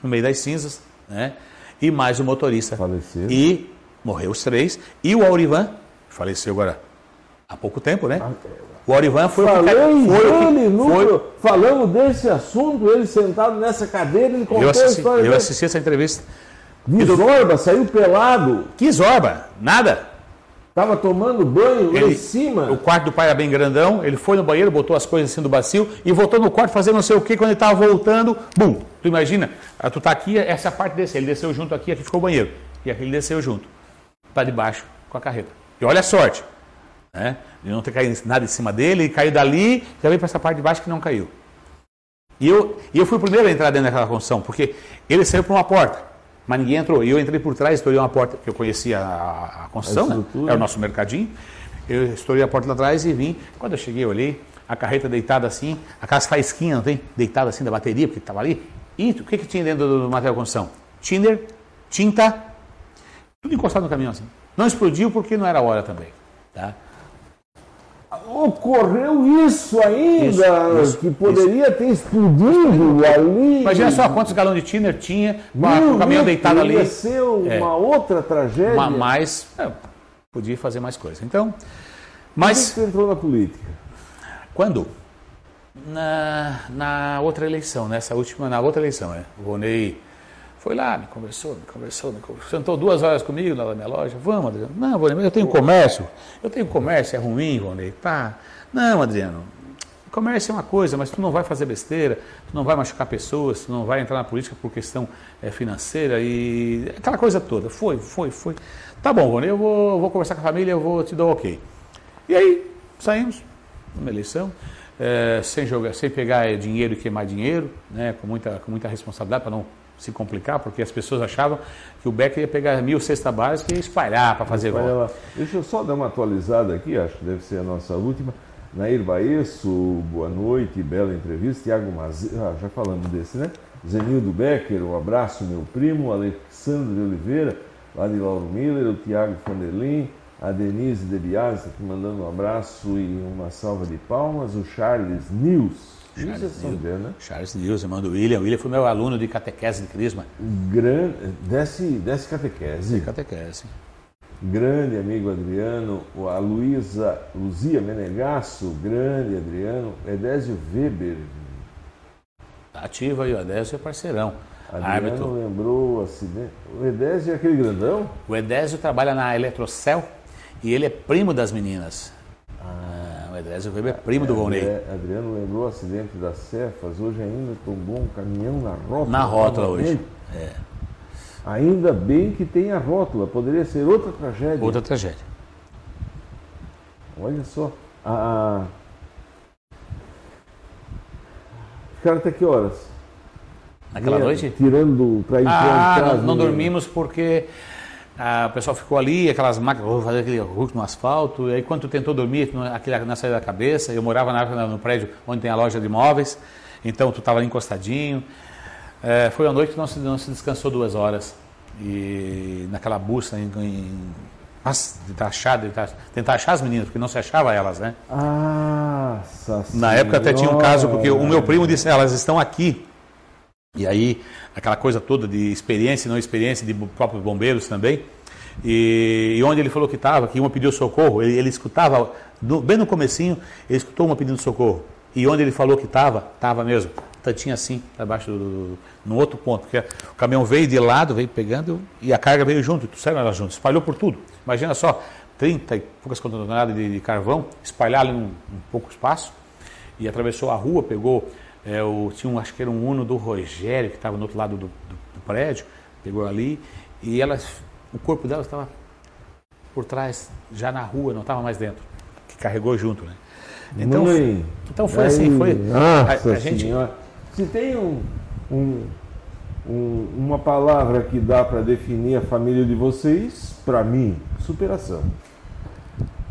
[SPEAKER 2] no meio das cinzas, né? E mais o motorista.
[SPEAKER 1] Faleceu.
[SPEAKER 2] E morreu os três. E o Aurivan, faleceu agora há pouco tempo, né? Ah, o Aurivan foi
[SPEAKER 1] Falei
[SPEAKER 2] o
[SPEAKER 1] que foi ele, no, foi... falamos desse assunto, ele sentado nessa cadeira, ele contou
[SPEAKER 2] eu assisti,
[SPEAKER 1] a história.
[SPEAKER 2] Eu assisti essa entrevista.
[SPEAKER 1] De do... Zorba, saiu pelado.
[SPEAKER 2] Que Zorba? Nada.
[SPEAKER 1] Estava tomando banho ele, lá em cima.
[SPEAKER 2] O quarto do pai era bem grandão, ele foi no banheiro, botou as coisas assim do bacio e voltou no quarto fazendo não sei o que. Quando ele estava voltando, bum! Tu imagina, ah, tu tá aqui, essa parte desse. Ele desceu junto aqui, aqui ficou o banheiro. E aqui ele desceu junto. Para debaixo com a carreta. E olha a sorte. Né? De não ter caído nada em cima dele, ele caiu dali, já veio para essa parte de baixo que não caiu. E eu, e eu fui o primeiro a entrar dentro daquela construção, porque ele saiu por uma porta, mas ninguém entrou. E eu entrei por trás, estourei uma porta, que eu conhecia a, a construção, né? é o nosso mercadinho. Eu estourei a porta lá atrás e vim. Quando eu cheguei, eu olhei, a carreta deitada assim, aquelas faísquinhas, não tem? Deitada assim da bateria, porque estava ali. E o que, que tinha dentro do material de construção? Tinder, tinta, tudo encostado no caminhão assim. Não explodiu porque não era hora também. Tá?
[SPEAKER 1] Ocorreu isso ainda, isso, isso, que poderia isso. ter explodido ali.
[SPEAKER 2] Imagina só quantos galões de tiner tinha, com o caminhão deitado ali.
[SPEAKER 1] Ia ser uma é, outra tragédia. Uma,
[SPEAKER 2] mais, é, podia fazer mais coisas. Então, mas...
[SPEAKER 1] Que você entrou na política?
[SPEAKER 2] Quando? Na, na outra eleição, nessa última, na outra eleição, é. O Ronei foi lá, me conversou, me conversou, me conversou. Sentou duas horas comigo lá na minha loja. Vamos, Adriano. Não, Adriano, eu tenho comércio. Eu tenho comércio, é ruim, Ronei. Tá. Não, Adriano. Comércio é uma coisa, mas tu não vai fazer besteira, tu não vai machucar pessoas, tu não vai entrar na política por questão é, financeira e aquela coisa toda. Foi, foi, foi. Tá bom, Rony, eu vou, vou conversar com a família, eu vou te dar o ok. E aí, saímos numa eleição, é, sem jogar, sem pegar dinheiro e queimar dinheiro, né, com, muita, com muita responsabilidade para não se complicar, porque as pessoas achavam que o Becker ia pegar mil cestas básicas e ia espalhar para fazer volta.
[SPEAKER 1] Deixa eu só dar uma atualizada aqui, acho que deve ser a nossa última. Nair Baesso, boa noite, bela entrevista. Tiago Mazeira, ah, já falamos desse, né? Zenildo Becker, um abraço, meu primo. Alexandre Oliveira, lá de Lauro Miller. O Tiago Fanderlin, a Denise de Bias, aqui mandando um abraço e uma salva de palmas. O Charles News,
[SPEAKER 2] Charles News, né? Charles News, irmão do William. O William foi meu aluno de catequese de Crisma.
[SPEAKER 1] Grande, desce, desce catequese.
[SPEAKER 2] De catequese.
[SPEAKER 1] Grande amigo Adriano, a Luísa Luzia Menegasso, grande Adriano, Edésio Weber.
[SPEAKER 2] Ativa e o Edésio é parceirão.
[SPEAKER 1] Adriano Árbitro. lembrou o acidente. O Edésio é aquele grandão?
[SPEAKER 2] O Edésio trabalha na Eletrocel e ele é primo das meninas. Edésio Weber é primo do Volney.
[SPEAKER 1] Adriano lembrou o acidente das Cefas, hoje ainda tombou um caminhão na rótula.
[SPEAKER 2] Na rótula hoje. É.
[SPEAKER 1] Ainda bem que tem a rótula, poderia ser outra tragédia.
[SPEAKER 2] Outra tragédia.
[SPEAKER 1] Olha só. A... Ficaram até que horas?
[SPEAKER 2] Naquela noite?
[SPEAKER 1] Tirando para ir
[SPEAKER 2] ah, para não, não dormimos porque ah, o pessoal ficou ali, aquelas máquinas, fazer aquele hulk no asfalto. E aí, quando tu tentou dormir, aquele na saída da cabeça, eu morava na, no prédio onde tem a loja de imóveis, então tu estava ali encostadinho. É, foi uma noite que não se, não se descansou duas horas. E naquela busca em, em tentar achar, tentar, tentar achar as meninas, porque não se achava elas, né?
[SPEAKER 1] Ah,
[SPEAKER 2] Na época até tinha um caso, porque o meu primo disse, elas estão aqui. E aí, aquela coisa toda de experiência e não experiência de próprios bombeiros também. E, e onde ele falou que estava, que uma pediu socorro, ele, ele escutava, bem no comecinho, ele escutou uma pedindo socorro. E onde ele falou que estava, estava mesmo. Tantinho assim, abaixo do, do, no outro ponto. Porque o caminhão veio de lado, veio pegando e a carga veio junto, trouxeram ela junto, espalhou por tudo. Imagina só, 30 e poucas toneladas de, de carvão, espalhado em um, um pouco espaço, e atravessou a rua, pegou, é, o, tinha um, acho que era um Uno do Rogério, que estava no outro lado do, do, do prédio, pegou ali, e ela, o corpo dela estava por trás, já na rua, não estava mais dentro, que carregou junto, né?
[SPEAKER 1] Então, Mãe,
[SPEAKER 2] então foi assim, foi.
[SPEAKER 1] Nossa a, a gente... Senhora. Se tem um, um, um, uma palavra que dá para definir a família de vocês, para mim, superação.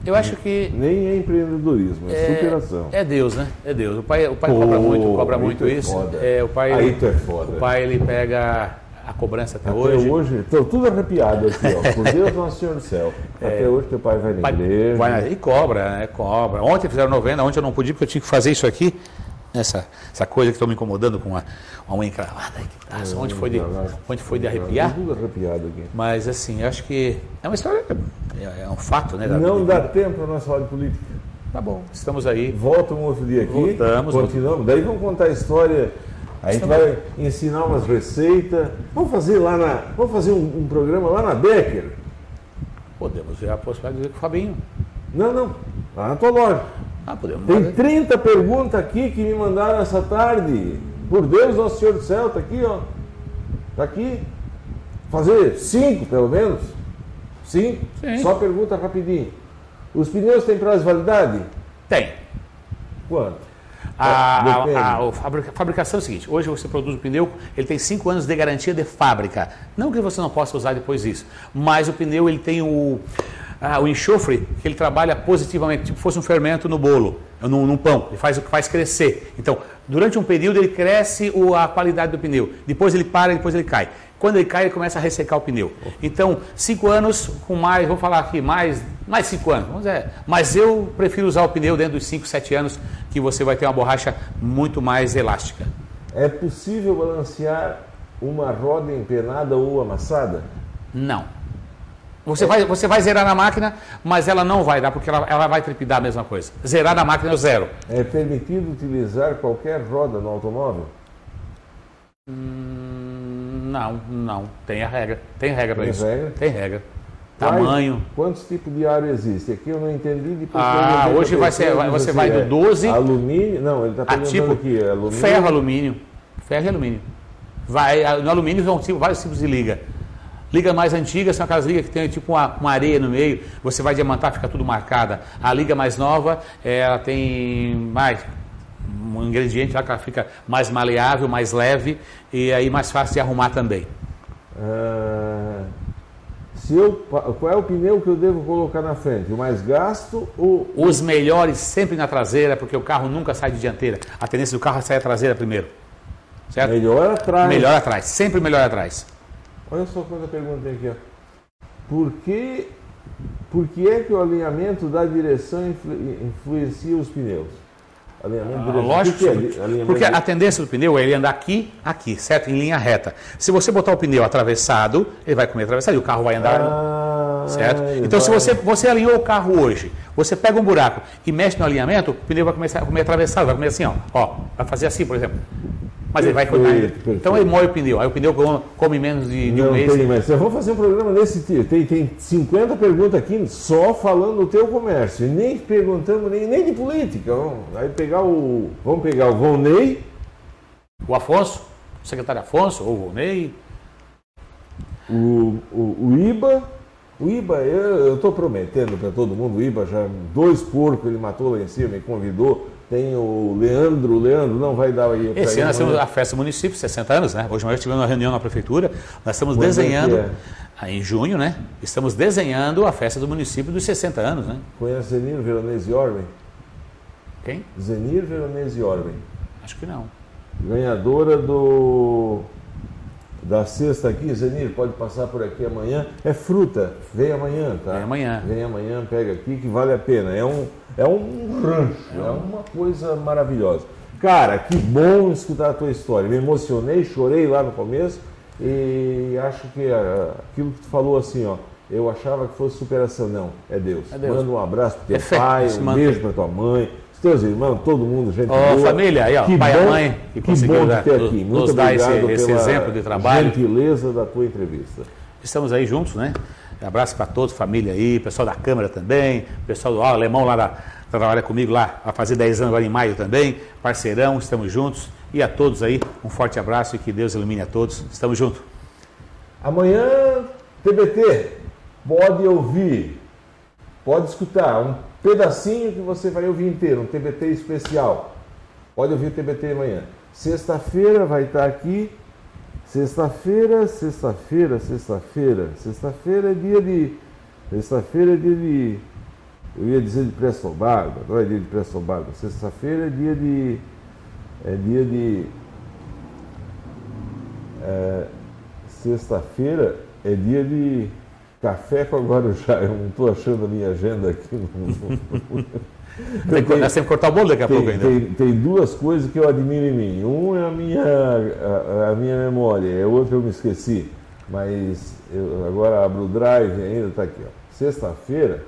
[SPEAKER 2] Eu acho que.
[SPEAKER 1] Nem é empreendedorismo, é, é superação.
[SPEAKER 2] É Deus, né? É Deus. O pai, o pai Pô, cobra muito, cobra muito é isso.
[SPEAKER 1] Foda.
[SPEAKER 2] É, o pai,
[SPEAKER 1] aí tu é foda.
[SPEAKER 2] O pai ele pega a cobrança até,
[SPEAKER 1] até
[SPEAKER 2] hoje.
[SPEAKER 1] hoje, estou tudo arrepiado aqui, ó. Por Deus Nosso Senhor do Céu. É, até hoje teu pai vai na pai, igreja. Vai,
[SPEAKER 2] e cobra, né? Cobra. Ontem fizeram novena, ontem eu não podia porque eu tinha que fazer isso aqui. Essa, essa coisa que estou me incomodando com a, uma unha encravada. Tá, é, onde, foi de, onde foi de arrepiar?
[SPEAKER 1] Tudo arrepiado aqui.
[SPEAKER 2] Mas assim, acho que é uma história, é, é um fato, né?
[SPEAKER 1] Não dá tempo para nós falar de política.
[SPEAKER 2] Tá bom, estamos aí.
[SPEAKER 1] Volta um outro dia aqui.
[SPEAKER 2] Voltamos.
[SPEAKER 1] Continuamos. Daí vamos contar a história a gente vai ensinar umas receitas. Vamos fazer lá na. Vamos fazer um, um programa lá na Becker.
[SPEAKER 2] Podemos ver a possibilidade com o Fabinho.
[SPEAKER 1] Não, não. Lá na tua loja.
[SPEAKER 2] Ah, podemos.
[SPEAKER 1] Tem 30 perguntas aqui que me mandaram essa tarde. Por Deus, Nosso Senhor do Céu, está aqui, ó. Está aqui. Fazer cinco, pelo menos. Cinco. Sim. Só pergunta rapidinho. Os pneus têm prazo de validade?
[SPEAKER 2] Tem.
[SPEAKER 1] Quanto?
[SPEAKER 2] A, a, a, a, fabricação é o seguinte: hoje você produz o pneu, ele tem 5 anos de garantia de fábrica. Não que você não possa usar depois disso, mas o pneu ele tem o, o enxofre que ele trabalha positivamente, tipo fosse um fermento no bolo, num, num pão, ele faz o que faz crescer. Então, durante um período ele cresce o, a qualidade do pneu, depois ele para, depois ele cai. Quando ele cai, ele começa a ressecar o pneu. Então, cinco anos com mais, vou falar aqui, mais, mais cinco anos. Vamos dizer, mas eu prefiro usar o pneu dentro dos cinco, sete anos, que você vai ter uma borracha muito mais elástica.
[SPEAKER 1] É possível balancear uma roda empenada ou amassada?
[SPEAKER 2] Não. Você, é. vai, você vai zerar na máquina, mas ela não vai dar, porque ela, ela vai trepidar a mesma coisa. Zerar na máquina é zero.
[SPEAKER 1] É permitido utilizar qualquer roda no automóvel?
[SPEAKER 2] Hum... Não, não. Tem a regra. Tem regra para isso.
[SPEAKER 1] Regra?
[SPEAKER 2] Tem regra. Tamanho.
[SPEAKER 1] Quantos tipos de aro existe? Aqui eu não entendi.
[SPEAKER 2] Depois ah, hoje vai ser, você vai do 12.
[SPEAKER 1] É alumínio? Não, ele está perguntando tipo, aqui.
[SPEAKER 2] É alumínio. Ferro, alumínio. Ferro e alumínio. Vai, no alumínio são tipo, vários tipos de liga. Liga mais antiga são aquelas ligas que tem tipo uma, uma, areia no meio, você vai diamantar, fica tudo marcada. A liga mais nova, ela tem mais um ingrediente lá que ela fica mais maleável, mais leve e aí mais fácil de arrumar também.
[SPEAKER 1] Ah, se eu, qual é o pneu que eu devo colocar na frente? O mais gasto ou.
[SPEAKER 2] Os melhores sempre na traseira, porque o carro nunca sai de dianteira. A tendência do carro é sair a traseira primeiro. Certo?
[SPEAKER 1] Melhor atrás.
[SPEAKER 2] Melhor atrás, sempre melhor atrás.
[SPEAKER 1] Olha só quanta pergunta tem aqui. Ó. Por que, por que é que o alinhamento da direção influencia os pneus?
[SPEAKER 2] Alinhamento ah, lógico, que é alinhamento porque a tendência do pneu é ele andar aqui, aqui, certo? Em linha reta. Se você botar o pneu atravessado, ele vai comer atravessado e o carro vai andar,
[SPEAKER 1] ah,
[SPEAKER 2] certo? Então, vai. se você, você alinhou o carro hoje, você pega um buraco e mexe no alinhamento, o pneu vai começar a comer atravessado, vai comer assim, ó, ó vai fazer assim, por exemplo. Mas ele vai cuidar. Então ele moe o pneu. Aí o pneu come menos de, de um mês.
[SPEAKER 1] Tem, mas eu vou fazer um programa desse tipo. Tem, tem 50 perguntas aqui só falando do teu comércio. E nem perguntamos nem, nem de política. Vamos, aí pegar o. Vamos pegar o Volney.
[SPEAKER 2] O Afonso, o secretário Afonso, ou o Volney.
[SPEAKER 1] O, o, o IBA. O IBA, eu estou prometendo para todo mundo, o IBA já dois porcos ele matou lá em cima e convidou tem o Leandro, o Leandro não vai dar aí.
[SPEAKER 2] Esse ano nós temos a festa do município, 60 anos, né? Hoje nós tivemos uma reunião na prefeitura, nós estamos Quando é desenhando, é é? em junho, né? Estamos desenhando a festa do município dos 60 anos, né?
[SPEAKER 1] Conhece Zenir Veronese Orben?
[SPEAKER 2] Quem?
[SPEAKER 1] Zenir Veronese Orben.
[SPEAKER 2] Acho que não.
[SPEAKER 1] Ganhadora do da sexta aqui, Zenir, pode passar por aqui amanhã. É fruta, vem amanhã, tá?
[SPEAKER 2] Vem amanhã.
[SPEAKER 1] Vem amanhã, pega aqui que vale a pena. É um, é um rancho, é uma coisa maravilhosa. Cara, que bom escutar a tua história. Me emocionei, chorei lá no começo e acho que uh, aquilo que tu falou assim, ó, eu achava que fosse superação. Não, é Deus.
[SPEAKER 2] É Deus.
[SPEAKER 1] Manda um abraço pro teu é pai, um beijo para tua mãe. Teus irmãos, todo mundo, gente
[SPEAKER 2] Ó, oh,
[SPEAKER 1] boa.
[SPEAKER 2] família, aí, ó,
[SPEAKER 1] que
[SPEAKER 2] pai
[SPEAKER 1] bom,
[SPEAKER 2] e mãe,
[SPEAKER 1] que, que bom te ter aqui. Muito
[SPEAKER 2] nos dar esse, esse exemplo de trabalho.
[SPEAKER 1] gentileza da tua entrevista.
[SPEAKER 2] Estamos aí juntos, né? Um abraço para todos, família aí, pessoal da Câmara também, pessoal do alemão lá da, trabalha comigo lá, a fazer 10 anos agora em maio também, parceirão, estamos juntos. E a todos aí, um forte abraço e que Deus ilumine a todos. Estamos juntos.
[SPEAKER 1] Amanhã, TBT, pode ouvir, pode escutar um pedacinho que você vai ouvir inteiro, um TBT especial. Pode ouvir o TBT amanhã. Sexta-feira vai estar aqui. Sexta-feira, sexta-feira, sexta-feira. Sexta-feira é dia de. Sexta-feira é dia de. Eu ia dizer de Presto Barba, não é dia de Presto Barba. Sexta-feira é dia de. É dia de. É, Sexta-feira é dia de Café com Guarujá, eu não estou achando a minha agenda aqui.
[SPEAKER 2] tem, nós temos que cortar o bolo daqui a
[SPEAKER 1] tem,
[SPEAKER 2] pouco ainda.
[SPEAKER 1] Tem, tem, duas coisas que eu admiro em mim. Um é a minha, a, a minha memória, a outra eu me esqueci. Mas eu agora abro o drive ainda, está aqui. Sexta-feira.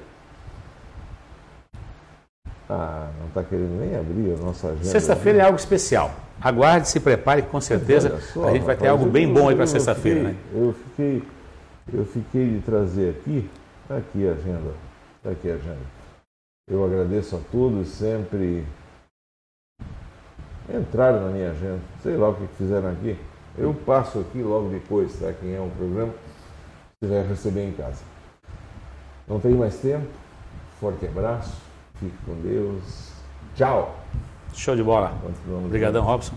[SPEAKER 1] Ah, não está querendo nem abrir a nossa agenda.
[SPEAKER 2] Sexta-feira é algo especial. Aguarde, se prepare, com certeza só, a gente vai ter algo bem bom aí para sexta-feira. Né?
[SPEAKER 1] Eu fiquei eu fiquei de trazer aqui, está aqui a agenda, está aqui a agenda. Eu agradeço a todos, sempre entraram na minha agenda, sei lá o que fizeram aqui. Eu passo aqui logo depois, tá? Quem é um programa, você vai receber em casa. Não tem mais tempo, forte abraço, fique com Deus, tchau!
[SPEAKER 2] Show de bola. Obrigadão, Robson.